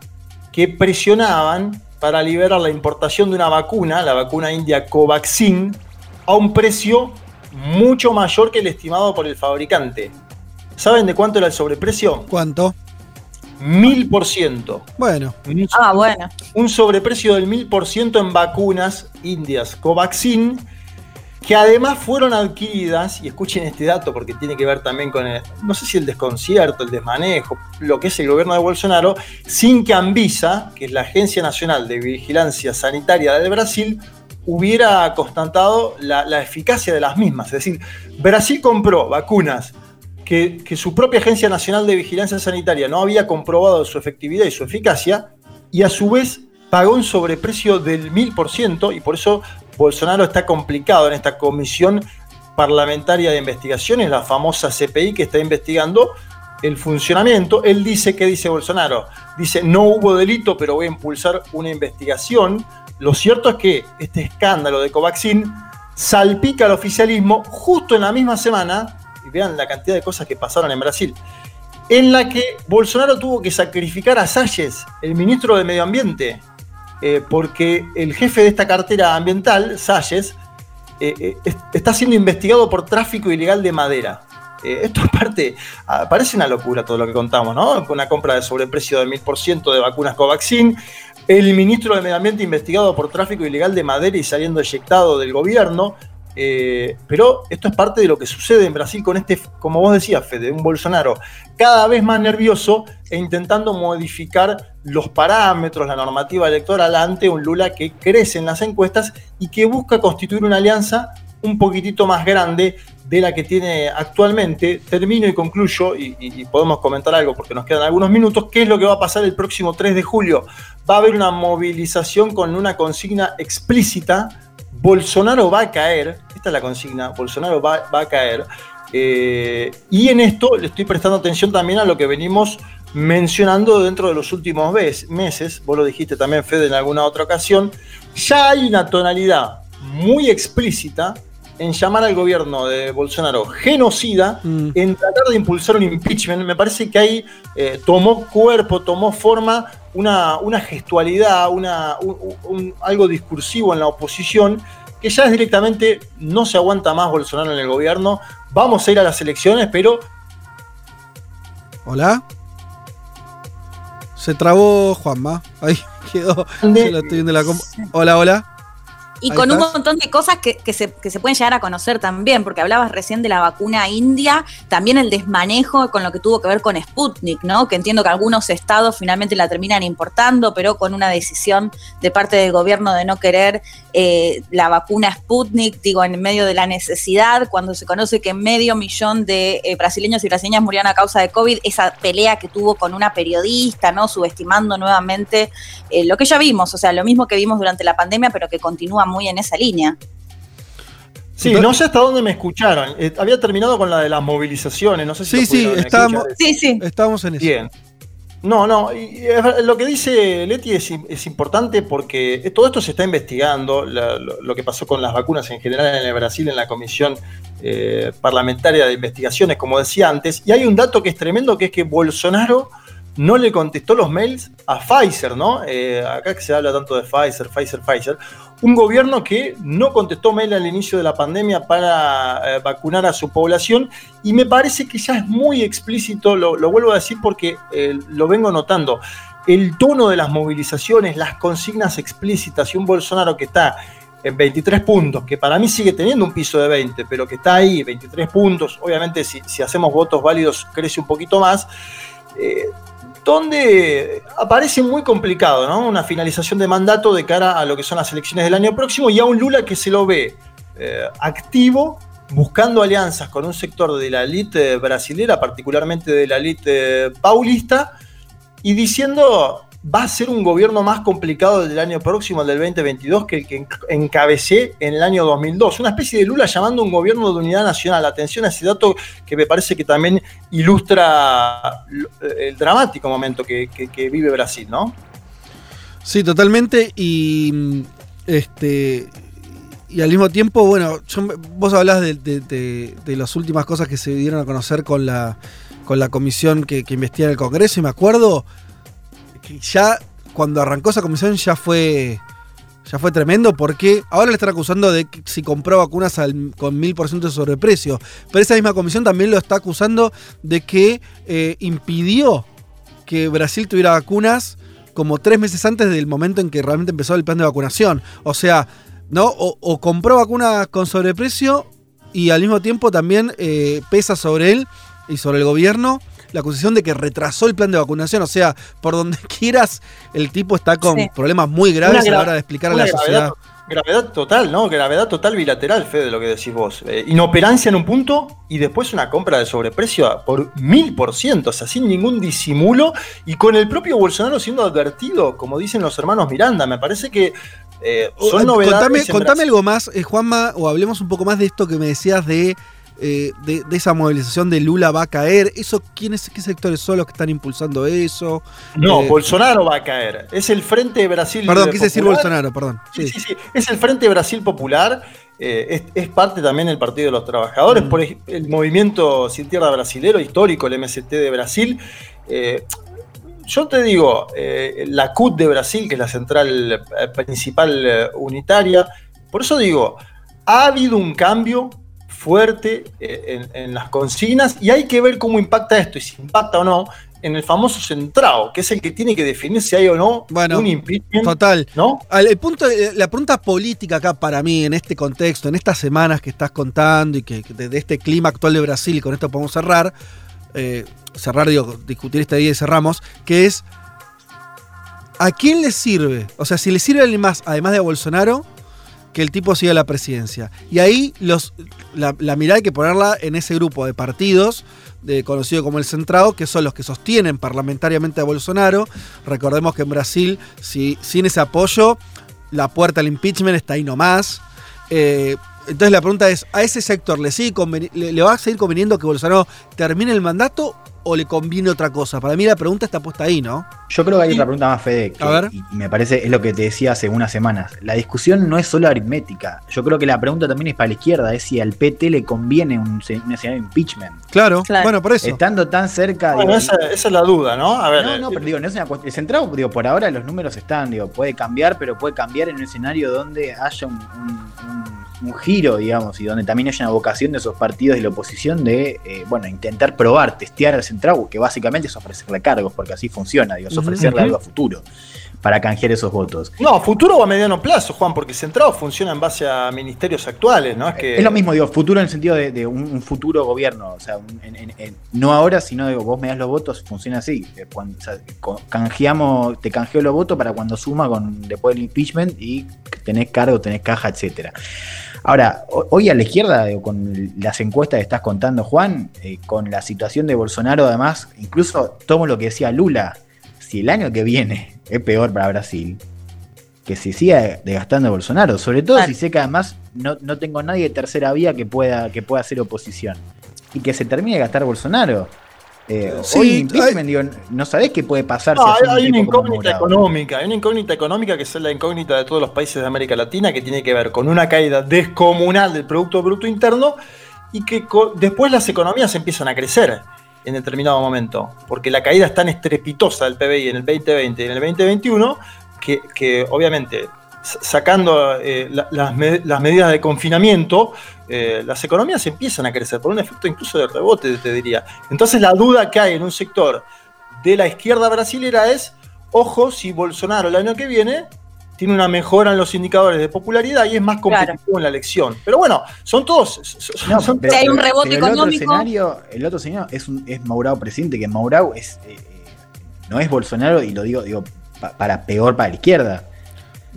que presionaban para liberar la importación de una vacuna, la vacuna india Covaxin, a un precio mucho mayor que el estimado por el fabricante. ¿Saben de cuánto era el sobreprecio? ¿Cuánto? Mil por ciento. Bueno. Ah, bueno. Un sobreprecio del mil por ciento en vacunas indias Covaxin. que además fueron adquiridas, y escuchen este dato porque tiene que ver también con, el, no sé si el desconcierto, el desmanejo, lo que es el gobierno de Bolsonaro, sin que Anvisa, que es la Agencia Nacional de Vigilancia Sanitaria del Brasil, hubiera constatado la, eficacia de las mismas. Es decir, Brasil compró vacunas que, que, su propia Agencia Nacional de Vigilancia Sanitaria no había comprobado su efectividad y su eficacia, y a su vez pagó un sobreprecio del 1000% y por eso Bolsonaro está complicado en esta comisión parlamentaria de investigaciones, la famosa CPI que está investigando el funcionamiento. Él dice, ¿qué dice Bolsonaro? Dice, no hubo delito, pero voy a impulsar una investigación. Lo cierto es que este escándalo de Covaxin salpica al oficialismo justo en la misma semana, y vean la cantidad de cosas que pasaron en Brasil, en la que Bolsonaro tuvo que sacrificar a Salles, el ministro de Medio Ambiente, eh, porque el jefe de esta cartera ambiental, Salles, eh, eh, está siendo investigado por tráfico ilegal de madera. esto aparte, ah, parece una locura todo lo que contamos, ¿no? Una compra de sobreprecio del 1000% de vacunas Covaxin, el ministro de Medio Ambiente investigado por tráfico ilegal de madera y saliendo eyectado del gobierno, eh, pero esto es parte de lo que sucede en Brasil con este, como vos decías, Fede, un Bolsonaro cada vez más nervioso e intentando modificar los parámetros, la normativa electoral ante un Lula que crece en las encuestas y que busca constituir una alianza un poquitito más grande de la que tiene actualmente. Termino y concluyo, y, podemos comentar algo porque nos quedan algunos minutos, ¿qué es lo que va a pasar el próximo 3 de julio? Va a haber una movilización con una consigna explícita Bolsonaro va a caer, esta es la consigna, Bolsonaro va, a caer, eh, y en esto le estoy prestando atención también a lo que venimos mencionando dentro de los últimos meses, vos lo dijiste también Fede en alguna otra ocasión, ya hay una tonalidad muy explícita en llamar al gobierno de Bolsonaro genocida, mm. en tratar de impulsar un impeachment. Me parece que ahí eh, tomó cuerpo, tomó forma una, una gestualidad, una, algo discursivo en la oposición, que ya es directamente no se aguanta más Bolsonaro en el gobierno. Vamos a ir a las elecciones, pero. Hola. Se trabó Juanma. Ahí quedó. Hola, hola. Y con un montón de cosas que, se, pueden llegar a conocer también, porque hablabas recién de la vacuna india, también el desmanejo con lo que tuvo que ver con Sputnik, ¿no? Que entiendo que algunos estados finalmente la terminan importando, pero con una decisión de parte del gobierno de no querer eh, la vacuna Sputnik, digo, en medio de la necesidad, cuando se conoce que medio millón de eh, brasileños y brasileñas murieron a causa de COVID, esa pelea que tuvo con una periodista, ¿no? Subestimando nuevamente eh, lo que ya vimos, o sea, lo mismo que vimos durante la pandemia, pero que continúa muy en esa línea. Sí, no sé hasta dónde me escucharon. había terminado con la de las movilizaciones, no sé si Sí, sí, estábamos, sí, sí. estábamos en eso. Bien. No, no, y lo que dice Leti es, importante porque todo esto se está investigando, lo, que pasó con las vacunas en general en el Brasil, en la Comisión eh, Parlamentaria de Investigaciones, como decía antes, y hay un dato que es tremendo, que es que Bolsonaro no le contestó los mails a Pfizer, ¿no? Eh, acá que se habla tanto de Pfizer, Pfizer, Pfizer. Un gobierno que no contestó mail al inicio de la pandemia para eh, vacunar a su población. Y me parece que ya es muy explícito, lo, vuelvo a decir porque eh, lo vengo notando, el tono de las movilizaciones, las consignas explícitas y un Bolsonaro que está en 23 puntos, que para mí sigue teniendo un piso de 20, pero que está ahí, 23 puntos, obviamente si, si hacemos votos válidos crece un poquito más donde aparece muy complicado. Una finalización de mandato de cara a lo que son las elecciones del año próximo y a un Lula que se lo ve eh, activo, buscando alianzas con un sector de la élite brasilera, particularmente de la élite paulista, y diciendo, va a ser un gobierno más complicado del año próximo, el del 2022, que el que encabecé en el año 2002. Una especie de Lula llamando un gobierno de unidad nacional. Atención a ese dato que me parece que también ilustra el dramático momento que, vive Brasil, ¿no? Sí, totalmente. Y este. Y al mismo tiempo, bueno, vos hablás de, las últimas cosas que se dieron a conocer con la, con la comisión que, que investiga el Congreso, y me acuerdo ya cuando arrancó esa comisión ya fue ya fue tremendo porque ahora le están acusando de que si compró vacunas con mil por ciento de sobreprecio. Pero esa misma comisión también lo está acusando de que eh, impidió que Brasil tuviera vacunas como tres meses antes del momento en que realmente empezó el plan de vacunación. O sea, ¿no? O, o compró vacunas con sobreprecio y al mismo tiempo también eh, pesa sobre él y sobre el gobierno la acusación de que retrasó el plan de vacunación. O sea, por donde quieras, el tipo está con Sí. problemas muy graves Una a la gra- hora de explicar a la sociedad. Gravedad, total, ¿no? Gravedad total bilateral, Fede, lo que decís vos. Eh, inoperancia en un punto y después una compra de sobreprecio por mil por ciento, o sea, sin ningún disimulo y con el propio Bolsonaro siendo advertido, como dicen los hermanos Miranda. Me parece que eh, son Eh, novedades. Contame, algo más, eh, Juanma, o hablemos un poco más de esto que me decías de, eh, de, de esa movilización de Lula va a caer. Eso, ¿quiénes, ¿Qué sectores son los que están impulsando eso? No, Eh, Bolsonaro va a caer. Es el Frente de Brasil. Perdón, quise decir. Bolsonaro, perdón. Sí, sí, sí. Es el Frente Brasil Popular. eh, es, es parte también del Partido de los Trabajadores, Mm. por el movimiento Sin Tierra Brasilero histórico, el MST de Brasil. Yo te digo, eh, la CUT de Brasil, que es la central eh, principal eh, unitaria, por eso digo, ha habido un cambio fuerte eh, en, en las consignas y hay que ver cómo impacta esto y si impacta o no en el famoso centrado, que es el que tiene que definir si hay o no un impeachment. Total. ¿No? El punto, eh, la pregunta política acá para mí, en este contexto, en estas semanas que estás contando y que que de, de este clima actual de Brasil, y con esto podemos cerrar, eh, cerrar, digo, discutir esta idea y cerramos, que es, ¿a quién le sirve? O sea, si le sirve a alguien más, además de a Bolsonaro, que el tipo siga la presidencia. Y ahí los, la, mirada hay que ponerla en ese grupo de partidos, de, conocido como el centrado, que son los que sostienen parlamentariamente a Bolsonaro. Recordemos que en Brasil, si, sin ese apoyo, la puerta al impeachment está ahí nomás. Eh, entonces la pregunta es, ¿a ese sector le, sigue le, le va a seguir conveniendo que Bolsonaro termine el mandato o le conviene otra cosa? Para mí la pregunta está puesta ahí, ¿no? Yo creo que hay otra pregunta más, Fede, que- A ver. y, me parece, es lo que te decía hace unas semanas. La discusión no es solo aritmética. Yo creo que la pregunta también es para la izquierda, es si al PT le conviene un, escenario de impeachment. Claro, bueno, por eso. Estando tan cerca... Bueno, digo, esa, esa es la duda, ¿no? A ver, no, eh, no, pero digo, no es una cuestión. El centrado, digo, por ahora los números están, digo, puede cambiar, pero puede cambiar en un escenario donde haya un, un- un- un giro, digamos, y donde también haya una vocación de esos partidos de la oposición de, eh, bueno, intentar probar, testear al centrado, que básicamente es ofrecerle cargos, porque así funciona, digo, es ofrecerle Ujú. algo a futuro para canjear esos votos. No, a futuro o a mediano plazo, Juan, porque Centrado funciona en base a ministerios actuales, ¿no? Es que Es lo mismo, digo, futuro en el sentido de, de un, un futuro gobierno. O sea, un- en- en- en- no ahora, sino digo, vos me das los votos, funciona así. Eh, cuando- o sea, canjeamos, te canjeo los votos para cuando suma con después del impeachment y tenés cargo, tenés caja, etcétera. Ahora, ho- hoy a la izquierda, con las encuestas que estás contando, Juan, eh, con la situación de Bolsonaro, además, incluso tomo lo que decía Lula, si el año que viene es peor para Brasil, que se siga desgastando Bolsonaro, sobre todo si sé que además no, no tengo nadie de tercera vía que pueda, que pueda hacer oposición. Y que se termine de gastar Bolsonaro. Eh, Sí, hoy impeachment, digo, no sabés qué puede pasar No, si hay, un hay una incógnita económica, hay una incógnita económica que es la incógnita de todos los países de América Latina, que tiene que ver con una caída descomunal del Producto Bruto Interno y que después las economías empiezan a crecer en determinado momento, porque la caída es tan estrepitosa del PBI en el 2020 y en el 2021 que, que obviamente sacando eh, la- las, me- las medidas de confinamiento, eh, las economías empiezan a crecer por un efecto incluso de rebote, te diría. Entonces la duda que hay en un sector de la izquierda brasilera es, ojo, si Bolsonaro el año que viene tiene una mejora en los indicadores de popularidad y es más competitivo en la elección. Pero bueno, son todos... son- No, son- pero- Si hay un rebote pero el otro económico. escenario, el otro escenario es, un, es Maurao presidente, que Maurao es, eh, eh, no es Bolsonaro, y lo digo, digo pa- para peor para la izquierda.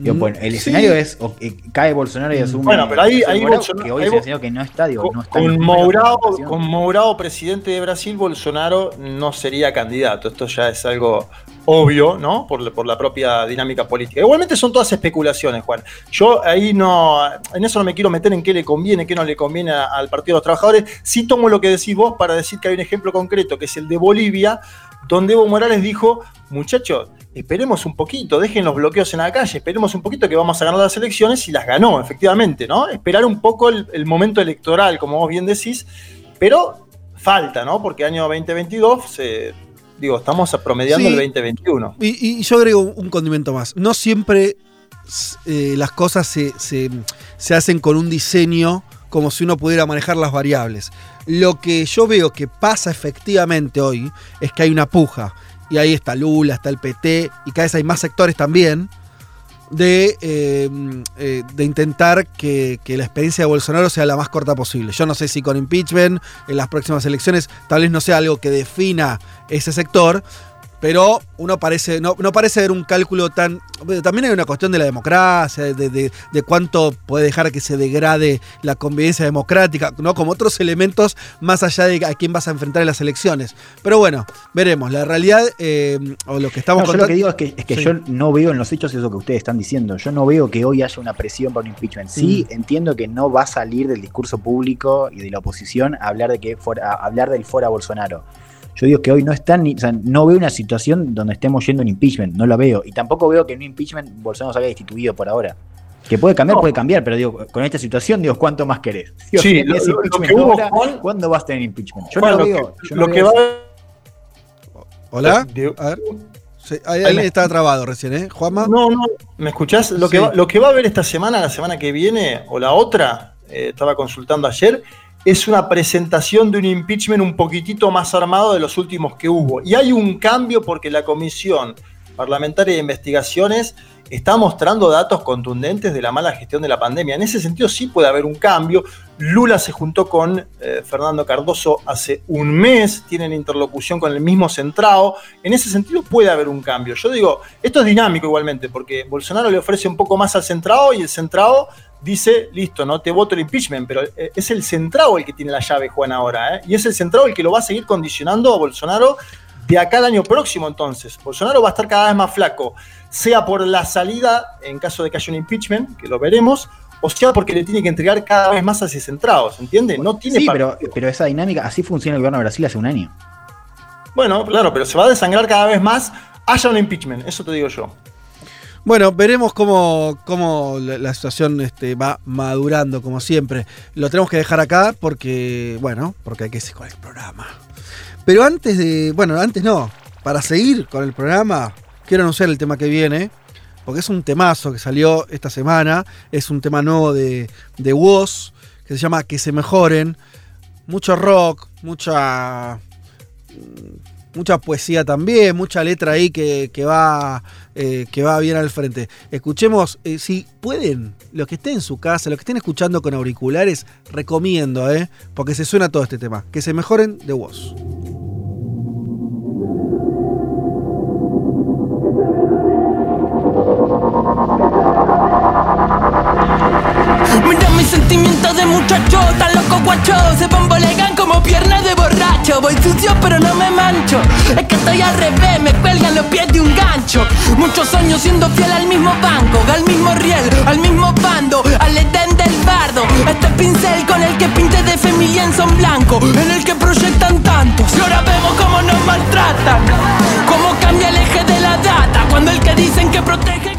Digo, Mm, bueno, el sí. escenario es o- eh, cae Bolsonaro y asume. Bueno, pero ahí- ahí Bolsonaro- que hoy ahí es Bo- el escenario que no está, digo, no está Con Mourao, con Mourao, presidente de Brasil, Bolsonaro no sería candidato. Esto ya es algo obvio, ¿no? Por, la- por la propia dinámica política. Igualmente son todas especulaciones, Juan. Yo ahí no, en eso no me quiero meter en qué le conviene, qué no le conviene al Partido de los Trabajadores. Sí tomo lo que decís vos para decir que hay un ejemplo concreto, que es el de Bolivia, donde Evo Morales dijo, muchachos, esperemos un poquito, dejen los bloqueos en la calle, esperemos un poquito que vamos a ganar las elecciones y las ganó, efectivamente, ¿no? Esperar un poco el, el momento electoral, como vos bien decís, pero falta, ¿no? Porque año 2022, se- digo, estamos promediando Sí. el 2021. Y, y yo agrego un condimento más. No siempre eh, las cosas se, se- se hacen con un diseño como si uno pudiera manejar las variables. Lo que yo veo que pasa efectivamente hoy es que hay una puja. Y ahí está Lula, está el PT, y cada vez hay más sectores también. de, eh, eh, de intentar que, que la experiencia de Bolsonaro sea la más corta posible. Yo no sé si con impeachment en las próximas elecciones tal vez no sea algo que defina ese sector, pero uno parece, no, no parece ver un cálculo tan. También hay una cuestión de la democracia, de, de- de cuánto puede dejar que se degrade la convivencia democrática, ¿no? Como otros elementos más allá de a quién vas a enfrentar en las elecciones. Pero bueno, veremos. La realidad, eh, o lo que estamos No, yo lo contando- que digo es que, es que Sí. yo no veo en los hechos eso que ustedes están diciendo. Yo no veo que hoy haya una presión por un impeachment. Sí, Mm. entiendo que no va a salir del discurso público y de la oposición a hablar de que fuera, a hablar del fuera Bolsonaro. Yo digo que hoy no están, ni- o sea, no veo una situación donde estemos yendo en impeachment, no la veo. Y tampoco veo que en un impeachment Bolsonaro se haya destituido por ahora. Que puede cambiar, No. puede cambiar, pero digo, con esta situación, digo, ¿cuánto más querés? Digo, Sí, si lo- tenés lo- lo impeachment que hubo, ahora, Juan- ¿Cuándo vas a tener impeachment? Yo Juan, no lo lo veo. que- yo no lo veo que va ¿Hola? Diego- A ver. Sí, ahí- alguien estaba trabado recién, ¿eh? Juanma. No, no, ¿me escuchás? Lo, que va, lo que va a haber esta semana, la semana que viene o la otra, eh, estaba consultando ayer, es una presentación de un impeachment un poquitito más armado de los últimos que hubo. Y hay un cambio porque la Comisión Parlamentaria de Investigaciones está mostrando datos contundentes de la mala gestión de la pandemia. En ese sentido sí puede haber un cambio. Lula se juntó con eh, Fernando Cardoso hace un mes, tienen interlocución con el mismo centrado. En ese sentido puede haber un cambio. Yo digo, esto es dinámico igualmente, porque Bolsonaro le ofrece un poco más al centrado y el centrado dice, listo, no te voto el impeachment, pero eh, es el centrado el que tiene la llave, Juan, ahora, ¿eh? y es el centrado el que lo va a seguir condicionando a Bolsonaro de acá al año próximo entonces. Bolsonaro va a estar cada vez más flaco, sea por la salida, en caso de que haya un impeachment, que lo veremos, o sea porque le tiene que entregar cada vez más a ese centrado, ¿se entiende? No tiene Sí, pero, pero esa dinámica, así funciona el gobierno de Brasil hace un año. Bueno, claro, pero se va a desangrar cada vez más, haya un impeachment, eso te digo yo. Bueno, veremos cómo, cómo la, la situación este, va madurando, como siempre. Lo tenemos que dejar acá porque, bueno, porque hay que seguir con el programa. Pero antes de, bueno, antes no, para seguir con el programa, quiero anunciar el tema que viene, porque es un temazo que salió esta semana, es un tema nuevo de, de Woz, que se llama Que se mejoren. Mucho rock, mucha mucha poesía también, mucha letra ahí que, que va, eh, que va bien al frente. Escuchemos, eh, si pueden, los que estén en su casa, los que estén escuchando con auriculares, recomiendo, eh, porque se suena todo este tema. Que se mejoren de voz. De muchacho, tan loco guacho. Se bambolegan como piernas de borracho. Voy sucio pero no me mancho. Es que estoy al revés, me cuelgan los pies de un gancho. Muchos años siendo fiel al mismo banco Al mismo riel, al mismo bando Al edén del bardo. Este pincel con el que pinte de familia son blanco En el que proyectan tantos. Y ahora vemos cómo nos maltratan Cómo cambia el eje de la data Cuando el que dicen que protege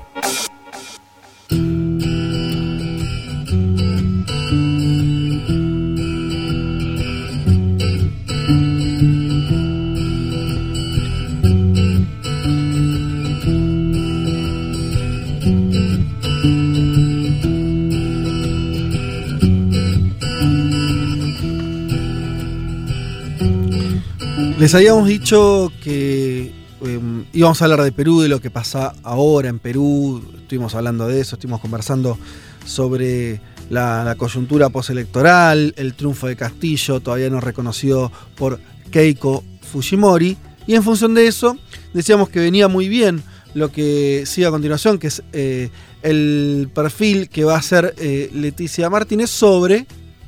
Les habíamos dicho que eh, íbamos a hablar de Perú, de lo que pasa ahora en Perú. Estuvimos hablando de eso, estuvimos conversando sobre la, la coyuntura postelectoral, el triunfo de Castillo, todavía no reconocido por Keiko Fujimori. Y en función de eso, decíamos que venía muy bien lo que sigue a continuación, que es eh, el perfil que va a hacer eh, Leticia Martínez sobre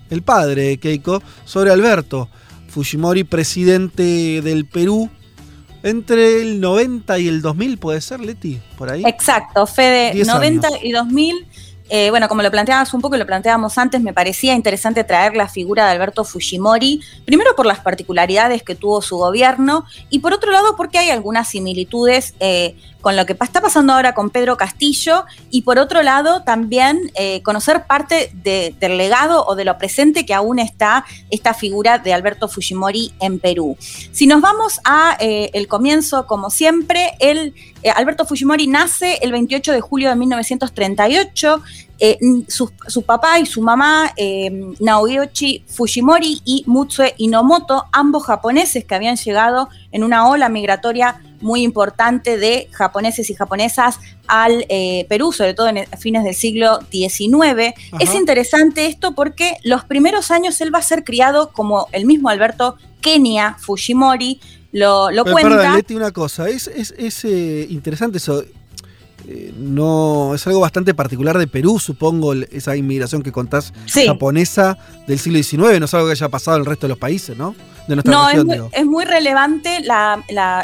el padre de Keiko, sobre Alberto Fujimori, presidente del Perú, entre el 90 y el 2000, ¿puede ser, Leti? Por ahí. Exacto, Fede, 10 90 años. y 2000. eh, bueno, como lo planteabas un poco y lo planteábamos antes, me parecía interesante traer la figura de Alberto Fujimori, primero por las particularidades que tuvo su gobierno y por otro lado porque hay algunas similitudes eh, con lo que está pasando ahora con Pedro Castillo y por otro lado también eh, conocer parte del legado o de lo presente que aún está esta figura de Alberto Fujimori en Perú. Si nos vamos a eh, el comienzo, como siempre, el, eh, Alberto Fujimori nace el 28 de julio de 1938 eh, su, papá y su mamá, eh, Naoyoshi Fujimori y Mutsue Inomoto, ambos japoneses que habían llegado en una ola migratoria muy importante de japoneses y japonesas al eh, Perú, sobre todo en fines del siglo XIX. Es interesante esto porque los primeros años él va a ser criado como el mismo Alberto Kenia Fujimori lo, lo cuenta. Perdón, Leti, una cosa, es, es, interesante eso. Eh, no es algo bastante particular de Perú, supongo, esa inmigración que contás japonesa del siglo XIX, no es algo que haya pasado en el resto de los países, ¿no? De nuestra no, es, muy, es, muy, relevante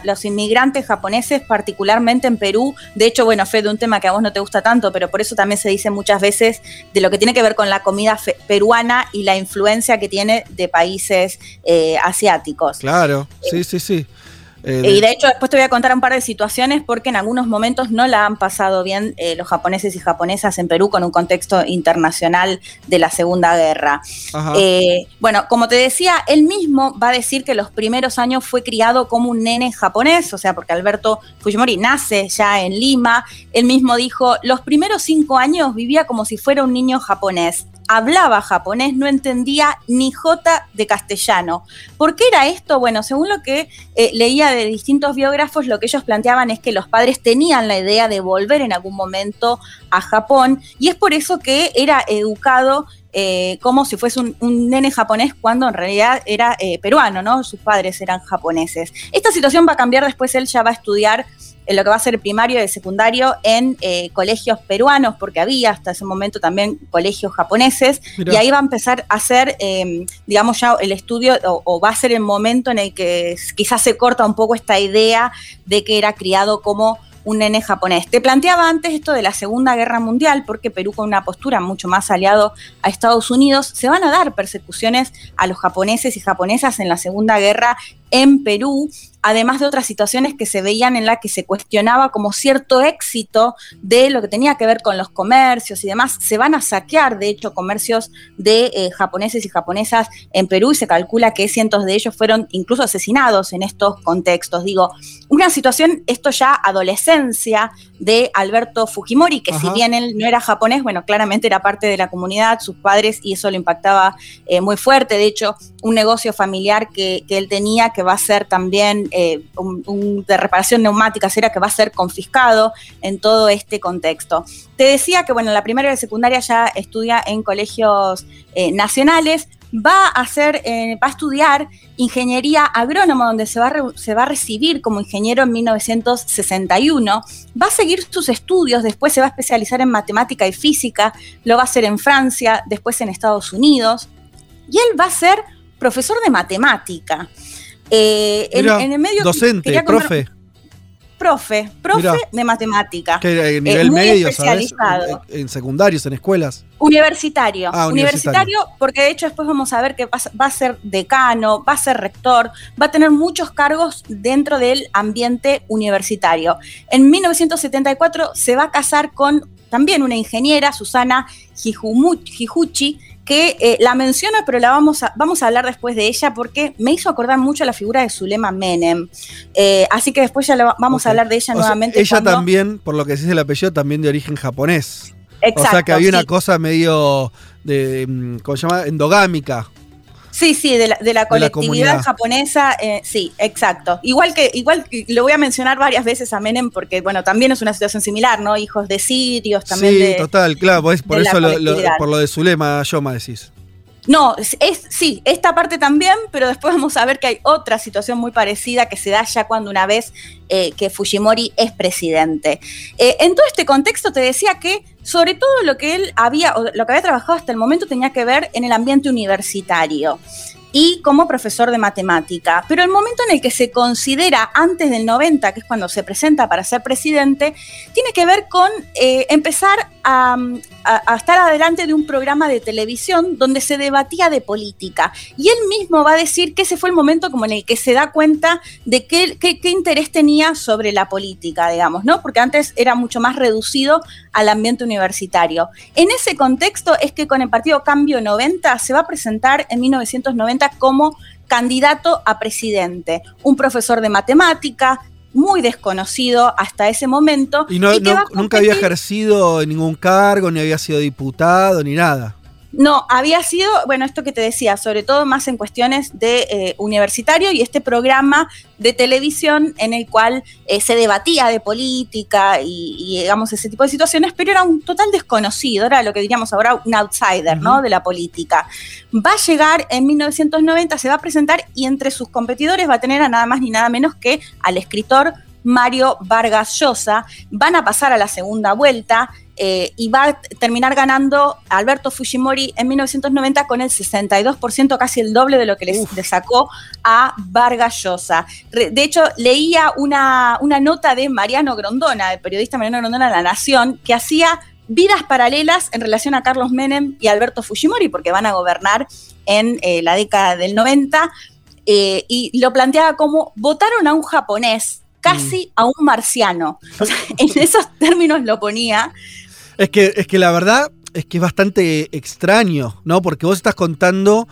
los inmigrantes japoneses, particularmente en Perú. De hecho, bueno, fue de un tema que a vos no te gusta tanto, pero por eso también se dice muchas veces de lo que tiene que ver con la comida peruana y la influencia que tiene de países eh, asiáticos. Claro, sí, sí, sí. Eh, y de hecho después te voy a contar un par de situaciones porque en algunos momentos no la han pasado bien eh, los japoneses y japonesas en Perú con un contexto internacional de la Segunda Guerra. Eh, bueno, como te decía, él mismo va a decir que los primeros años fue criado como un nene japonés, o sea, porque Alberto Fujimori nace ya en Lima, él mismo dijo, los primeros cinco años vivía como si fuera un niño japonés hablaba japonés, no entendía ni jota de castellano. ¿Por qué era esto? Bueno, según lo que eh, leía de distintos biógrafos, lo que ellos planteaban es que los padres tenían la idea de volver en algún momento a Japón y es por eso que era educado eh, como si fuese un, nene japonés cuando en realidad era eh, peruano, ¿no? Sus padres eran japoneses. Esta situación va a cambiar, después él ya va a estudiar en lo que va a ser primario y secundario en eh, colegios peruanos, porque había hasta ese momento también colegios japoneses, y ahí va a empezar a hacer, em, digamos, ya el estudio, o, va a ser el momento en el que quizás se corta un poco esta idea de que era criado como un nene japonés. Te planteaba antes esto de la Segunda Guerra Mundial, porque Perú con una postura mucho más aliado a Estados Unidos, se van a dar persecuciones a los japoneses y japonesas en la Segunda Guerra en Perú, además de otras situaciones que se veían en las que se cuestionaba como cierto éxito de lo que tenía que ver con los comercios y demás. Se van a saquear, de hecho, comercios de eh, japoneses y japonesas en Perú y se calcula que cientos de ellos fueron incluso asesinados en estos contextos. Digo, una situación, esto ya adolescencia de Alberto Fujimori, que si bien él no era japonés, bueno, claramente era parte de la comunidad, sus padres, y eso lo impactaba eh, muy fuerte. De hecho, un negocio familiar que, que él tenía, que va a ser también eh, un, de reparación neumática, era que va a ser confiscado en todo este contexto. Te decía que, bueno, la primaria y la secundaria ya estudia en colegios eh, nacionales, va a hacer, eh, va a estudiar ingeniería agrónoma, donde se va, se va a recibir como ingeniero en 1961. Va a seguir sus estudios, después se va a especializar en matemática y física, lo va a hacer en Francia, después en Estados Unidos. Y él va a ser profesor de matemática. Eh, en, el medio docente, profe. Profe, profe de matemática. ¿Qué, eh, nivel medio, especializado. En, secundarios, en escuelas. Universitario. Ah, universitario. porque de hecho después vamos a ver que va, a ser decano, va a ser rector, va a tener muchos cargos dentro del ambiente universitario. En 1974 se va a casar con también una ingeniera, Susana Hijuchi, que eh, la menciono, pero la vamos a, vamos a hablar después de ella porque me hizo acordar mucho a la figura de Zulema Menem. Eh, así que después ya vamos a hablar de ella nuevamente. ella también, por lo que dice el apellido, también de origen japonés. Exacto, o sea que había una cosa medio de, mm, ¿cómo se llama? Endogámica. Sí, sí, de la, de la colectividad japonesa, eh, sí, exacto. Igual que, igual lo voy a mencionar varias veces a Menem porque, bueno, también es una situación similar, ¿no? Hijos de sirios, también sí, total, claro, por, por eso por lo de Zulema, Yoma decís. No, es, sí, esta parte también, pero después vamos a ver que hay otra situación muy parecida que se da ya cuando una vez eh, que Fujimori es presidente. Eh, en todo este contexto te decía que sobre todo lo que él había, o lo que había trabajado hasta el momento tenía que ver en el ambiente universitario y como profesor de matemática. Pero el momento en el que se considera antes del 90, que es cuando se presenta para ser presidente, tiene que ver con eh, empezar a estar adelante de un programa de televisión donde se debatía de política. Y él mismo va a decir que ese fue el momento como en el que se da cuenta de qué, qué interés tenía sobre la política, digamos, ¿no? Porque antes era mucho más reducido al ambiente universitario. En ese contexto es que con el partido Cambio 90 se va a presentar en 1990 como candidato a presidente, un profesor de matemática, muy desconocido hasta ese momento. Y, no, nunca había ejercido ningún cargo, ni había sido diputado, ni nada. No, había sido, bueno, esto que te decía, sobre todo más en cuestiones de eh, universitario y este programa de televisión en el cual eh, se debatía de política y, digamos, ese tipo de situaciones, pero era un total desconocido, era lo que diríamos ahora un outsider, ¿no? De la política. Va a llegar en 1990, se va a presentar y entre sus competidores va a tener a nada más ni nada menos que al escritor Mario Vargas Llosa. Van a pasar a la segunda vuelta. Eh, y va a terminar ganando Alberto Fujimori en 1990 con el 62%, casi el doble de lo que le, sacó a Vargas Llosa. De hecho, leía una, una nota de Mariano Grondona, el periodista Mariano Grondona de La Nación, que hacía vidas paralelas en relación a Carlos Menem y Alberto Fujimori, porque van a gobernar en eh, la década del 90, eh, y lo planteaba como votaron a un japonés, casi mm. a un marciano. en esos términos lo ponía. Es que, es que la verdad es que es bastante extraño, ¿no? Porque vos estás contando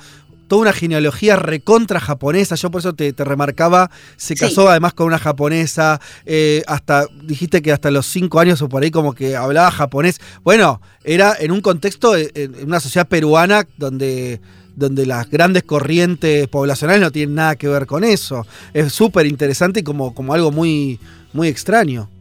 toda una genealogía recontra japonesa. Yo por eso te, remarcaba, se casó además con una japonesa, eh, hasta, dijiste que hasta los cinco años o por ahí como que hablaba japonés. Bueno, era en un contexto, eh, en una sociedad peruana donde donde las grandes corrientes poblacionales no tienen nada que ver con eso. Es súper interesante y como, como algo muy, muy extraño.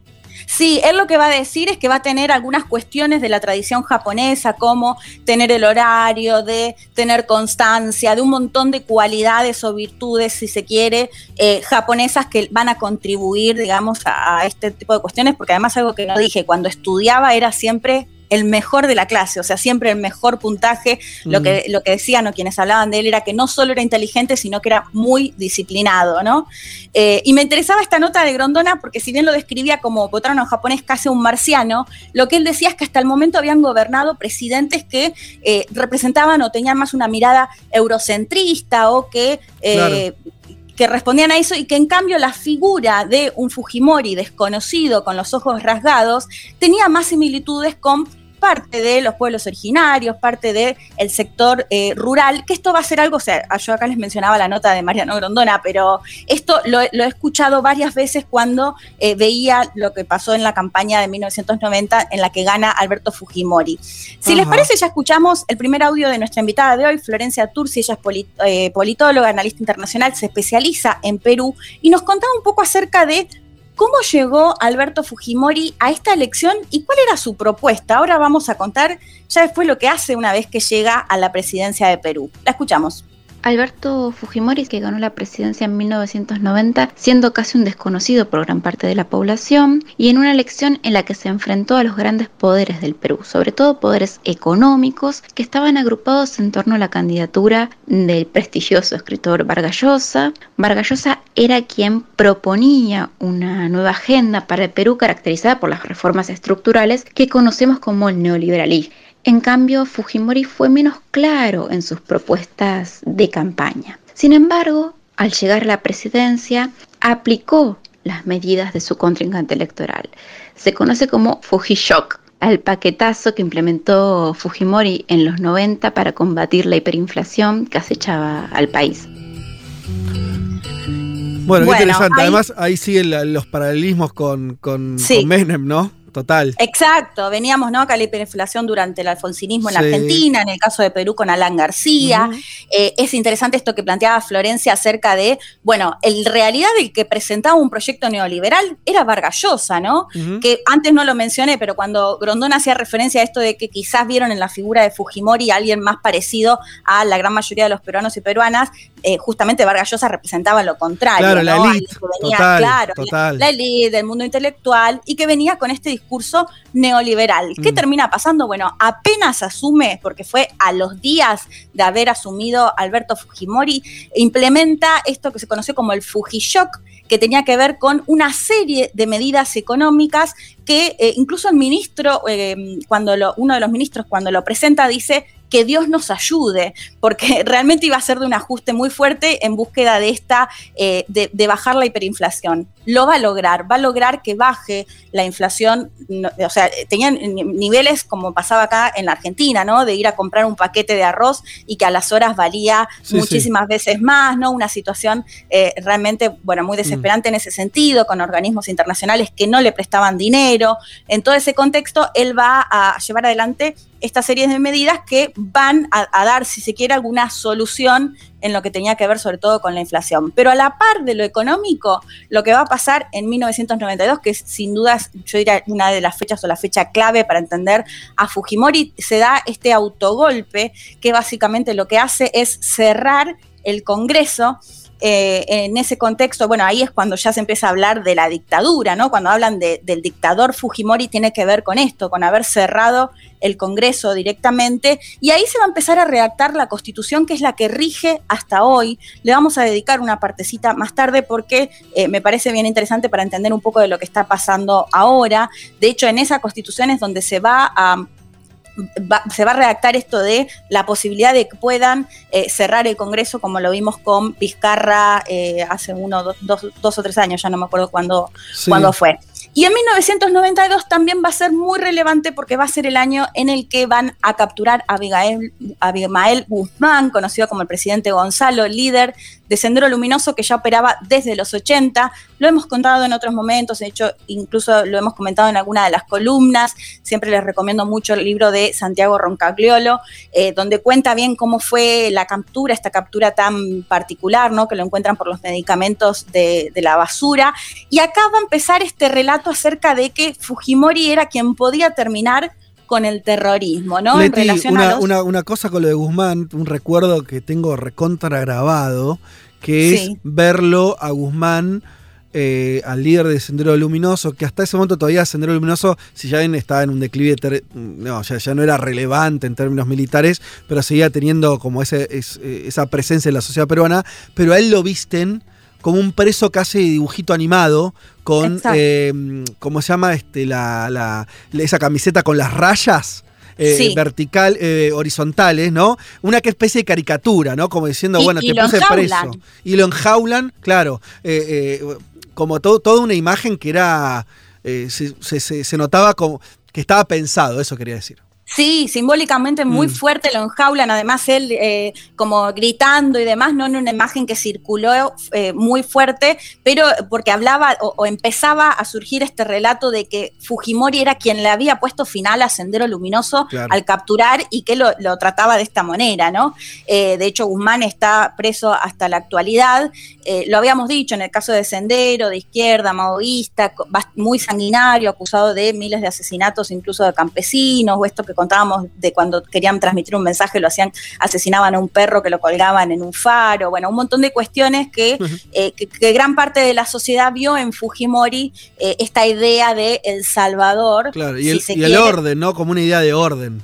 Sí, él lo que va a decir es que va a tener algunas cuestiones de la tradición japonesa, como tener el horario, de tener constancia, de un montón de cualidades o virtudes, si se quiere, eh, japonesas que van a contribuir, digamos, a, a este tipo de cuestiones, porque además algo que no dije, cuando estudiaba era siempre el mejor de la clase, o sea, siempre el mejor puntaje. Lo, que, lo que decían o quienes hablaban de él era que no solo era inteligente, sino que era muy disciplinado, ¿no? Eh, y me interesaba esta nota de Grondona porque si bien lo describía como votaron japonés casi un marciano, lo que él decía es que hasta el momento habían gobernado presidentes que eh, representaban o tenían más una mirada eurocentrista o que... Eh, que respondían a eso y que en cambio la figura de un Fujimori desconocido con los ojos rasgados tenía más similitudes con parte de los pueblos originarios, parte del el sector eh, rural, que esto va a ser algo, o sea, yo acá les mencionaba la nota de Mariano Grondona, pero esto lo, he escuchado varias veces cuando eh, veía lo que pasó en la campaña de 1990 en la que gana Alberto Fujimori. Si les parece, ya escuchamos el primer audio de nuestra invitada de hoy, Florencia Turci, ella es eh, politóloga, analista internacional, se especializa en Perú y nos contaba un poco acerca de ¿Cómo llegó Alberto Fujimori a esta elección y cuál era su propuesta? Ahora vamos a contar ya después lo que hace una vez que llega a la presidencia de Perú. La escuchamos. Alberto Fujimori, que ganó la presidencia en 1990, siendo casi un desconocido por gran parte de la población, y en una elección en la que se enfrentó a los grandes poderes del Perú, sobre todo poderes económicos, que estaban agrupados en torno a la candidatura del prestigioso escritor Vargas Llosa. Vargas Llosa era quien proponía una nueva agenda para el Perú caracterizada por las reformas estructurales que conocemos como el neoliberalismo en cambio, Fujimori fue menos claro en sus propuestas de campaña. Sin embargo, al llegar a la presidencia, aplicó las medidas de su contrincante electoral. Se conoce como Fujishock, al paquetazo que implementó Fujimori en los 90 para combatir la hiperinflación que acechaba al país. Bueno, qué interesante. Además, ahí siguen los paralelismos con, con Menem, ¿no? Total. Exacto, veníamos ¿no? hiperinflación durante el alfonsinismo en la Argentina, en el caso de Perú con Alan García. Eh, es interesante esto que planteaba Florencia acerca de, bueno, en realidad el que presentaba un proyecto neoliberal era Vargas Llosa, ¿no? Que antes no lo mencioné, pero cuando Grondona hacía referencia a esto de que quizás vieron en la figura de Fujimori a alguien más parecido a la gran mayoría de los peruanos y peruanas, eh, justamente Vargas Llosa representaba lo contrario. Claro, la ¿no? elite, Alguien que venía, total, claro, total. la élite del mundo intelectual y que venía con este discurso neoliberal. ¿Qué Mm. termina pasando? Bueno, apenas asume, porque fue a los días de haber asumido Alberto Fujimori, implementa esto que se conoció como el Fujishock, que tenía que ver con una serie de medidas económicas que eh, incluso el ministro, eh, cuando lo, uno de los ministros cuando lo presenta dice que Dios nos ayude, porque realmente iba a ser de un ajuste muy fuerte en búsqueda de esta, eh, de, de bajar la hiperinflación. Lo va a lograr, va a lograr que baje la inflación, no, o sea, tenían ni- niveles como pasaba acá en la Argentina, ¿no? De ir a comprar un paquete de arroz y que a las horas valía Sí, muchísimas veces más, ¿no? Una situación eh, realmente, bueno, muy desesperante en ese sentido, con organismos internacionales que no le prestaban dinero. En todo ese contexto, él va a llevar adelante esta serie de medidas que van a, a dar, si se quiere, alguna solución en lo que tenía que ver sobre todo con la inflación. Pero a la par de lo económico, lo que va a pasar en 1992, que es sin dudas, yo diría, una de las fechas o la fecha clave para entender a Fujimori, se da este autogolpe que básicamente lo que hace es cerrar el Congreso eh, en ese contexto, bueno, ahí es cuando ya se empieza a hablar de la dictadura, ¿no? Cuando hablan de- del dictador Fujimori tiene que ver con esto, con haber cerrado el Congreso directamente, y ahí se va a empezar a redactar la constitución que es la que rige hasta hoy. Le vamos a dedicar una partecita más tarde porque eh, me parece bien interesante para entender un poco de lo que está pasando ahora. De hecho, en esa constitución es donde se va a va- se va a redactar esto de la posibilidad de que puedan eh, cerrar el Congreso, como lo vimos con Vizcarra eh, hace uno, dos, dos- dos o tres años, ya no me acuerdo cuándo, Sí. cuándo fue. Y en 1992 también va a ser muy relevante porque va a ser el año en el que van a capturar a Abigail, Abimael Guzmán, conocido como el presidente Gonzalo, líder de Sendero Luminoso que ya operaba desde los 80. Lo hemos contado en otros momentos, de hecho, incluso lo hemos comentado en alguna de las columnas. Siempre les recomiendo mucho el libro de Santiago Roncagliolo, eh, donde cuenta bien cómo fue la captura, esta captura tan particular, ¿no? Que lo encuentran por los medicamentos de la basura. Y acá va a empezar este relato acerca de que Fujimori era quien podía terminar con el terrorismo, ¿no? Leti, en relación a una, los... una- una cosa con lo de Guzmán, un recuerdo que tengo recontra grabado, que Sí. es verlo a Guzmán, eh, al líder de Sendero Luminoso, que hasta ese momento todavía Sendero Luminoso, si ya bien estaba en un declive, no, ya, ya no era relevante en términos militares, pero seguía teniendo como ese, es- eh, esa presencia en la sociedad peruana, pero a él lo visten como un preso casi de dibujito animado, con, eh, ¿cómo se llama? Este, la, la- esa camiseta con las rayas. eh, Sí. vertical, eh, horizontales, ¿no? Una que especie de caricatura, ¿no? Como diciendo, Y- bueno, y te puse enjaulan. preso. Y lo enjaulan, claro. eh, eh, como todo, toda una imagen que era. se, se- se- se notaba como que estaba pensado, eso quería decir. Sí, simbólicamente muy Mm. fuerte lo enjaulan, además él eh, como gritando y demás, no en una imagen que circuló eh, muy fuerte, pero porque hablaba o, o empezaba a surgir este relato de que Fujimori era quien le había puesto final a Sendero Luminoso Claro. al capturar y que lo, lo trataba de esta manera, ¿no? Eh, de hecho, Guzmán está preso hasta la actualidad, eh, lo habíamos dicho en el caso de Sendero, de izquierda, maoísta, muy sanguinario, acusado de miles de asesinatos, incluso de campesinos, o esto que contábamos de cuando querían transmitir un mensaje, lo hacían, asesinaban a un perro que lo colgaban en un faro, bueno, un montón de cuestiones que, eh, que, que gran parte de la sociedad vio en Fujimori eh, esta idea de El Salvador. Claro, y el, y el orden, ¿no? Como una idea de orden.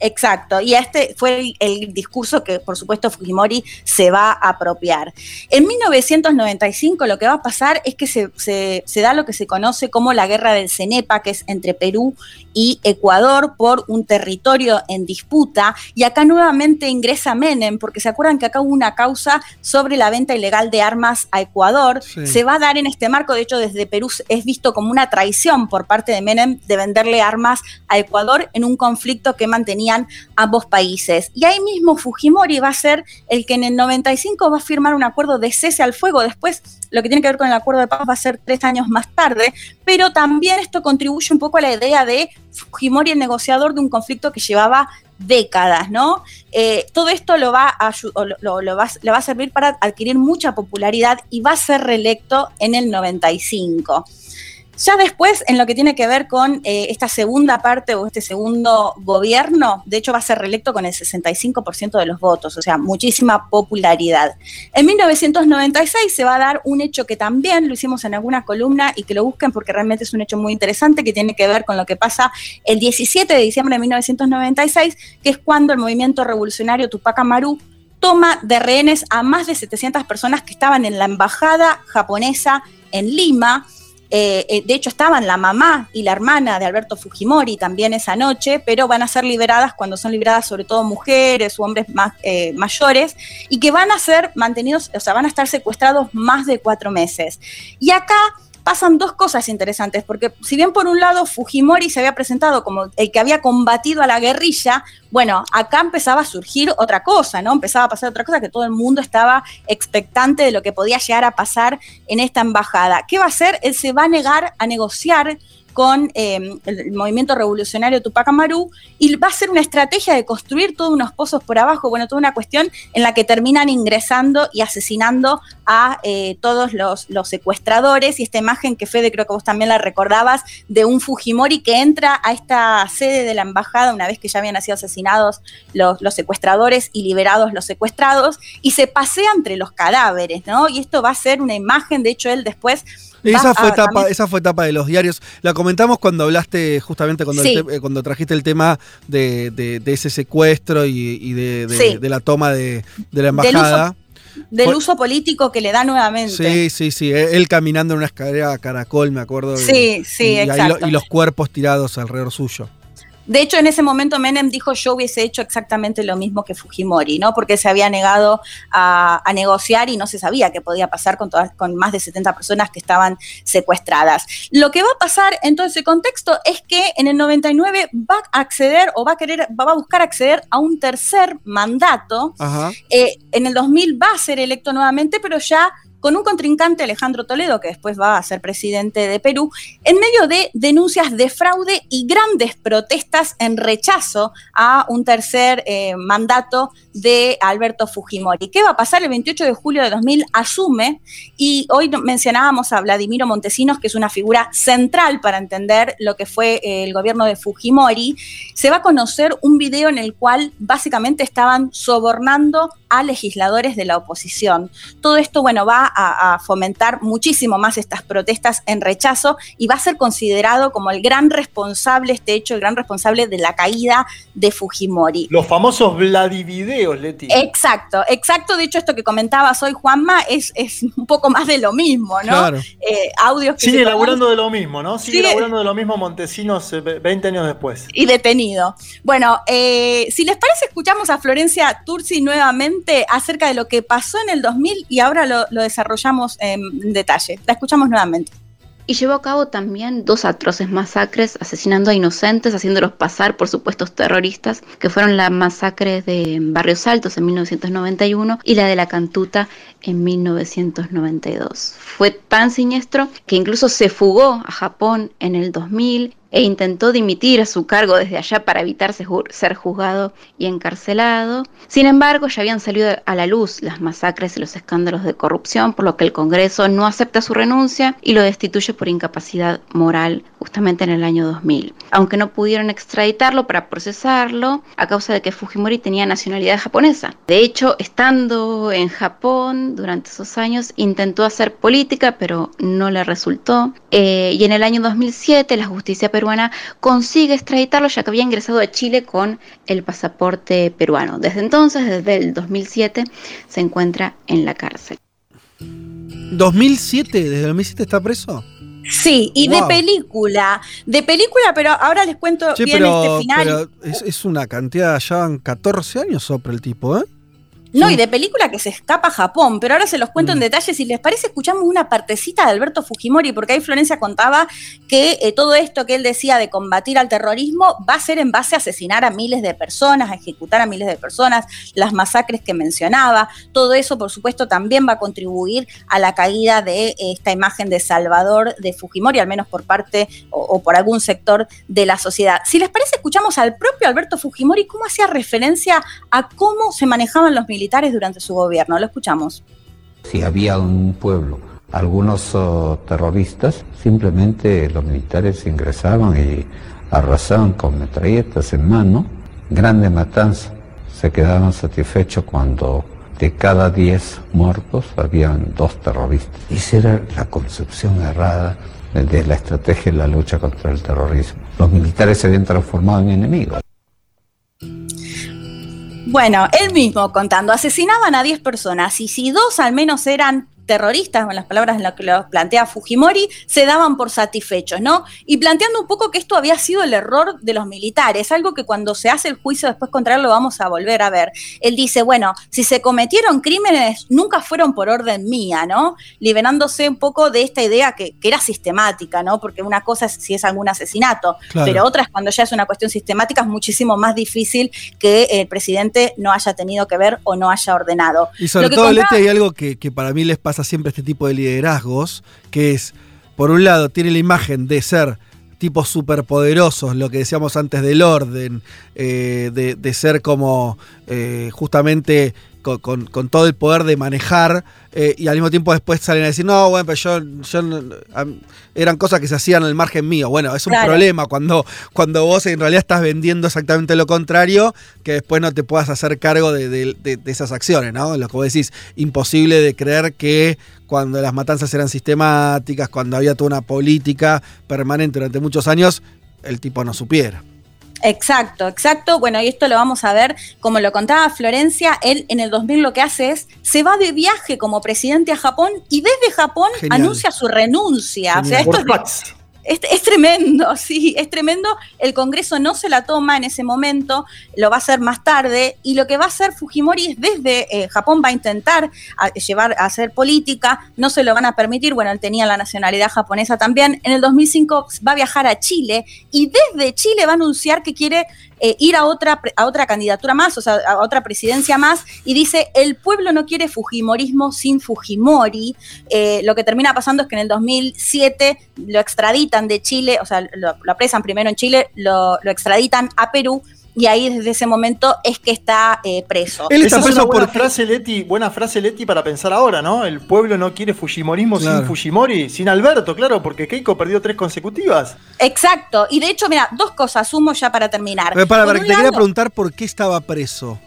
Exacto, y este fue el, discurso que por supuesto Fujimori se va a apropiar. En 1995 lo que va a pasar es que se, se- se da lo que se conoce como la guerra del Cenepa, que es entre Perú y Ecuador por un territorio en disputa, y acá nuevamente ingresa Menem, porque se acuerdan que acá hubo una causa sobre la venta ilegal de armas a Ecuador, Sí. se va a dar en este marco, de hecho desde Perú es visto como una traición por parte de Menem de venderle armas a Ecuador en un conflicto que mantenían ambos países. Y ahí mismo Fujimori va a ser el que en el 95 va a firmar un acuerdo de cese al fuego. Después, lo que tiene que ver con el acuerdo de paz va a ser tres años más tarde, pero también esto contribuye un poco a la idea de Fujimori el negociador de un conflicto que llevaba décadas, ¿no? Eh, todo esto lo va, a, lo, lo- va, le va a servir para adquirir mucha popularidad y va a ser reelecto en el 95. Ya después, en lo que tiene que ver con eh, esta segunda parte o este segundo gobierno, de hecho va a ser reelecto con el 65% de los votos, o sea, muchísima popularidad. En 1996 se va a dar un hecho que también lo hicimos en alguna columna y que lo busquen porque realmente es un hecho muy interesante que tiene que ver con lo que pasa el 17 de diciembre de 1996, que es cuando el movimiento revolucionario Tupac Amaru toma de rehenes a más de 700 personas que estaban en la embajada japonesa en Lima eh, eh, de hecho, estaban la mamá y la hermana de Alberto Fujimori también esa noche, pero van a ser liberadas cuando son liberadas sobre todo mujeres u hombres más, eh, mayores y que van a ser mantenidos, o sea, van a estar secuestrados más de cuatro meses. Y acá pasan dos cosas interesantes, porque si bien por un lado Fujimori se había presentado como el que había combatido a la guerrilla, bueno, acá empezaba a surgir otra cosa, ¿no? Empezaba a pasar otra cosa que todo el mundo estaba expectante de lo que podía llegar a pasar en esta embajada. ¿Qué va a hacer? Él se va a negar a negociar con em, el movimiento revolucionario Tupac Amaru y va a ser una estrategia de construir todos unos pozos por abajo, bueno, toda una cuestión en la que terminan ingresando y asesinando a eh, todos los, secuestradores y esta imagen que Fede creo que vos también la recordabas de un Fujimori que entra a esta sede de la embajada una vez que ya habían sido asesinados los, los secuestradores y liberados los secuestrados y se pasea entre los cadáveres, ¿no? Y esto va a ser una imagen, de hecho él después esa fue, etapa, esa fue etapa de los diarios. La comentamos cuando hablaste, justamente cuando, cuando trajiste el tema de, ese secuestro y, de, la toma de, la embajada. Del uso, político que le da nuevamente. Sí, sí, sí. E, él caminando en una escalera a caracol, me acuerdo. Sí, sí, exacto. y los cuerpos tirados alrededor suyo. De hecho, en ese momento Menem dijo yo hubiese hecho exactamente lo mismo que Fujimori, ¿no? Porque se había negado a, negociar y no se sabía qué podía pasar con, todas, con más de 70 personas que estaban secuestradas. Lo que va a pasar en todo ese contexto es que en el 99 va a acceder o va a querer, va a buscar acceder a un tercer mandato. Eh, en el 2000 va a ser electo nuevamente, pero ya con un contrincante Alejandro Toledo, que después va a ser presidente de Perú, en medio de denuncias de fraude y grandes protestas en rechazo a un tercer eh, mandato de Alberto Fujimori. ¿Qué va a pasar? El 28 de julio de 2000 asume, y hoy mencionábamos a Vladimiro Montesinos, que es una figura central para entender lo que fue eh, el gobierno de Fujimori, se va a conocer un video en el cual básicamente estaban sobornando a legisladores de la oposición. Todo esto, bueno, va a, fomentar muchísimo más estas protestas en rechazo y va a ser considerado como el gran responsable, este hecho, el gran responsable de la caída de Fujimori. Los famosos Vladivideos, Leti. Exacto, exacto. De hecho, esto que comentabas hoy, Juanma, es, es un poco más de lo mismo, ¿no? Claro. Eh, audios que Sigue elaborando de lo mismo, ¿no? Sigue, elaborando de lo mismo Montesinos 20 eh, años después. Y detenido. Bueno, eh, si les parece, escuchamos a Florencia Tursi nuevamente acerca de lo que pasó en el 2000 y ahora lo, lo desarrollamos en detalle. La escuchamos nuevamente y llevó a cabo también dos atroces masacres, asesinando a inocentes, haciéndolos pasar por supuestos terroristas, que fueron la masacre de Barrios Altos en 1991 y la de la Cantuta en 1992. Fue tan siniestro que incluso se fugó a Japón en el 2000 e intentó dimitir a su cargo desde allá para evitar ser juzgado y encarcelado. Sin embargo, ya habían salido a la luz las masacres y los escándalos de corrupción, por lo que el Congreso no acepta su renuncia y lo destituye por incapacidad moral justamente en el año 2000. Aunque no pudieron extraditarlo para procesarlo a causa de que Fujimori tenía nacionalidad japonesa. De hecho, estando en Japón durante esos años, intentó hacer política, pero no le resultó. Eh, y en el año 2007, la justicia peruana consigue extraditarlo ya que había ingresado a Chile con el pasaporte peruano. Desde entonces, desde el 2007, se encuentra en la cárcel. ¿2007? ¿Desde el 2007 está preso? Sí, y de película, de película, pero ahora les cuento bien este final. Pero es, es, una cantidad, ya van 14 años sobre el tipo, ¿eh? No, y de película que se escapa a Japón, pero ahora se los cuento en mm. detalle. Si les parece, escuchamos una partecita de Alberto Fujimori, porque ahí Florencia contaba que eh, todo esto que él decía de combatir al terrorismo va a ser en base a asesinar a miles de personas, a ejecutar a miles de personas, las masacres que mencionaba. Todo eso, por supuesto, también va a contribuir a la caída de esta imagen de Salvador de Fujimori, al menos por parte o, o por algún sector de la sociedad. Si les parece, escuchamos al propio Alberto Fujimori cómo hacía referencia a cómo se manejaban los militares durante su gobierno. Lo escuchamos. Si había un pueblo algunos terroristas, simplemente los militares ingresaban y arrasaban con metralletas en mano, grande matanza. Se quedaban satisfechos cuando de cada 10 muertos habían dos terroristas. Esa era la concepción errada de la estrategia en la lucha contra el terrorismo. Los militares se habían transformado en enemigos. Bueno, él mismo contando, asesinaban a 10 personas y si dos al menos eran terroristas, en las palabras en las que lo plantea Fujimori, se daban por satisfechos, ¿no? Y planteando un poco que esto había sido el error de los militares, algo que cuando se hace el juicio después contra él lo vamos a volver a ver. Él dice, bueno, si se cometieron crímenes, nunca fueron por orden mía, ¿no? Liberándose un poco de esta idea que, era sistemática, ¿no? Porque una cosa es si es algún asesinato, pero otra es cuando ya es una cuestión sistemática, es muchísimo más difícil que el presidente no haya tenido que ver o no haya ordenado. Y sobre todo, Leti, hay algo que, que para mí les pasa siempre este tipo de liderazgos, que es, por un lado, tiene la imagen de ser tipos superpoderosos, lo que decíamos antes del orden, eh, de, ser como eh, justamente con, todo el poder de manejar eh, y al mismo tiempo después salen a decir, no, bueno, pero yo, eran cosas que se hacían al margen mío. Bueno, es un problema cuando, cuando vos en realidad estás vendiendo exactamente lo contrario, que después no te puedas hacer cargo de, esas acciones, ¿no? Lo que vos decís, imposible de creer que cuando las matanzas eran sistemáticas, cuando había toda una política permanente durante muchos años, el tipo no supiera. Exacto, exacto. Bueno, y esto lo vamos a ver, como lo contaba Florencia, él en el 2000 lo que hace es, se va de viaje como presidente a Japón y desde Japón anuncia su renuncia. O sea, esto es, es, tremendo, sí, es tremendo. El Congreso no se la toma en ese momento, lo va a hacer más tarde, y lo que va a hacer Fujimori es desde eh, Japón va a intentar llevar a hacer política, no se lo van a permitir, bueno, él tenía la nacionalidad japonesa también. En el 2005 va a viajar a Chile y desde Chile va a anunciar que quiere eh, ir a otra, a otra candidatura más, o sea, a otra presidencia más, y dice, el pueblo no quiere Fujimorismo sin Fujimori. Eh, lo que termina pasando es que en el 2007 lo extraditan de Chile, o sea, lo, apresan primero en Chile, lo, lo extraditan a Perú y ahí desde ese momento es que está eh, preso. Él está preso buena frase, Leti, buena frase, Leti, para pensar ahora, ¿no? El pueblo no quiere Fujimorismo sin Fujimori, sin Alberto, claro, porque Keiko perdió tres consecutivas. Exacto, y de hecho, mira, dos cosas, sumo ya para terminar. Pero para, te quería preguntar por qué estaba preso.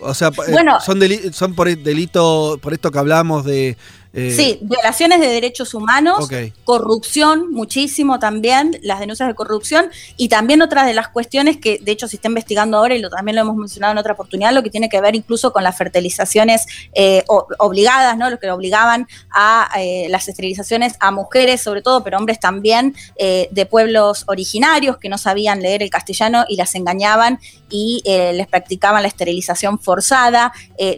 O sea, eh, son, son por delito, por esto que hablamos de eh, sí, violaciones de derechos humanos, corrupción, muchísimo también, las denuncias de corrupción, y también otras de las cuestiones que de hecho se está investigando ahora, y lo, también lo hemos mencionado en otra oportunidad, lo que tiene que ver incluso con las fertilizaciones eh, obligadas, ¿no? Lo que obligaban a eh, las esterilizaciones a mujeres, sobre todo, pero hombres también, de pueblos originarios que no sabían leer el castellano y las engañaban y les practicaban la esterilización forzada.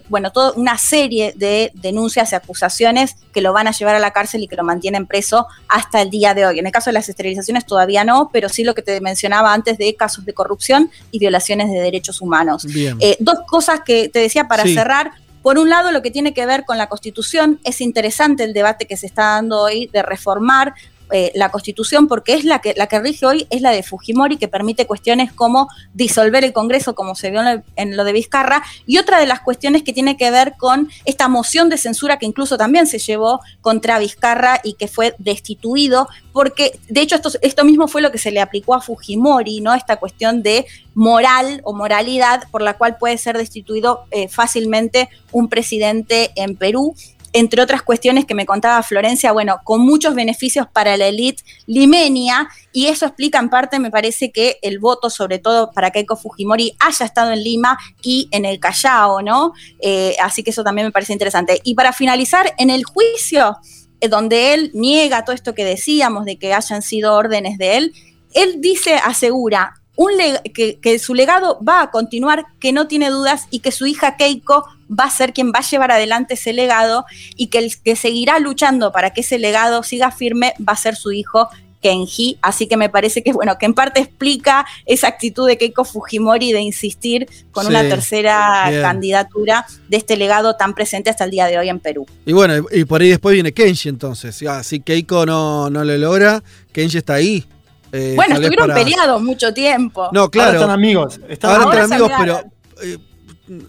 bueno, toda una serie de denuncias y acusaciones que lo van a llevar a la cárcel y que lo mantienen preso hasta el día de hoy. En el caso de las esterilizaciones todavía no, pero sí lo que te mencionaba antes de casos de corrupción y violaciones de derechos humanos. Eh, dos cosas que te decía para cerrar. Por un lado, lo que tiene que ver con la Constitución, es interesante el debate que se está dando hoy de reformar eh, la constitución porque es la que, la que rige hoy, es la de Fujimori, que permite cuestiones como disolver el Congreso, como se vio en lo, de Vizcarra, y otra de las cuestiones que tiene que ver con esta moción de censura que incluso también se llevó contra Vizcarra y que fue destituido, porque de hecho esto, esto mismo fue lo que se le aplicó a Fujimori, ¿no? Esta cuestión de moral o moralidad por la cual puede ser destituido eh, fácilmente un presidente en Perú entre otras cuestiones que me contaba Florencia, bueno, con muchos beneficios para la élite limenia, y eso explica en parte, me parece, que el voto, sobre todo para Keiko Fujimori, haya estado en Lima y en el Callao, ¿no? Eh, así que eso también me parece interesante. Y para finalizar, en el juicio, eh, donde él niega todo esto que decíamos de que hayan sido órdenes de él, él dice, asegura, un que, su legado va a continuar, que no tiene dudas y que su hija Keiko va a ser quien va a llevar adelante ese legado y que el que seguirá luchando para que ese legado siga firme va a ser su hijo Kenji, así que me parece que bueno, que en parte explica esa actitud de Keiko Fujimori de insistir con una tercera candidatura de este legado tan presente hasta el día de hoy en Perú. Y bueno, y por ahí después viene Kenji entonces, si Keiko no, no lo logra, Kenji está ahí. Eh, bueno, estuvieron peleados mucho tiempo. No, claro. Ahora están amigos. Están Ahora están amigos, pero eh,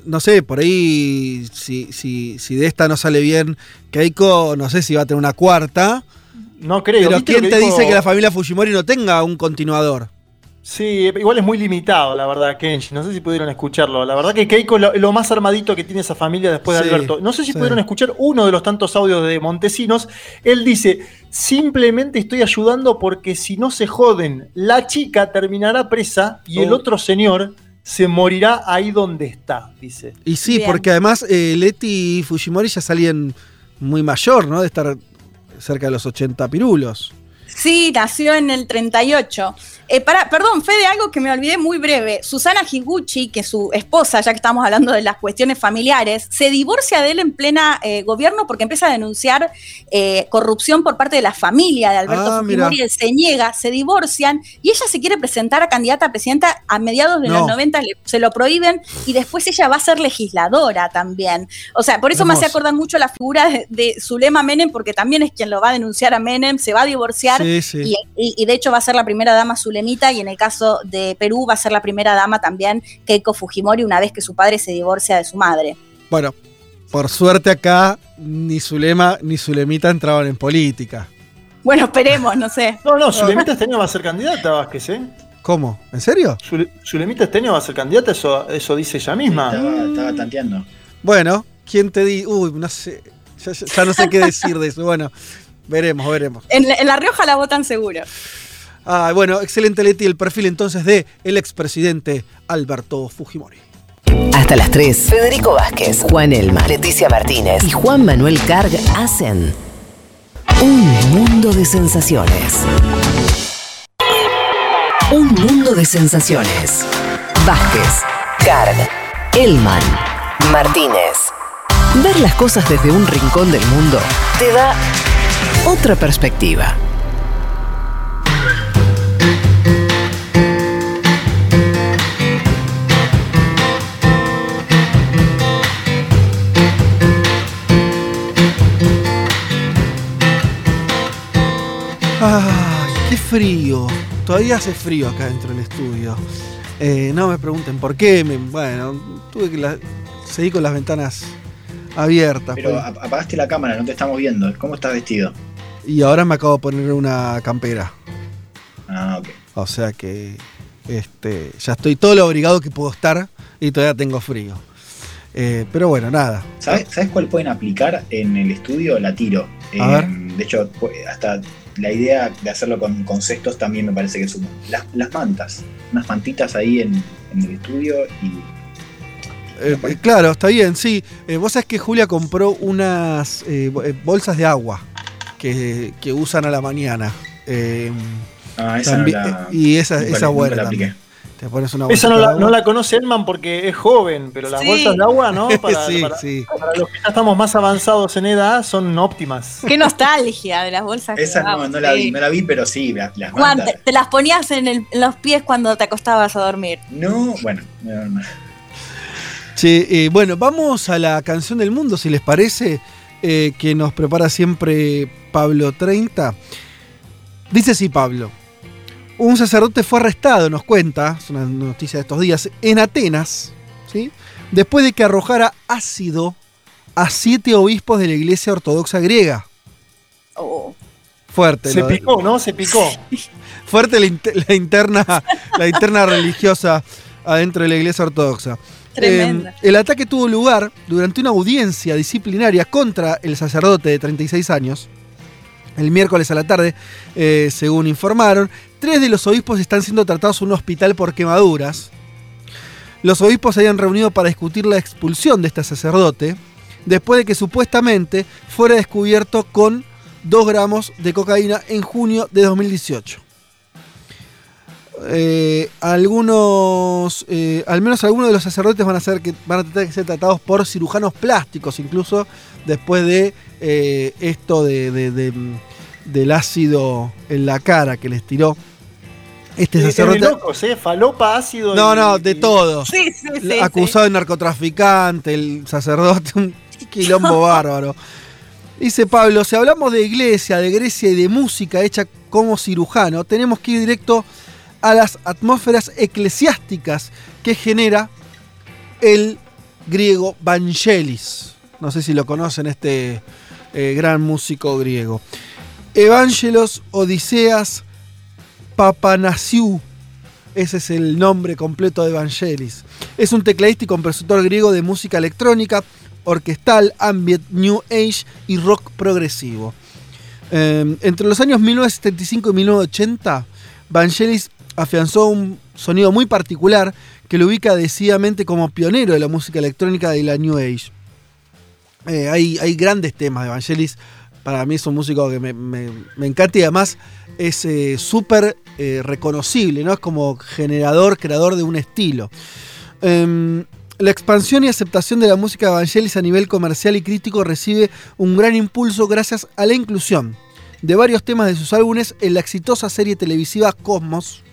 no sé, por ahí, si, si, si de esta no sale bien Keiko, no sé si va a tener una cuarta. No creo. Pero ¿viste ¿quién te dice que la familia Fujimori no tenga un continuador? Sí, igual es muy limitado, la verdad, Kenji. No sé si pudieron escucharlo. La verdad que Keiko es lo, lo más armadito que tiene esa familia después de Sí, Alberto. No sé si sí. pudieron escuchar uno de los tantos audios de Montesinos. Él dice, simplemente estoy ayudando porque si no se joden, la chica terminará presa y el Oh. otro señor se morirá ahí donde está, dice. Y sí, Bien. porque además eh, Leti y Fujimori ya salían muy mayor, ¿no? De estar cerca de los 80 pirulos. Sí, nació en el 38. Eh, para, perdón, Fede, algo que me olvidé muy breve. Susana Higuchi, que es su esposa, ya que estamos hablando de las cuestiones familiares, se divorcia de él en plena eh, gobierno porque empieza a denunciar eh, corrupción por parte de la familia de Alberto Ah, Fujimori. Él se niega, se divorcian y ella se quiere presentar a candidata a presidenta a mediados de No. los 90, le- se lo prohíben y después ella va a ser legisladora también. O sea, por eso me hace acordar mucho la figura de, de Zulema Menem porque también es quien lo va a denunciar a Menem, se va a divorciar Sí, sí. y, y- y de hecho va a ser la primera dama Y en el caso de Perú va a ser la primera dama también Keiko Fujimori una vez que su padre se divorcia de su madre. Bueno, por suerte acá ni Zulema ni Zulemita entraban en política. Bueno, esperemos, no sé. No, no, Zulemita este año va a ser candidata, Vázquez, ¿eh? ¿Cómo? ¿En serio? Zule- Zulemita este año va a ser candidata, eso, eso dice ella misma. Estaba, estaba tanteando. Bueno, ¿quién te di? Uy, no sé. Ya, ya- ya no sé qué decir de eso. Bueno, veremos, veremos. En, la- en La Rioja la votan seguro. Ah, bueno, excelente Leti, el perfil entonces de el expresidente Alberto Fujimori. Hasta las 3. Federico Vázquez, Juan Elma, Leticia Martínez y Juan Manuel Carg hacen un mundo de sensaciones. Un mundo de sensaciones. Vázquez, Carg, Elman, Martínez. Ver las cosas desde un rincón del mundo te da otra perspectiva. Ay, qué frío. Todavía hace frío acá dentro del estudio. Eh, no me pregunten por qué. me- bueno, tuve que la- seguir con las ventanas abiertas. Pero pues. ap- apagaste la cámara, no te estamos viendo. ¿Cómo estás vestido? Y ahora me acabo de poner una campera. Ah, ok. O sea que este, ya estoy todo lo abrigado que puedo estar y todavía tengo frío. Eh, pero bueno, nada. ¿Sabes, ¿Sabes cuál pueden aplicar en el estudio? La tiro. A Eh, ver. De hecho, hasta la idea de hacerlo con, con cestos también me parece que suma. Las, las mantas. Unas mantitas ahí en, en el estudio y Eh, eh, claro, está bien, sí. Eh, vos sabés que Julia compró unas bo- bolsas de agua que, que usan a la mañana. Ah, esa también- no la- y esa, nunca esa buena la. Te pones una Esa no de la, agua. no la conoce Elman porque es joven, pero las Sí. bolsas de agua, ¿no? Para, Sí, para- sí. para los que ya estamos más avanzados en edad, son óptimas. Qué nostalgia de las bolsas. que Esa no, no la sí. vi, no la vi, pero sí, la- las Juan, te, te las ponías en, el- en los pies cuando te acostabas a dormir. No, bueno, no. Che, eh, bueno, vamos a la canción del mundo, si les parece, eh, que nos prepara siempre Pablo 30. Dice así Pablo. Un sacerdote fue arrestado, nos cuenta, es una noticia de estos días, en Atenas, ¿sí? después de que arrojara ácido a siete obispos de la iglesia ortodoxa griega. Oh. Fuerte. Se de- picó, ¿no? Se picó. fuerte la, inter- la interna, la interna religiosa adentro de la iglesia ortodoxa. Tremenda. Eh, el ataque tuvo lugar durante una audiencia disciplinaria contra el sacerdote de 36 años. El miércoles a la tarde, eh, según informaron, tres de los obispos están siendo tratados en un hospital por quemaduras. Los obispos se habían reunido para discutir la expulsión de este sacerdote, después de que supuestamente fuera descubierto con 2 gramos de cocaína en junio de 2018. Eh, algunos, eh, al menos algunos de los sacerdotes van a, ser que, van a tener que ser tratados por cirujanos plásticos, incluso después de eh, esto de, del ácido en la cara que les tiró este sacerdote. eh, locos, ¿eh? Falopa, ácido. No, y- no, de todo. Sí, sí, sí. acusado de narcotraficante, el sacerdote, un quilombo bárbaro. Dice Pablo, si hablamos de iglesia, de Grecia y de música hecha como cirujano, tenemos que ir directo a las atmósferas eclesiásticas que genera el griego Vangelis. No sé si lo conocen, este eh, gran músico griego. Evangelos Odiseas Papanasiou. Ese es el nombre completo de Evangelis. Es un tecladista y compositor griego de música electrónica, orquestal, ambient, new age y rock progresivo. Eh, entre los años 1975 y 1980, Vangelis afianzó un sonido muy particular que lo ubica decididamente como pionero de la música electrónica de la New Age. Eh, hay, hay, grandes temas de Vangelis. Para mí es un músico que me, encanta y además es eh, súper eh, reconocible, ¿no? Es como generador, creador de un estilo. Um, la expansión y aceptación de la música de Vangelis a nivel comercial y crítico recibe un gran impulso gracias a la inclusión de varios temas de sus álbumes en la exitosa serie televisiva Cosmos,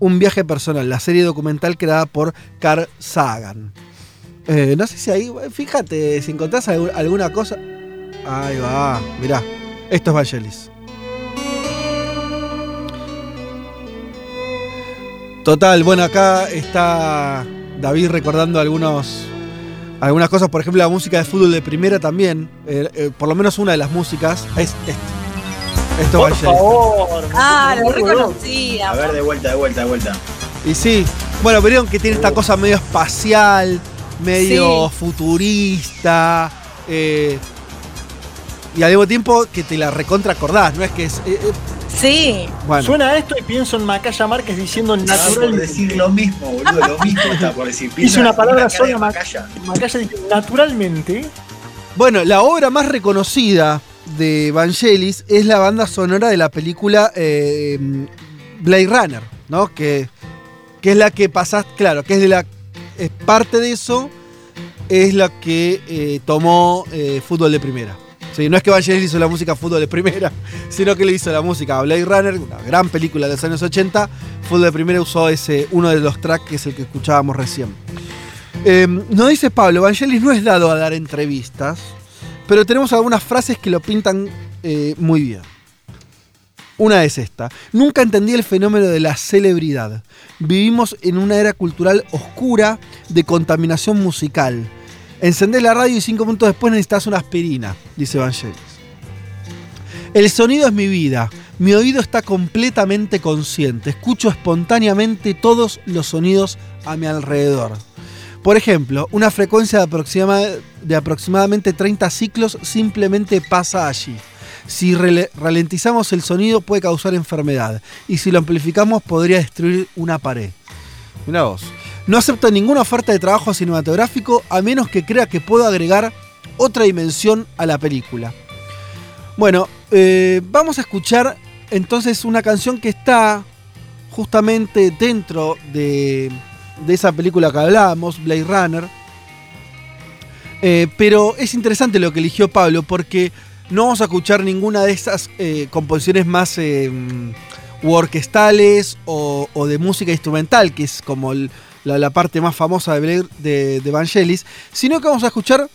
Un viaje personal, la serie documental creada por Carl Sagan. Eh, no sé si ahí, fíjate, si encontrás alguna cosa. Ahí va, mirá, esto es Vangelis. Total, bueno, acá está David recordando algunos, algunas cosas, por ejemplo, la música de fútbol de primera también, eh, eh, por lo menos una de las músicas es este. Esto Por favor. Ah, lo reconocía. A ver, de vuelta, de vuelta, de vuelta. Y sí, bueno, vieron que tiene esta cosa medio espacial, medio Sí. futurista, eh, y al mismo tiempo que te la recontra acordás, no es que es... eh, eh, Sí. bueno. Suena esto y pienso en Macaya Márquez diciendo Estaba por naturalmente. decir lo mismo, boludo, lo mismo está por decir. Hice una palabra de sola, Mac- Macaya. Macaya dice naturalmente. Bueno, la obra más reconocida de Vangelis es la banda sonora de la película eh, Blade Runner, ¿no? Que, que es la que pasás, claro, que es de la. Es parte de eso, es la que eh, tomó eh, fútbol de primera. Sí, no es que Vangelis hizo la música fútbol de primera, sino que le hizo la música a Blade Runner, una gran película de los años 80. Fútbol de primera usó ese, uno de los tracks que es el que escuchábamos recién. Eh, nos dice Pablo, Vangelis no es dado a dar entrevistas, pero tenemos algunas frases que lo pintan eh, muy bien. Una es esta. Nunca entendí el fenómeno de la celebridad. Vivimos en una era cultural oscura de contaminación musical. Encendés la radio y cinco minutos después necesitas una aspirina, dice Vangelis. El sonido es mi vida. Mi oído está completamente consciente. Escucho espontáneamente todos los sonidos a mi alrededor. Por ejemplo, una frecuencia de, aproxima- de aproximadamente 30 ciclos simplemente pasa allí. Si ralentizamos el sonido puede causar enfermedad y si lo amplificamos podría destruir una pared. Mirá vos. No acepto ninguna oferta de trabajo cinematográfico a menos que crea que puedo agregar otra dimensión a la película. Bueno, eh, vamos a escuchar entonces una canción que está justamente dentro de, de esa película que hablábamos, Blade Runner. Eh, pero es interesante lo que eligió Pablo porque no vamos a escuchar ninguna de esas eh, composiciones más u orquestales o, o de música instrumental, que es como el- la, parte más famosa de, de, de Vangelis, sino que vamos a escuchar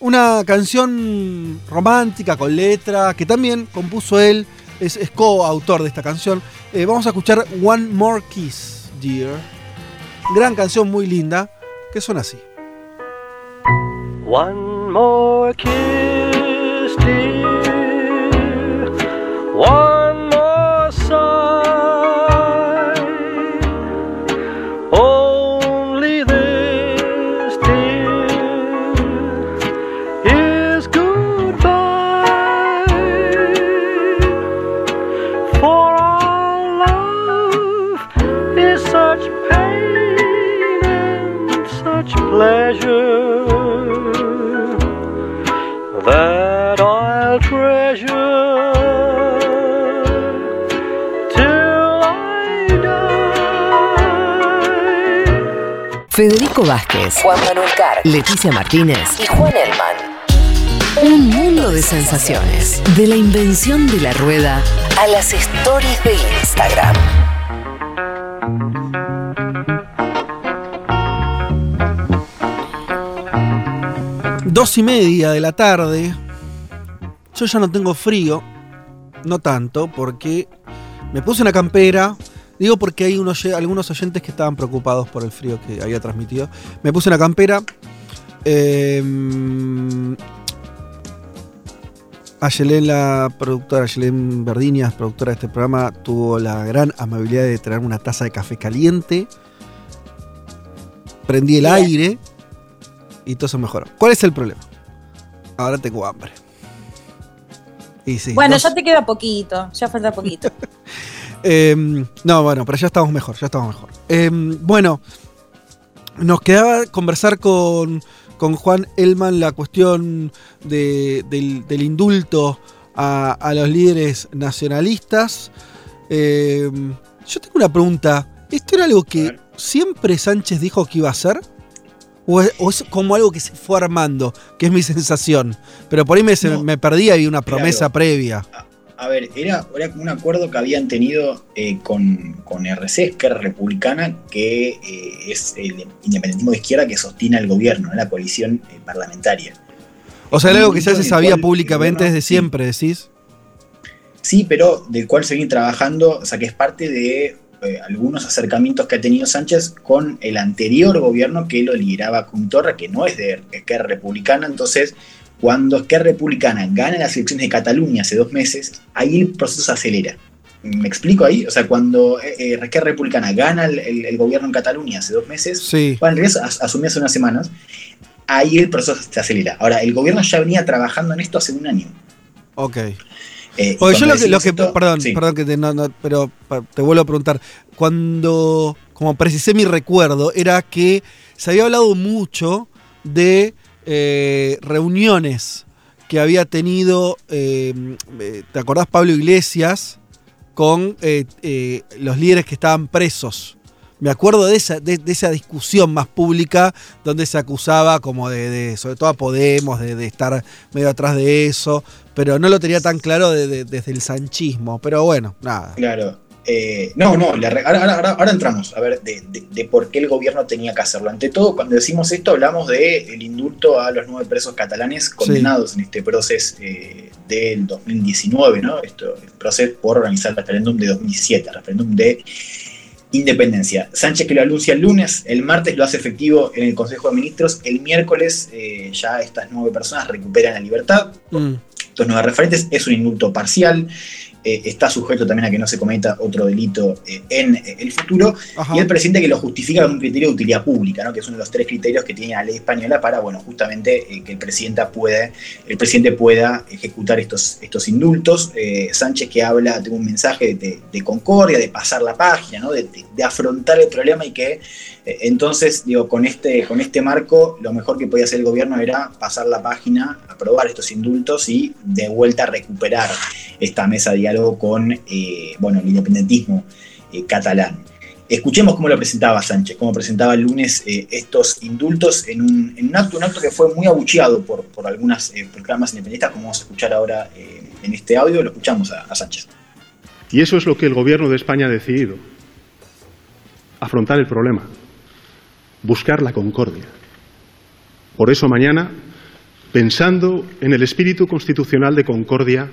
una canción romántica con letra que también compuso él, es, coautor de esta canción. Eh, vamos a escuchar One More Kiss, Dear. Gran canción muy linda que suena así. One more kiss, dear. Vázquez, Juan Manuel Carr, Leticia Martínez y Juan Elman. Un mundo de sensaciones. De la invención de la rueda a las stories de Instagram. Dos y media de la tarde. Yo ya no tengo frío. No tanto, porque me puse una campera. Digo porque hay unos, algunos oyentes que estaban preocupados por el frío que había transmitido. Me puse una campera. Eh, Ayelén, la productora, Ayelén Verdinias, productora de este programa, tuvo la gran amabilidad de traerme una taza de café caliente. Prendí el Bien. aire y todo se mejoró. ¿Cuál es el problema? Ahora tengo hambre. Y sí, bueno, no- ya te queda poquito, ya falta poquito. Eh, no, bueno, pero ya estamos mejor, ya estamos mejor. Eh, bueno, nos quedaba conversar con, con Juan Elman la cuestión de- del, del indulto a, a los líderes nacionalistas. Eh, yo tengo una pregunta. ¿Esto era algo que siempre Sánchez dijo que iba a hacer? ¿O es, o es como algo que se fue armando? Que es mi sensación. Pero por ahí me, se- No. me y una promesa Claro. previa. A ver, era, era como un acuerdo que habían tenido eh, con, con RC, que era republicana, que eh, es el independentismo de izquierda que sostiene al gobierno, ¿no? la coalición eh, parlamentaria. O sea, algo que ya se sabía cual públicamente desde siempre, decís. Sí, pero del cual se viene trabajando, o sea, que es parte de eh, algunos acercamientos que ha tenido Sánchez con el anterior gobierno que lo lideraba con Torra, que no es de Esquerra Republicana. Entonces, cuando Esquerra Republicana gana las elecciones de Cataluña hace dos meses, ahí el proceso se acelera. ¿Me explico ahí? O sea, cuando eh, eh, Esquerra Republicana gana el, el- el gobierno en Cataluña hace dos meses, Sí. bueno, en realidad as- asumió hace unas semanas, ahí el proceso se acelera. Ahora, el gobierno ya venía trabajando en esto hace un año. Ok. Eh, y Porque yo cuando lo que, lo decimos que esto- perdón, sí. perdón que te, no, no, pero te vuelvo a preguntar. Cuando, como precisé mi recuerdo, era que se había hablado mucho de eh, reuniones que había tenido, eh, eh, ¿te acordás Pablo Iglesias? Con los líderes que estaban presos. Me acuerdo de esa, de, esa discusión más pública donde se acusaba como de, sobre todo a Podemos, de, de estar medio atrás de eso, pero no lo tenía tan claro de- de- desde el sanchismo. Pero bueno, nada. Claro. Eh, no, no, la ahora, ahora- ahora- ahora entramos a ver de, de- de por qué el gobierno tenía que hacerlo. Ante todo, cuando decimos esto, hablamos del indulto a los nueve presos catalanes condenados en este proceso eh, del 2019, ¿no? Esto, el proceso por organizar el referéndum de 2017, el referéndum de independencia. Sánchez que lo anuncia el lunes, el martes lo hace efectivo en el Consejo de Ministros, el miércoles eh, ya estas nueve personas recuperan la libertad. Mm. Estos nueve referentes es un indulto parcial, eh, está sujeto también a que no se cometa otro delito eh, en eh, el futuro, Ajá. y el presidente que lo justifica con un criterio de utilidad pública, ¿no? que es uno de los tres criterios que tiene la ley española para, bueno, justamente que el presidente, puede, el presidente pueda ejecutar estos, estos indultos. Sánchez que habla, tengo un mensaje de, de concordia, de pasar la página, ¿no? de, de- de afrontar el problema y que entonces, digo, con este, con este marco, lo mejor que podía hacer el gobierno era pasar la página, aprobar estos indultos y de vuelta recuperar esta mesa de diálogo con eh, bueno, el independentismo eh, catalán. Escuchemos cómo lo presentaba Sánchez, cómo presentaba el lunes eh, estos indultos en un, acto, un acto que fue muy abucheado por, por algunas proclamas independentistas, como vamos a escuchar ahora en este audio, lo escuchamos a Sánchez. Y eso es lo que el gobierno de España ha decidido. Afrontar el problema. Buscar la concordia. Por eso mañana, pensando en el espíritu constitucional de concordia,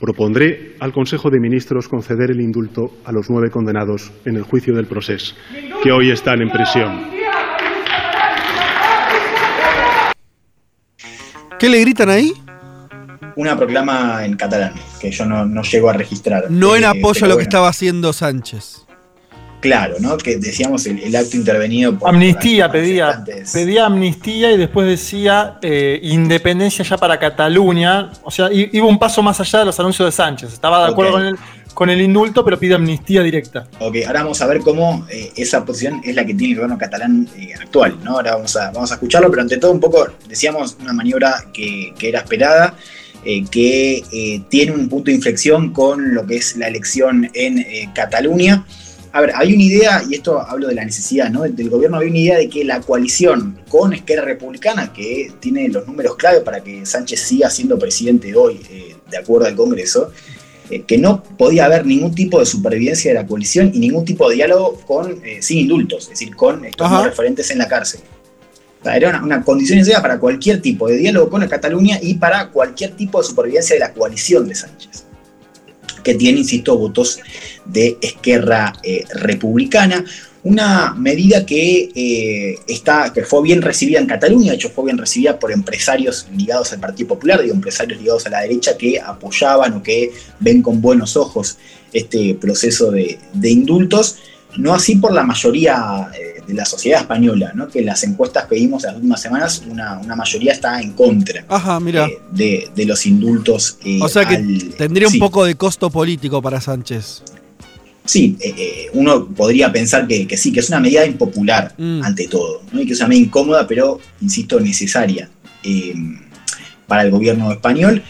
propondré al Consejo de Ministros conceder el indulto a los nueve condenados en el juicio del proceso, que hoy están en prisión. ¿Qué le gritan ahí? Una proclama en catalán, que yo no, no llego a registrar. No en Eh, apoyo a lo que estaba haciendo Sánchez. Claro, ¿no? Que decíamos el, el acto intervenido por. Amnistía por pedía, pedía amnistía y después decía eh, independencia ya para Cataluña. O sea, iba un paso más allá de los anuncios de Sánchez. Estaba de acuerdo con, el, con el indulto, pero pide amnistía directa. Ok, ahora vamos a ver cómo eh, esa posición es la que tiene el gobierno catalán eh, actual, ¿no? Ahora vamos a, vamos a escucharlo, pero ante todo un poco, decíamos, una maniobra que, que era esperada, eh, que tiene un punto de inflexión con lo que es la elección en Cataluña. A ver, hay una idea, y esto hablo de la necesidad, ¿no? Del gobierno había una idea de que la coalición con Esquerra Republicana, que tiene los números clave para que Sánchez siga siendo presidente hoy, eh, de acuerdo al Congreso, eh, que no podía haber ningún tipo de supervivencia de la coalición y ningún tipo de diálogo con, eh, sin indultos, es decir, con estos no referentes en la cárcel. O sea, era una, una condición necesaria para cualquier tipo de diálogo con la Cataluña y para cualquier tipo de supervivencia de la coalición de Sánchez, que tiene, insisto, votos de Esquerra eh, Republicana. Una medida que, eh, está, que fue bien recibida en Cataluña, de hecho fue bien recibida por empresarios ligados al Partido Popular, digo, empresarios ligados a la derecha que apoyaban o que ven con buenos ojos este proceso de, de indultos, no así por la mayoría eh, de la sociedad española, ¿no? que las encuestas que vimos en las últimas semanas, una, una mayoría está en contra Ajá, mira. eh, de, de los indultos. eh, o sea que al- tendría un poco de costo político para Sánchez. Sí, eh, uno podría pensar que, que sí, que es una medida impopular Mm. ante todo, ¿no? y que es una medida incómoda, pero, insisto, necesaria para el gobierno español.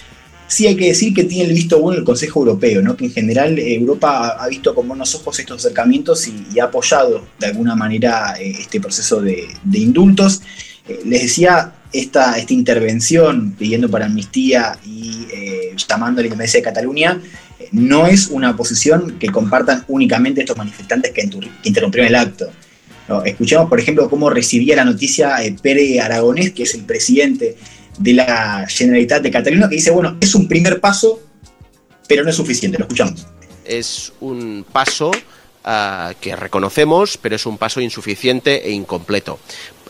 Sí hay que decir que tiene el visto bueno el Consejo Europeo, ¿no? que en general eh, Europa ha, visto con buenos ojos estos acercamientos y, ha apoyado de alguna manera eh, este proceso de, indultos. Eh, les decía, esta, esta intervención pidiendo para amnistía y eh, llamando a la independencia de Cataluña no es una posición que compartan únicamente estos manifestantes que, interrumpieron el acto. No, escuchamos, por ejemplo, cómo recibía la noticia eh, Pere Aragonés, que es el presidente de la Generalitat de Cataluña, que dice, bueno, es un primer paso, pero no es suficiente. Lo escuchamos. es un paso ah, que reconocemos, pero es un paso insuficiente e incompleto.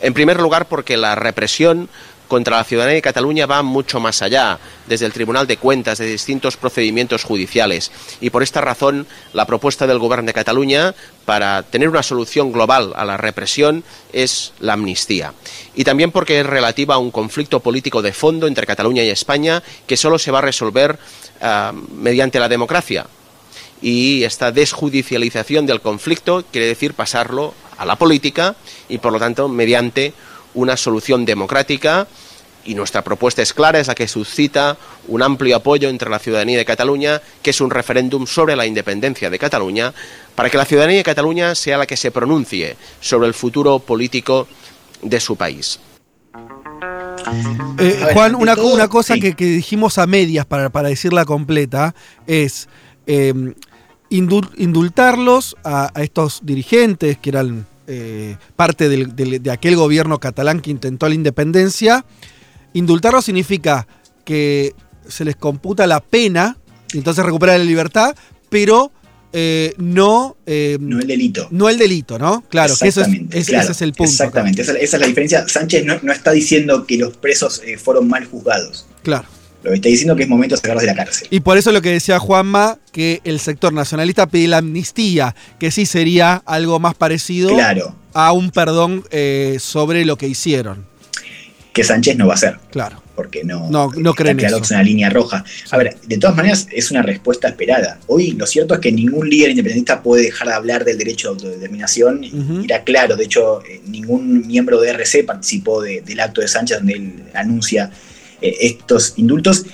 En primer lugar, porque la represión contra la ciudadanía de Cataluña va mucho más allá, desde el Tribunal de Cuentas, de distintos procedimientos judiciales. Y por esta razón, la propuesta del Gobierno de Cataluña para tener una solución global a la represión es la amnistía. Y también porque es relativa a un conflicto político de fondo entre Cataluña y España que solo se va a resolver ah, mediante la democracia, y esta desjudicialización del conflicto quiere decir pasarlo a la política y por lo tanto mediante una solución democrática y nuestra propuesta es clara, es la que suscita un amplio apoyo entre la ciudadanía de Cataluña, que es un referéndum sobre la independencia de Cataluña, para que la ciudadanía de Cataluña sea la que se pronuncie sobre el futuro político de su país. Eh, Juan, una, una cosa que, que dijimos a medias para, para decirla completa es eh, indul- indultarlos a, a estos dirigentes que eran eh, parte del- del- de aquel gobierno catalán que intentó la independencia. Indultarlos significa que se les computa la pena y entonces recuperan la libertad, pero eh, no... eh, No el delito. no el delito, ¿no? Claro, que eso es, Exactamente, es- claro, ese es el punto. Exactamente, esa, esa es la diferencia. Sánchez no, no está diciendo que los presos eh, fueron mal juzgados. Claro. Lo que está diciendo que es momento de sacarlos de la cárcel. Y por eso lo que decía Juanma, que el sector nacionalista pide la amnistía, que sí sería algo más parecido Claro. a un perdón eh, sobre lo que hicieron. Que Sánchez no va a hacer. Claro. Porque no, No, no está creen claro eso. es una línea roja. A ver, de todas maneras, es una respuesta esperada. Hoy lo cierto es que ningún líder independentista puede dejar de hablar del derecho de autodeterminación. Era claro, de hecho, eh, ningún miembro de RC participó de- del acto de Sánchez donde él anuncia eh, estos indultos.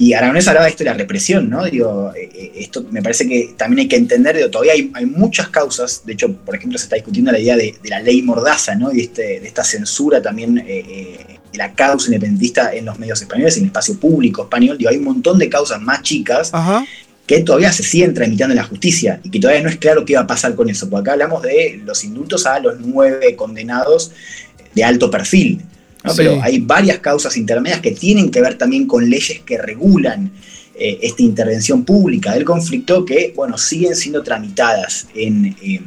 Y Aragonés hablaba de esto de la represión, ¿no? Digo, eh, eh, esto me parece que también hay que entender, digo, todavía hay, hay muchas causas, de hecho, por ejemplo, se está discutiendo la idea de, de la ley Mordaza, ¿no? Y este, de esta censura también, eh, de la causa independentista en los medios españoles, en el espacio público español, digo, hay un montón de causas más chicas que todavía se siguen tramitando en la justicia y que todavía no es claro qué va a pasar con eso, porque acá hablamos de los indultos a los nueve condenados de alto perfil, ¿no? Sí. pero hay varias causas intermedias que tienen que ver también con leyes que regulan eh, esta intervención pública del conflicto que, bueno, siguen siendo tramitadas en, em,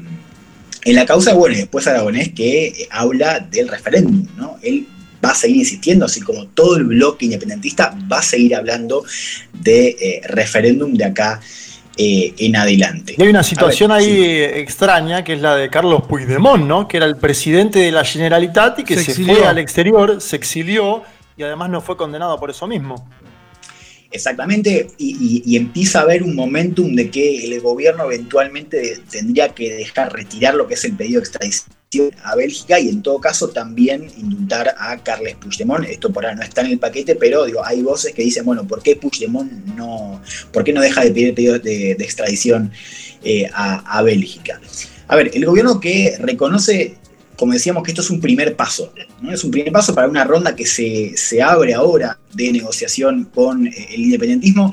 en la causa, bueno, y después Aragonés que eh, habla del referéndum, ¿no? Él va a seguir insistiendo, así como todo el bloque independentista va a seguir hablando de eh, referéndum de acá eh, en adelante. Y hay una situación ver, ahí sí. extraña, que es la de Carlos Puigdemont, ¿no? Que era el presidente de la Generalitat y que Se se, exilió. fue al exterior, se exilió y además no fue condenado por eso mismo. Exactamente, y, y- y empieza a haber un momentum de que el gobierno eventualmente tendría que dejar retirar lo que es el pedido de extradición a Bélgica y en todo caso también indultar a Carles Puigdemont. Esto por ahora no está en el paquete, pero digo, hay voces que dicen, bueno, ¿por qué Puigdemont no, por qué no deja de pedir pedido de, extradición eh, a, Bélgica? A ver, el gobierno que reconoce como decíamos, que esto es un primer paso. ¿no? Es un primer paso para una ronda que se, se abre ahora de negociación con eh, el independentismo,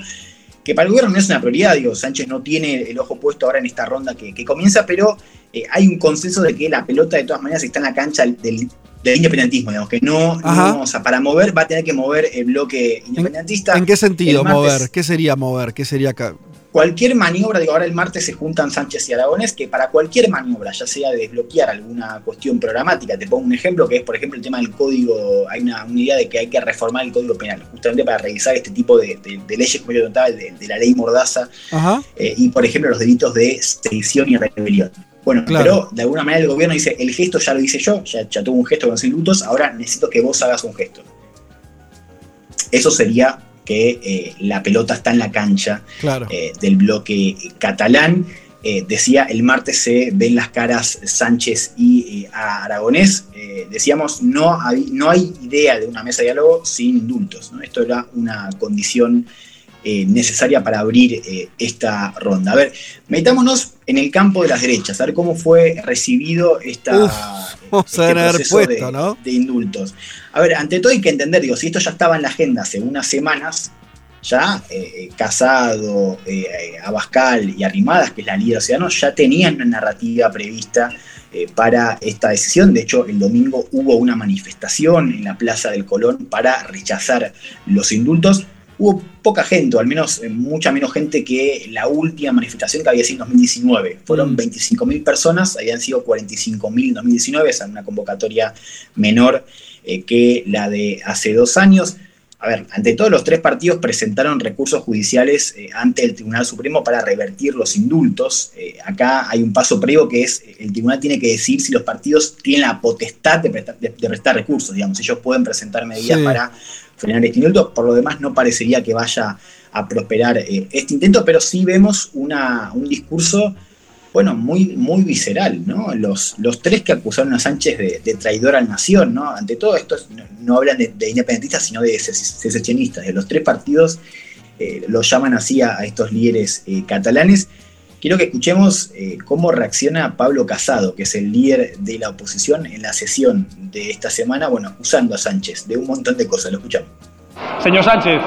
que para el gobierno no es una prioridad. Digo, Sánchez no tiene el ojo puesto ahora en esta ronda que comienza, pero eh, hay un consenso de que la pelota de todas maneras está en la cancha del, del independentismo, digamos, que no, no, o sea, para mover va a tener que mover el bloque independentista. ¿En qué sentido martes- mover? ¿Qué sería mover? ¿Qué sería acá? cualquier maniobra, digo, ahora el martes se juntan Sánchez y Aragones, que para cualquier maniobra, ya sea de desbloquear alguna cuestión programática, te pongo un ejemplo, que es, por ejemplo, el tema del código, hay una, una idea de que hay que reformar el código penal, justamente para revisar este tipo de, de- de leyes, como yo contaba, de, de la ley Mordaza, eh, y, por ejemplo, los delitos de sedición y rebelión. Bueno, Claro. pero de alguna manera el gobierno dice, el gesto ya lo hice yo, ya, ya tuve un gesto con los indultos, ahora necesito que vos hagas un gesto. Eso sería que eh, la pelota está en la cancha Claro. eh, del bloque catalán. Eh, decía, el martes se ven las caras Sánchez y Aragonés. Decíamos, no hay, no hay idea de una mesa de diálogo sin indultos. ¿no? Esto era una condición eh, necesaria para abrir eh, esta ronda. A ver, metámonos en el campo de las derechas, a ver cómo fue recibido esta, Uf, vamos este a proceso puesto, de, ¿no? de indultos. A ver, ante todo hay que entender, digo, si esto ya estaba en la agenda hace unas semanas, ya eh, Casado, Abascal y Arrimadas, que es la líder de Ciudadanos, ya tenían una narrativa prevista para esta decisión. De hecho, el domingo hubo una manifestación en la Plaza del Colón para rechazar los indultos. Hubo poca gente, o al menos eh, mucha menos gente que la última manifestación que había sido en 2019. Fueron 25.000 personas, habían sido 45.000 en 2019, esa es una convocatoria menor eh, que la de hace dos años. A ver, ante todo los tres partidos presentaron recursos judiciales eh, ante el Tribunal Supremo para revertir los indultos. Eh, acá hay un paso previo que es, el tribunal tiene que decir si los partidos tienen la potestad de prestar, de- de prestar recursos, digamos, ellos pueden presentar medidas Sí. para frenar este indulto. Por lo demás, no parecería que vaya a prosperar eh, este intento, pero sí vemos una, un discurso, bueno, muy, muy visceral, ¿no? Los, los tres que acusaron a Sánchez de, traidor a la nación, ¿no? Ante todo esto no, hablan de, de independentistas, sino de sece- secesionistas. De los tres partidos eh, los llaman así a, a estos líderes eh, catalanes. Quiero que escuchemos eh, cómo reacciona Pablo Casado, que es el líder de la oposición en la sesión de esta semana, bueno, acusando a Sánchez de un montón de cosas. Lo escuchamos. Señor Sánchez,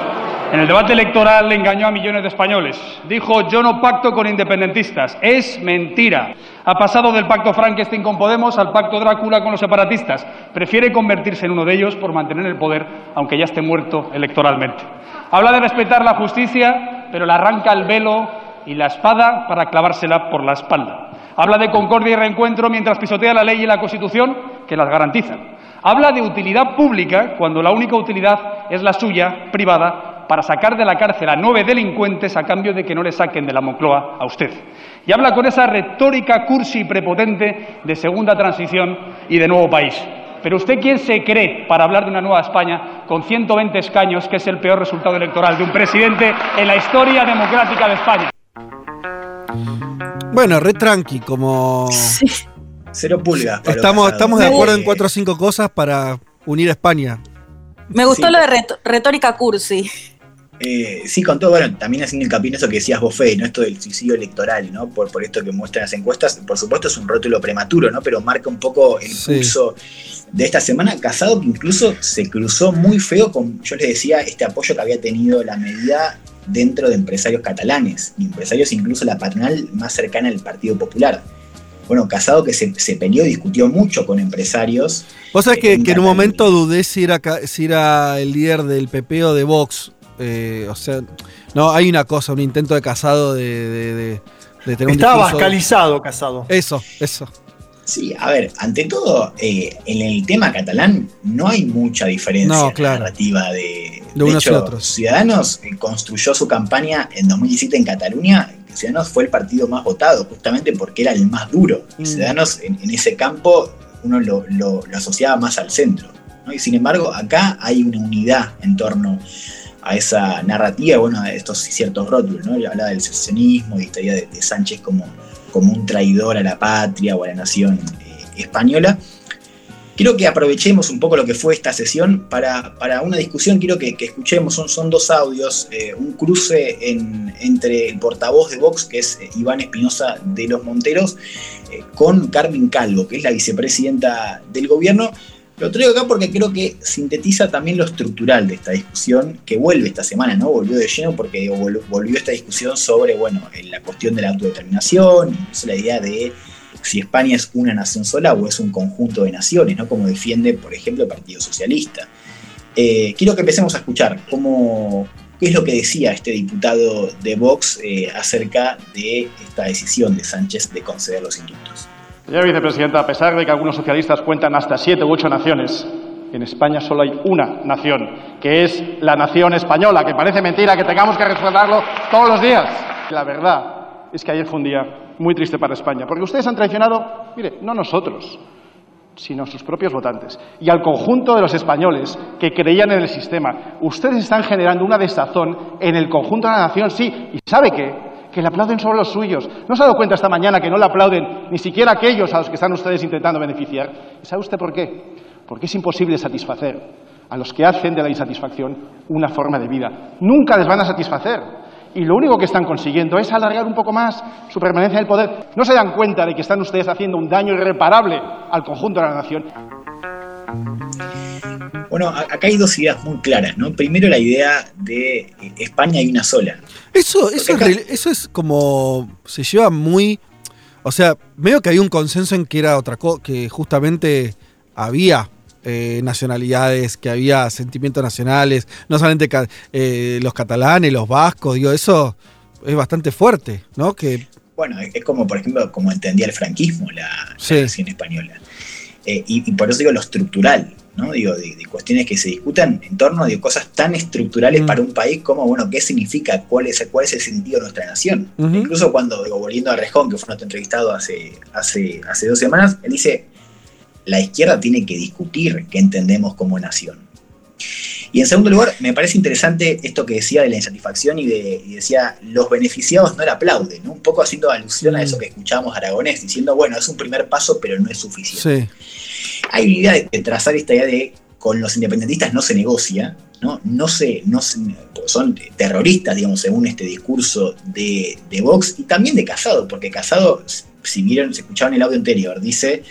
en el debate electoral le engañó a millones de españoles. Dijo, yo no pacto con independentistas. Es mentira. Ha pasado del pacto Frankenstein con Podemos al pacto Drácula con los separatistas. Prefiere convertirse en uno de ellos por mantener el poder, aunque ya esté muerto electoralmente. Habla de respetar la justicia, pero le arranca el velo y la espada para clavársela por la espalda. Habla de concordia y reencuentro mientras pisotea la ley y la Constitución que las garantizan. Habla de utilidad pública cuando la única utilidad es la suya, privada, para sacar de la cárcel a nueve delincuentes a cambio de que no le saquen de la Moncloa a usted. Y habla con esa retórica cursi y prepotente de segunda transición y de nuevo país. Pero usted, ¿quién se cree para hablar de una nueva España con 120 escaños, que es el peor resultado electoral de un presidente en la historia democrática de España? Bueno, re tranqui, como. Cero pulgas. Estamos, estamos de Me acuerdo en gusta. cuatro o cinco cosas para unir a España. Me gustó Sí. lo de ret- retórica cursi. Eh, sí, con todo, bueno, también haciendo hincapié en eso que decías vos, Fede, ¿no? Esto del suicidio electoral, ¿no? Por, por esto que muestran las encuestas, por supuesto es un rótulo prematuro, ¿no? Pero marca un poco el Sí. pulso de esta semana. Casado que incluso se cruzó muy feo con, yo les decía, este apoyo que había tenido la medida dentro de empresarios catalanes, y empresarios incluso la patronal más cercana al Partido Popular. Bueno, Casado que se, se peleó y discutió mucho con empresarios. Vos sabés eh, que, que en un momento dudé si era, si era el líder del PP o de Vox. Eh, o sea, no, hay una cosa, un intento de casado de, de, de- de tener un Estaba vascalizado, casado. Eso, eso. Sí, a ver, ante todo, eh, en el tema catalán no hay mucha diferencia No, claro. narrativa de, De unos y hecho, otros. Ciudadanos eh, construyó su campaña en 2017 en Cataluña. Ciudadanos fue el partido más votado, justamente porque era el más duro. Y Mm. Ciudadanos en, en ese campo uno lo, lo- lo asociaba más al centro. ¿no? Y sin embargo, acá hay una unidad en torno a esa narrativa, bueno, a estos ciertos rótulos, ¿no? Y hablaba del secesionismo y esta idea de, de Sánchez como, como un traidor a la patria o a la nación eh, española. Quiero que aprovechemos un poco lo que fue esta sesión para, para una discusión, quiero que, escuchemos, son, son dos audios, eh, un cruce en- entre el portavoz de Vox, que es eh, Iván Espinosa de los Monteros, con Carmen Calvo, que es la vicepresidenta del gobierno. Lo traigo acá porque creo que sintetiza también lo estructural de esta discusión que vuelve esta semana, ¿no? Volvió de lleno porque vol- volvió esta discusión sobre, bueno, en la cuestión de la autodeterminación, incluso la idea de si España es una nación sola o es un conjunto de naciones, ¿no? Como defiende, por ejemplo, el Partido Socialista. Eh, quiero que empecemos a escuchar cómo, ¿Qué es lo que decía este diputado de Vox eh, acerca de esta decisión de Sánchez de conceder los indultos? Señora vicepresidenta, a pesar de que algunos socialistas cuentan hasta siete u ocho naciones, en España solo hay una nación, que es la nación española, que parece mentira que tengamos que recordarlo todos los días. La verdad es que ayer fue un día muy triste para España, porque ustedes han traicionado, mire, no nosotros, sino sus propios votantes y al conjunto de los españoles que creían en el sistema. Ustedes están generando una desazón en el conjunto de la nación, sí, y ¿sabe qué? Que le aplauden solo los suyos. ¿No se ha dado cuenta esta mañana que no le aplauden ni siquiera aquellos a los que están ustedes intentando beneficiar? ¿Y sabe usted por qué? Porque es imposible satisfacer a los que hacen de la insatisfacción una forma de vida. Nunca les van a satisfacer. Y lo único que están consiguiendo es alargar un poco más su permanencia en el poder. ¿No se dan cuenta de que están ustedes haciendo un daño irreparable al conjunto de la nación? Bueno, acá hay dos ideas muy claras, ¿no? Primero la idea de eh, España hay una sola. Eso, eso, es, re- eso es como. Se lleva muy. O sea, medio que hay un consenso en que era otra cosa, que justamente había eh, nacionalidades, que había sentimientos nacionales, no solamente ca- eh, los catalanes, los vascos, digo, eso es bastante fuerte, ¿no? Que Bueno, es como, por ejemplo, como entendía el franquismo la, la nación española. Eh, y, y por eso digo lo estructural, ¿no? Digo, de, de cuestiones que se discutan en torno de cosas tan estructurales para un país como, bueno, ¿qué significa? ¿Cuál es, cuál es el sentido de nuestra nación? Incluso cuando, digo, volviendo a Rejón, que fue nuestro entrevistado hace, hace, hace dos semanas, él dice, la izquierda tiene que discutir qué entendemos como nación. Y en segundo lugar, me parece interesante esto que decía de la insatisfacción y, de, y decía, los beneficiados no la aplauden, ¿no? un poco haciendo alusión a eso que escuchábamos Aragonés, diciendo, bueno, es un primer paso, pero no es suficiente. sí. Hay una idea de, de trazar esta idea de con los independentistas no se negocia, ¿no? No se, no se- son terroristas, digamos, según este discurso de, de Vox y también de Casado, porque Casado, si vieron, se escucharon el audio anterior, dice,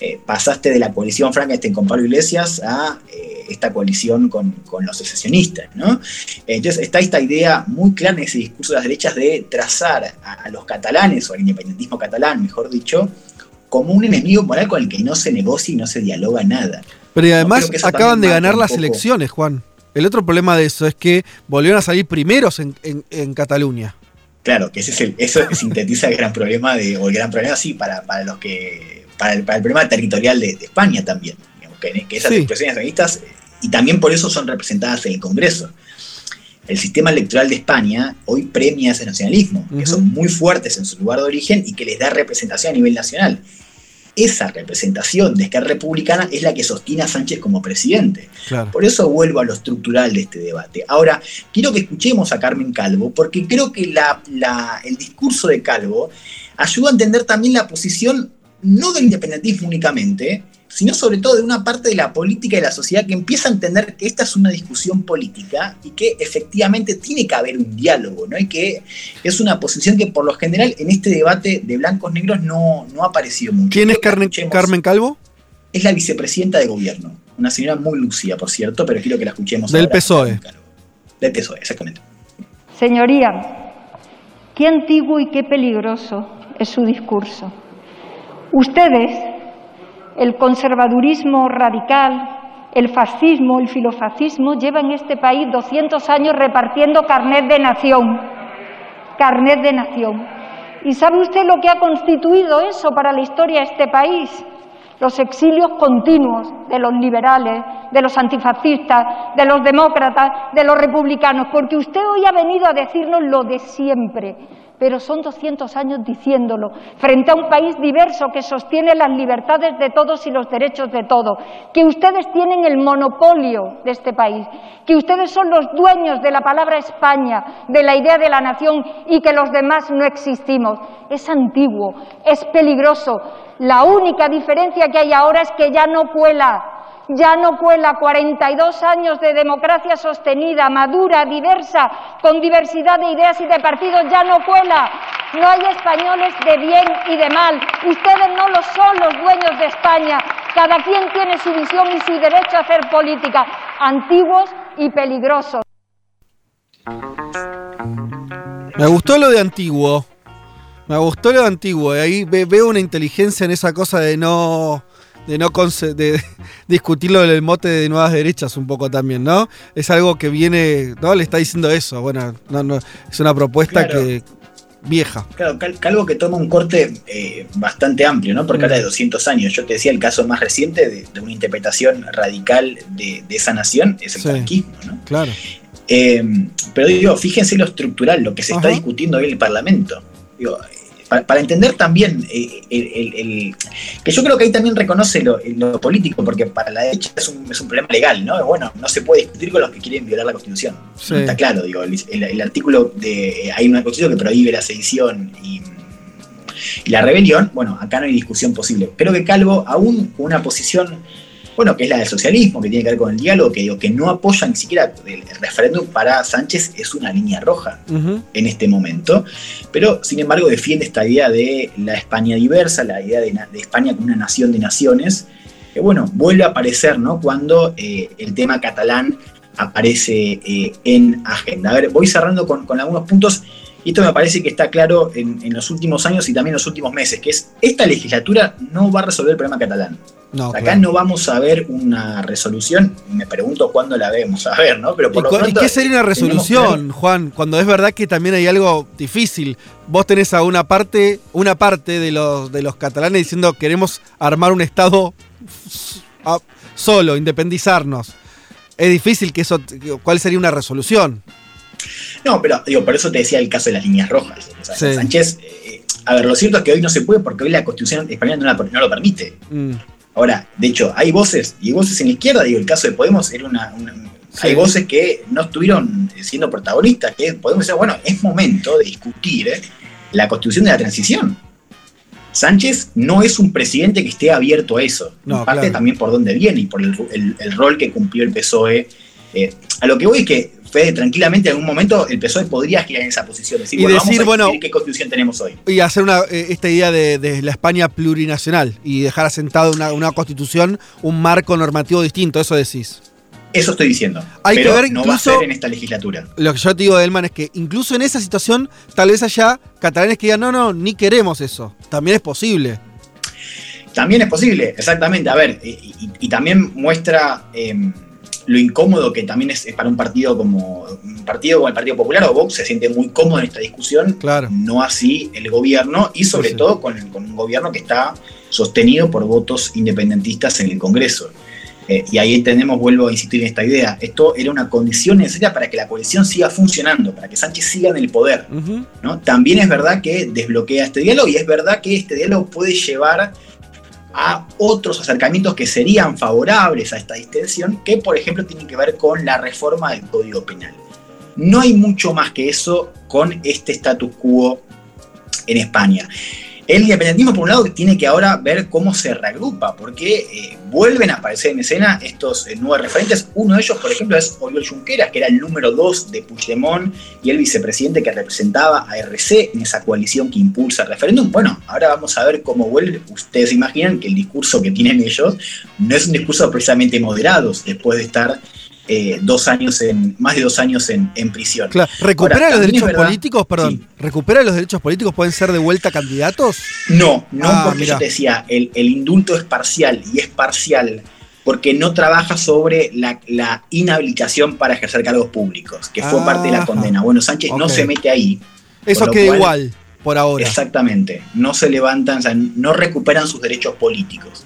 eh, pasaste de la coalición Frankenstein con Pablo Iglesias a eh, esta coalición con, con los secesionistas, ¿no? Entonces está esta idea muy clara en ese discurso de las derechas de trazar a, a los catalanes, o al independentismo catalán, mejor dicho, como un enemigo moral con el que no se negocia y no se dialoga nada. Pero y además acaban de ganar las elecciones, Juan. El otro problema de eso es que volvieron a salir primeros en, en- en Cataluña. Claro, que ese es el, eso sintetiza el gran problema de, o el gran problema sí para, para los que, para el, para el problema territorial de, de España también, digamos, que, que esas Sí. expresiones nacionalistas, y también por eso son representadas en el Congreso. El sistema electoral de España hoy premia ese nacionalismo, que son muy fuertes en su lugar de origen y que les da representación a nivel nacional. Esa representación de Esquerra Republicana es la que sostiene a Sánchez como presidente. Claro. Por eso vuelvo a lo estructural de este debate. Ahora, quiero que escuchemos a Carmen Calvo, porque creo que la- la- el discurso de Calvo ayuda a entender también la posición no del independentismo únicamente, sino sobre todo de una parte de la política y de la sociedad que empieza a entender que esta es una discusión política y que efectivamente tiene que haber un diálogo, ¿no? Y que es una posición que por lo general en este debate de blancos negros no, no ha aparecido mucho. ¿Quién es Carmen, Calvo? Es la vicepresidenta de gobierno, una señora muy lucida, por cierto, pero quiero que la escuchemos Del ahora. PSOE. Del PSOE, exactamente. Señoría, qué antiguo y qué peligroso es su discurso. Ustedes, el conservadurismo radical, el fascismo, el filofascismo, llevan este país 200 años repartiendo carnet de nación. Carnet de nación. ¿Y sabe usted lo que ha constituido eso para la historia de este país? Los exilios continuos de los liberales, de los antifascistas, de los demócratas, de los republicanos, porque usted hoy ha venido a decirnos lo de siempre, pero son 200 años diciéndolo, frente a un país diverso que sostiene las libertades de todos y los derechos de todos, que ustedes tienen el monopolio de este país, que ustedes son los dueños de la palabra España, de la idea de la nación y que los demás no existimos. Es antiguo, es peligroso. La única diferencia que hay ahora es que ya no cuela. Ya no cuela 42 años de democracia sostenida, madura, diversa, con diversidad de ideas y de partidos, ya no cuela. No hay españoles de bien y de mal. Ustedes no lo son los dueños de España. Cada quien tiene su visión y su derecho a hacer política. Antiguos y peligrosos. Me gustó lo de antiguo. Me gustó lo de antiguo. y Ahí ve- veo una inteligencia en esa cosa de no. De no de discutir lo del mote de nuevas derechas un poco también, ¿no? Es algo que viene, ¿no? Le está diciendo eso. Bueno, no, no, es una propuesta Claro. que vieja. Claro, Cal- Calvo que toma un corte eh, bastante amplio, ¿no? Porque Mm. habla de 200 años. Yo te decía el caso más reciente de, de una interpretación radical de, de esa nación es el Sí. franquismo, ¿no? Claro. Eh, pero digo, fíjense lo estructural, lo que se está discutiendo hoy en el Parlamento. Digo, para, para entender también eh, el, el- el- que yo creo que ahí también reconoce lo, lo político, porque para la derecha es un, es un problema legal, ¿no? Bueno, no se puede discutir con los que quieren violar la Constitución. Sí. Está claro, digo, el, artículo de. Hay una Constitución que prohíbe la sedición y, y la rebelión. Bueno, acá no hay discusión posible. Creo que Calvo, aún con una posición bueno, que es la del socialismo, que tiene que ver con el diálogo, que digo, que no apoya ni siquiera el, el referéndum para Sánchez es una línea roja en este momento, pero sin embargo defiende esta idea de la España diversa, la idea de, España como una nación de naciones, que bueno, vuelve a aparecer, ¿no? Cuando eh, el tema catalán aparece eh, en agenda. A ver, voy cerrando con, con algunos puntos, y esto me parece que está claro en, en los últimos años y también en los últimos meses, que es, esta legislatura no va a resolver el problema catalán. No, Acá claro. no vamos a ver una resolución, me pregunto cuándo la vemos a ver, ¿no? Pero ¿Y, por lo y qué sería una resolución, Juan? Cuando es verdad que también hay algo difícil. Vos tenés a una parte, una parte de los, de los catalanes diciendo queremos armar un Estado solo, independizarnos. Es difícil que eso. ¿Cuál sería una resolución? No, pero digo, por eso te decía el caso de las líneas rojas. O sea, Sí. Sánchez, eh, a ver, lo cierto es que hoy no se puede porque hoy la constitución española no, la- no lo permite. Mm, Ahora, de hecho, hay voces, y voces en la izquierda, digo, el caso de Podemos era una... una- Hay voces que no estuvieron siendo protagonistas, que podemos decir, bueno, es momento de discutir eh, la constitución de la transición. Sánchez no es un presidente que esté abierto a eso. No, parte claro. también por dónde viene y por el, el- el rol que cumplió el PSOE. Eh, a lo que voy es que, Fede, tranquilamente en algún momento el PSOE podría girar en esa posición. Decir, Y bueno, decir, vamos a bueno, qué constitución tenemos hoy. Y hacer una, eh, esta idea de, de la España plurinacional y dejar asentado una, una constitución, un marco normativo distinto, eso decís. Eso estoy diciendo. Hay que ver no va a incluso- ser en esta legislatura. Lo que yo te digo, Delman, es que incluso en esa situación, tal vez haya catalanes que digan, no, no, ni queremos eso. También es posible. También es posible, exactamente. A ver, y, y- y también muestra eh, lo incómodo que también es, es para un partido como un partido como el Partido Popular o Vox se siente muy cómodo en esta discusión. Claro. No así el gobierno y sobre Sí, sí. todo con, con un gobierno que está sostenido por votos independentistas en el Congreso. Eh, y ahí tenemos, vuelvo a insistir en esta idea, esto era una condición necesaria para que la coalición siga funcionando, para que Sánchez siga en el poder. ¿no? También es verdad que desbloquea este diálogo y es verdad que este diálogo puede llevar a otros acercamientos que serían favorables a esta distensión, que por ejemplo tienen que ver con la reforma del Código Penal. No hay mucho más que eso con este status quo en España. El independentismo, por un lado, tiene que ahora ver cómo se reagrupa, porque eh, vuelven a aparecer en escena estos eh, nuevos referentes. Uno de ellos, por ejemplo, es Oriol Junqueras, que era el número dos de Puigdemont y el vicepresidente que representaba a RC en esa coalición que impulsa el referéndum. Bueno, ahora vamos a ver cómo vuelve. Ustedes imaginan que el discurso que tienen ellos no es un discurso precisamente moderado, después de estar eh, dos años en, más de dos años en, en prisión. Claro. ¿Recupera Ahora, los derechos políticos? Perdón. ¿Recupera los derechos políticos? ¿Pueden ser de vuelta candidatos? No, no Ah, porque mirá. yo te decía, el, el indulto es parcial y es parcial porque no trabaja sobre la, la inhabilitación para ejercer cargos públicos, que fue parte de la condena. Bueno, Sánchez no se mete ahí. Eso queda cual- igual por ahora. Exactamente, no se levantan, o sea, no recuperan sus derechos políticos.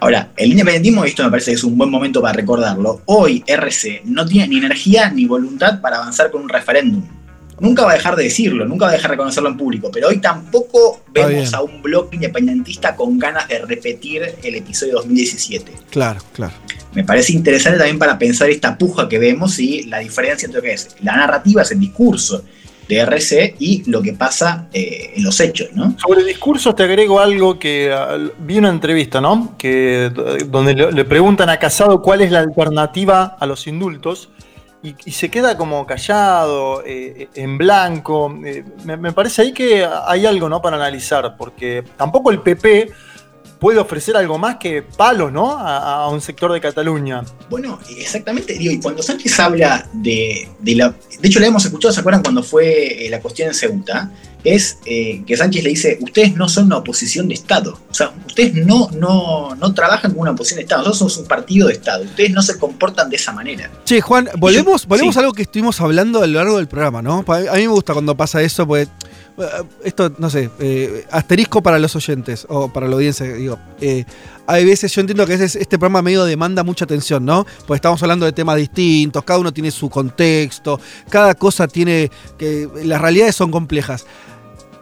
Ahora, el independentismo, esto me parece que es un buen momento para recordarlo, hoy RC no tiene ni energía ni voluntad para avanzar con un referéndum. Nunca va a dejar de decirlo, nunca va a dejar de reconocerlo en público, pero hoy tampoco vemos a un bloque independentista con ganas de repetir el episodio 2017. Claro, claro. Me parece interesante también para pensar esta puja que vemos y la diferencia entre lo que es la narrativa, es el discurso de RC y lo que pasa eh, en los hechos, ¿no? Sobre discursos te agrego algo que vi una entrevista, ¿no? Que, donde le, preguntan a Casado cuál es la alternativa a los indultos y, y se queda como callado, eh, en blanco. Eh, me, me parece ahí que hay algo, ¿no? Para analizar, porque tampoco el PP puede ofrecer algo más que palos, ¿no? A, a un sector de Cataluña. Bueno, exactamente, digo, y cuando Sánchez habla de, de la. De hecho, la hemos escuchado, ¿se acuerdan cuando fue eh, la cuestión en Ceuta? Es eh, que Sánchez le dice: Ustedes no son una oposición de Estado. O sea, ustedes no, no, no trabajan como una oposición de Estado. Nosotros somos un partido de Estado. Ustedes no se comportan de esa manera. Che, Juan, volvemos, yo- volvemos sí. a algo que estuvimos hablando a lo largo del programa, ¿no? A mí me gusta cuando pasa eso, porque esto, no sé, eh, asterisco para los oyentes o para la audiencia, digo. eh, hay veces, yo entiendo que veces este programa medio demanda mucha atención, ¿no? Porque estamos hablando de temas distintos, cada uno tiene su contexto, cada cosa tiene que. Las realidades son complejas.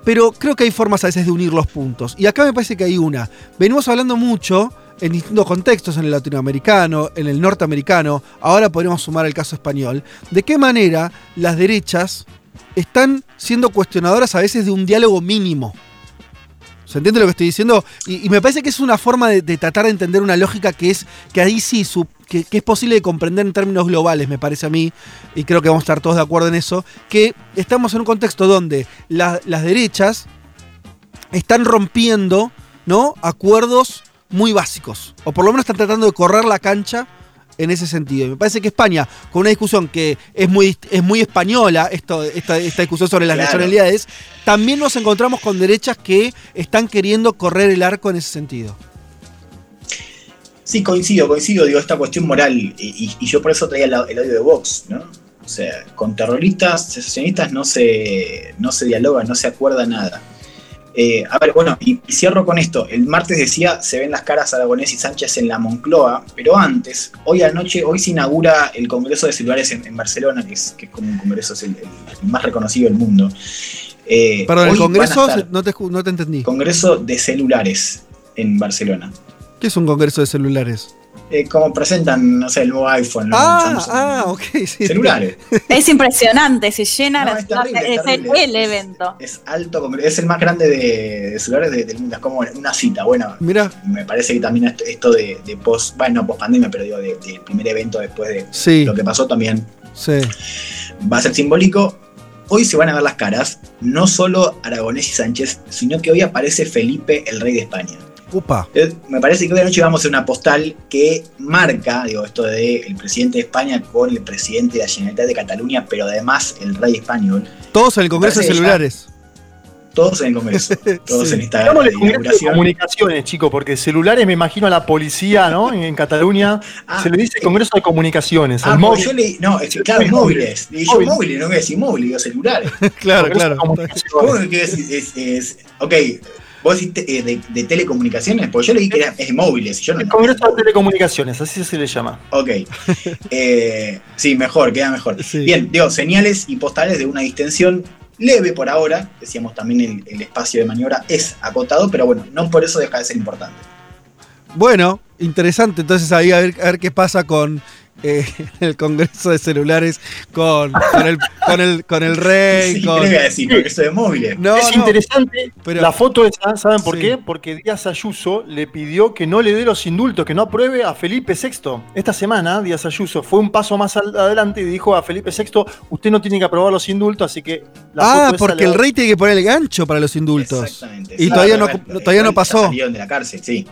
Pero creo que hay formas a veces de unir los puntos. Y acá me parece que hay una. Venimos hablando mucho en distintos contextos, en el latinoamericano, en el norteamericano, ahora podríamos sumar el caso español, de qué manera las derechas están siendo cuestionadoras a veces de un diálogo mínimo. ¿Se entiende lo que estoy diciendo? Y, me parece que es una forma de, tratar de entender una lógica que es que ahí sí, que, es posible de comprender en términos globales, me parece a mí, y creo que vamos a estar todos de acuerdo en eso, que estamos en un contexto donde la- las derechas están rompiendo ¿no? acuerdos muy básicos, o por lo menos están tratando de correr la cancha en ese sentido. Y me parece que España, con una discusión que es muy, es muy española, esto, esta, esta discusión sobre las Claro. nacionalidades, también nos encontramos con derechas que están queriendo correr el arco en ese sentido. Sí, coincido, coincido, digo, esta cuestión moral, y, y- y yo por eso traía el, el audio de Vox, ¿no? O sea, con terroristas, secesionistas no se, no se dialoga, no se acuerda nada. Eh, a ver, bueno, y, y cierro con esto. El martes decía, se ven las caras Aragonés y Sánchez en la Moncloa, pero antes, hoy anoche, hoy se inaugura el Congreso de Celulares en, en Barcelona, que es, que es como un congreso, es el, el más reconocido del mundo. Eh, Perdón, el Congreso, no te, no te entendí. Congreso de Celulares en Barcelona. ¿Qué es un Congreso de celulares? Eh, como presentan, no sé, el nuevo iPhone. Ah, Samsung. ah, ok, sí. Celulares. Es impresionante, se llena No, la es ciudad, terrible, es terrible. el, el evento. Es alto, es el más grande de, de celulares de- del mundo. Es como una cita. Bueno, Mira, me parece que también esto, esto de, de post, bueno, no post pandemia, pero digo, de- del primer evento después de Sí. lo que pasó también sí. va a ser simbólico. Hoy se van a ver las caras, no solo Aragonés y Sánchez, sino que hoy aparece Felipe, el rey de España. Upa. Eh, Me parece que hoy anoche vamos a hacer una postal que marca, digo, esto de el presidente de España con el presidente de la Generalitat de Cataluña, pero además el rey español. Todos en el Congreso de ya- celulares. Todos en el Congreso, todos Sí. en esta de comunicaciones, chicos, porque celulares me imagino a la policía, ¿no? En, en Cataluña se le dice Congreso de Comunicaciones. Ah, el móvil. yo leí, no, es que, claro, móviles. Y yo móvil. móviles, no voy a decir móviles, digo celulares. claro, claro. ¿Cómo que es, es, es- ok, vos decís te- eh, de, de telecomunicaciones, porque yo leí que era, es de móviles. Yo no, El Congreso de Telecomunicaciones, así se le llama. Ok. Eh, sí, mejor, queda mejor. Bien, digo, señales y postales de una distensión leve por ahora. Decíamos también el, el espacio de maniobra es acotado, pero bueno, no por eso deja de ser importante. Bueno, interesante. Entonces ahí a ver, a ver qué pasa con eh, el Congreso de Celulares, con, con, el, con, el, con el rey. Sí, con... ¿qué le voy a decir? Porque eso de móviles. No, es no. interesante Pero- la foto esa, ¿saben por Sí. qué? Porque Díaz Ayuso le pidió que no le dé los indultos, que no apruebe a Felipe VI. Esta semana Díaz Ayuso fue un paso más adelante y dijo a Felipe VI, usted no tiene que aprobar los indultos, así que la Ah, foto porque el rey tiene que poner el gancho para los indultos. Exactamente. Y todavía no, todavía no pasó. De la cárcel, sí.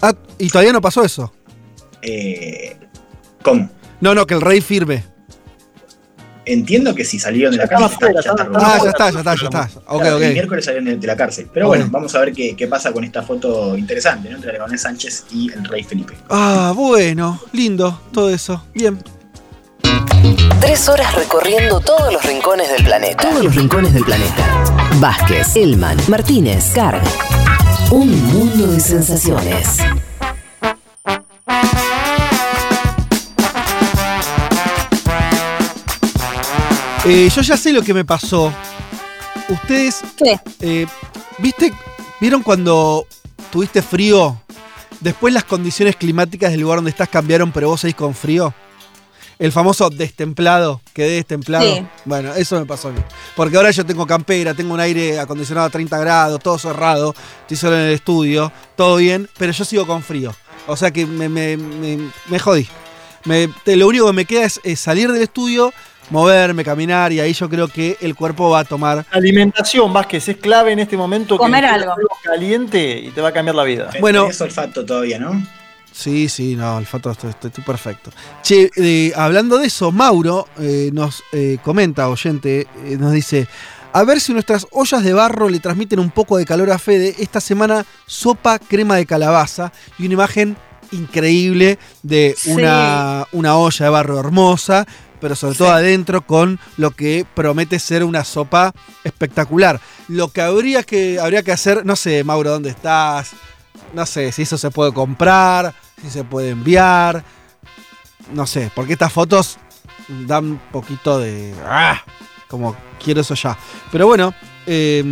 Ah, y todavía no pasó eso. Eh, ¿Cómo? No, no, que el rey firme. Entiendo que si salieron de la cárcel, afuera, ya está Ah, ya está, ya está, ya está. Ok, Claro, El miércoles salieron de, de la cárcel. Pero bueno, vamos a ver qué, qué pasa con esta foto interesante, ¿no? Entre Aragonés Sánchez y el rey Felipe. Ah, bueno, lindo, todo eso. Bien. Tres horas recorriendo todos los rincones del planeta. Todos los rincones del planeta. Vázquez, Elman, Martínez, Carg. Un mundo de sensaciones. Eh, yo ya sé lo que me pasó. Ustedes, ¿Qué? eh, ¿viste? ¿Vieron cuando tuviste frío? Después las condiciones climáticas del lugar donde estás cambiaron, pero vos seguís con frío. El famoso destemplado, quedé destemplado. Sí. Bueno, eso me pasó a mí. Porque ahora yo tengo campera, tengo un aire acondicionado a 30 grados, todo cerrado, estoy solo en el estudio, todo bien, pero yo sigo con frío. O sea que me, me- me- me jodí. Me- te- lo único que me queda es, es salir del estudio, moverme, caminar, y ahí yo creo que el cuerpo va a tomar. Alimentación, Vázquez, es clave en este momento. Comer que algo. caliente y te va a cambiar la vida. Bueno. Tenés olfato todavía, ¿no? Sí, sí, no, el fato estoy, estoy- estoy perfecto. Che, eh, hablando de eso, Mauro eh, nos eh, comenta, oyente, eh, nos dice. A ver si nuestras ollas de barro le transmiten un poco de calor a Fede. Esta semana, sopa crema de calabaza y una imagen increíble de Sí. una, una olla de barro hermosa, pero sobre todo adentro con lo que promete ser una sopa espectacular. Lo que habría que, habría que hacer, no sé, Mauro, ¿dónde estás? No sé si eso se puede comprar, si se puede enviar. No sé, porque estas fotos dan un poquito de. ¡Ah! Como quiero eso ya. Pero bueno, eh,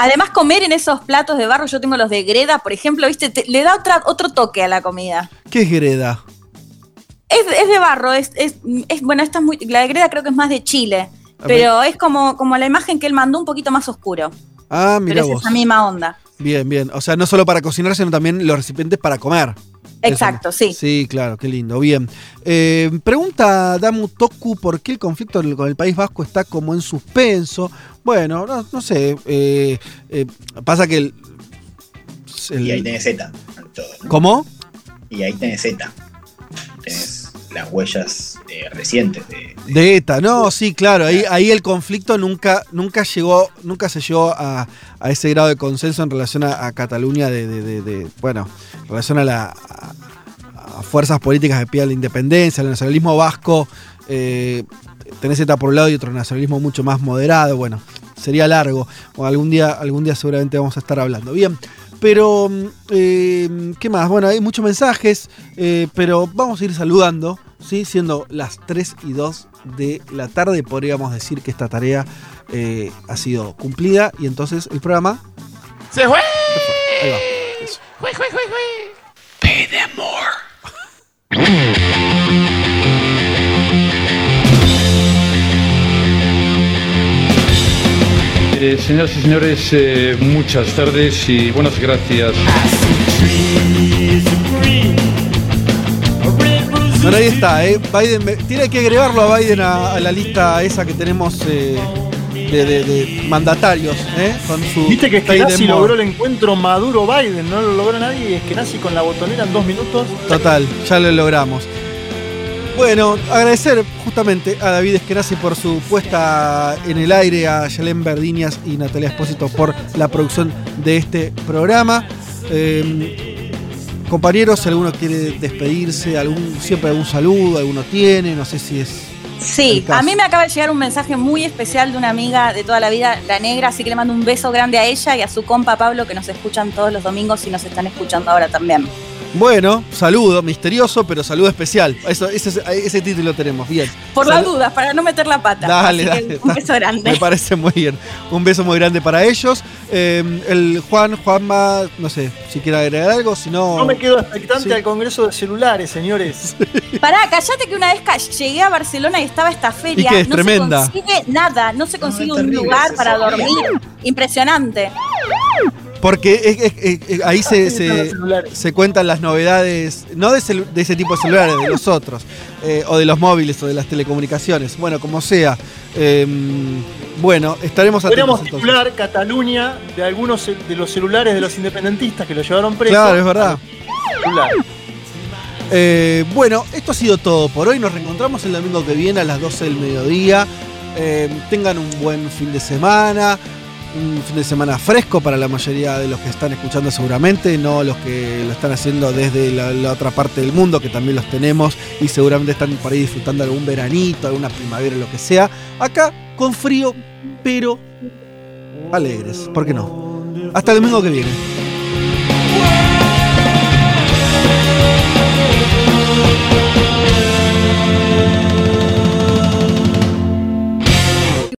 Además, comer en esos platos de barro, yo tengo los de greda, por ejemplo, ¿viste? Te- le da otra, otro toque a la comida. ¿qué es Greda? Es, es de barro, es, es, es- bueno, esta es muy, la de greda creo que es más de Chile, A pero es como, como la imagen que él mandó un poquito más oscuro. Ah, mira pero es vos. esa misma onda. Bien, bien. O sea, no solo para cocinar, sino también los recipientes para comer. Exacto, sí. Sí, claro, qué lindo. Bien. Eh, pregunta Damu Toku por qué el conflicto con el País Vasco está como en suspenso. Bueno, no, no sé. eh, eh, pasa que el. el- Y ahí tenés Z. todo, ¿no? ¿Cómo? Y ahí tenés Z. Tenés las huellas eh, recientes de. De ETA, no, sí, claro, ahí, ahí el conflicto nunca, nunca llegó, nunca se llegó a, a ese grado de consenso en relación a, a Cataluña de, de- de- de- bueno, en relación a la a, a fuerzas políticas que piden la independencia, el nacionalismo vasco, eh, tenés ETA por un lado y otro nacionalismo mucho más moderado, bueno, sería largo, o algún día, algún día seguramente vamos a estar hablando. Bien. Pero, mm, eh, ¿qué más? Bueno, hay muchos mensajes, eh, pero vamos a ir saludando, ¿sí? Siendo las 3 y 2 de la tarde, podríamos decir que esta tarea eh, ha sido cumplida y entonces el programa... ¡Se fue! Ahí va. ¡Jue, jue, jue, jue! Pay them more. Eh, señoras y señores, eh, muchas tardes y buenas gracias. Bueno, ahí está, ¿eh? Biden, me- tiene que agregarlo a Biden a, a la lista esa que tenemos eh, de, de- de mandatarios, ¿eh? Con su Viste que them Eskenazi more. logró el encuentro Maduro-Biden, no lo logró nadie y Eskenazi con la botonera en dos minutos. Total, ya lo logramos. Bueno, agradecer justamente a David Esquenazi por su puesta en el aire, a Yalén Verdiñas y Natalia Espósito por la producción de este programa. Eh, compañeros, si alguno quiere despedirse, algún, siempre algún saludo, alguno tiene, no sé si es. Sí, a mí me acaba de llegar un mensaje muy especial de una amiga de toda la vida, la negra, así que le mando un beso grande a ella y a su compa Pablo que nos escuchan todos los domingos y nos están escuchando ahora también. Bueno, saludo, misterioso, pero saludo especial. Eso, ese, ese título tenemos, bien. Por las dudas, para no meter la pata. Dale, dale. Un beso grande. Me parece muy bien. Un beso muy grande para ellos. Eh, el Juan, Juanma, no sé si quiere agregar algo, si no. No me quedo expectante Sí. al Congreso de Celulares, señores. Pará, callate que una vez llegué a Barcelona y estaba esta feria. ¿Y qué es? no Tremenda. se consigue nada, no se consigue un terrible lugar para dormir. Impresionante. Porque es- es- es- es- ahí se, cuentan las novedades, no de, celu- de ese tipo de celulares, de los otros, eh, o de los móviles o de las telecomunicaciones. Bueno, como sea. Eh, bueno, estaremos atentos. Podríamos titular Cataluña de algunos de los celulares de los independentistas que lo llevaron preso. Claro, es verdad. Eh, bueno, esto ha sido todo por hoy. Nos reencontramos el domingo que viene a las 12 del mediodía. Eh, tengan un buen fin de semana. Un fin de semana fresco para la mayoría de los que están escuchando seguramente, no los que lo están haciendo desde la, otra parte del mundo, que también los tenemos y seguramente están por ahí disfrutando algún veranito, alguna primavera, lo que sea. Acá con frío, pero alegres, ¿por qué no? Hasta el domingo que viene.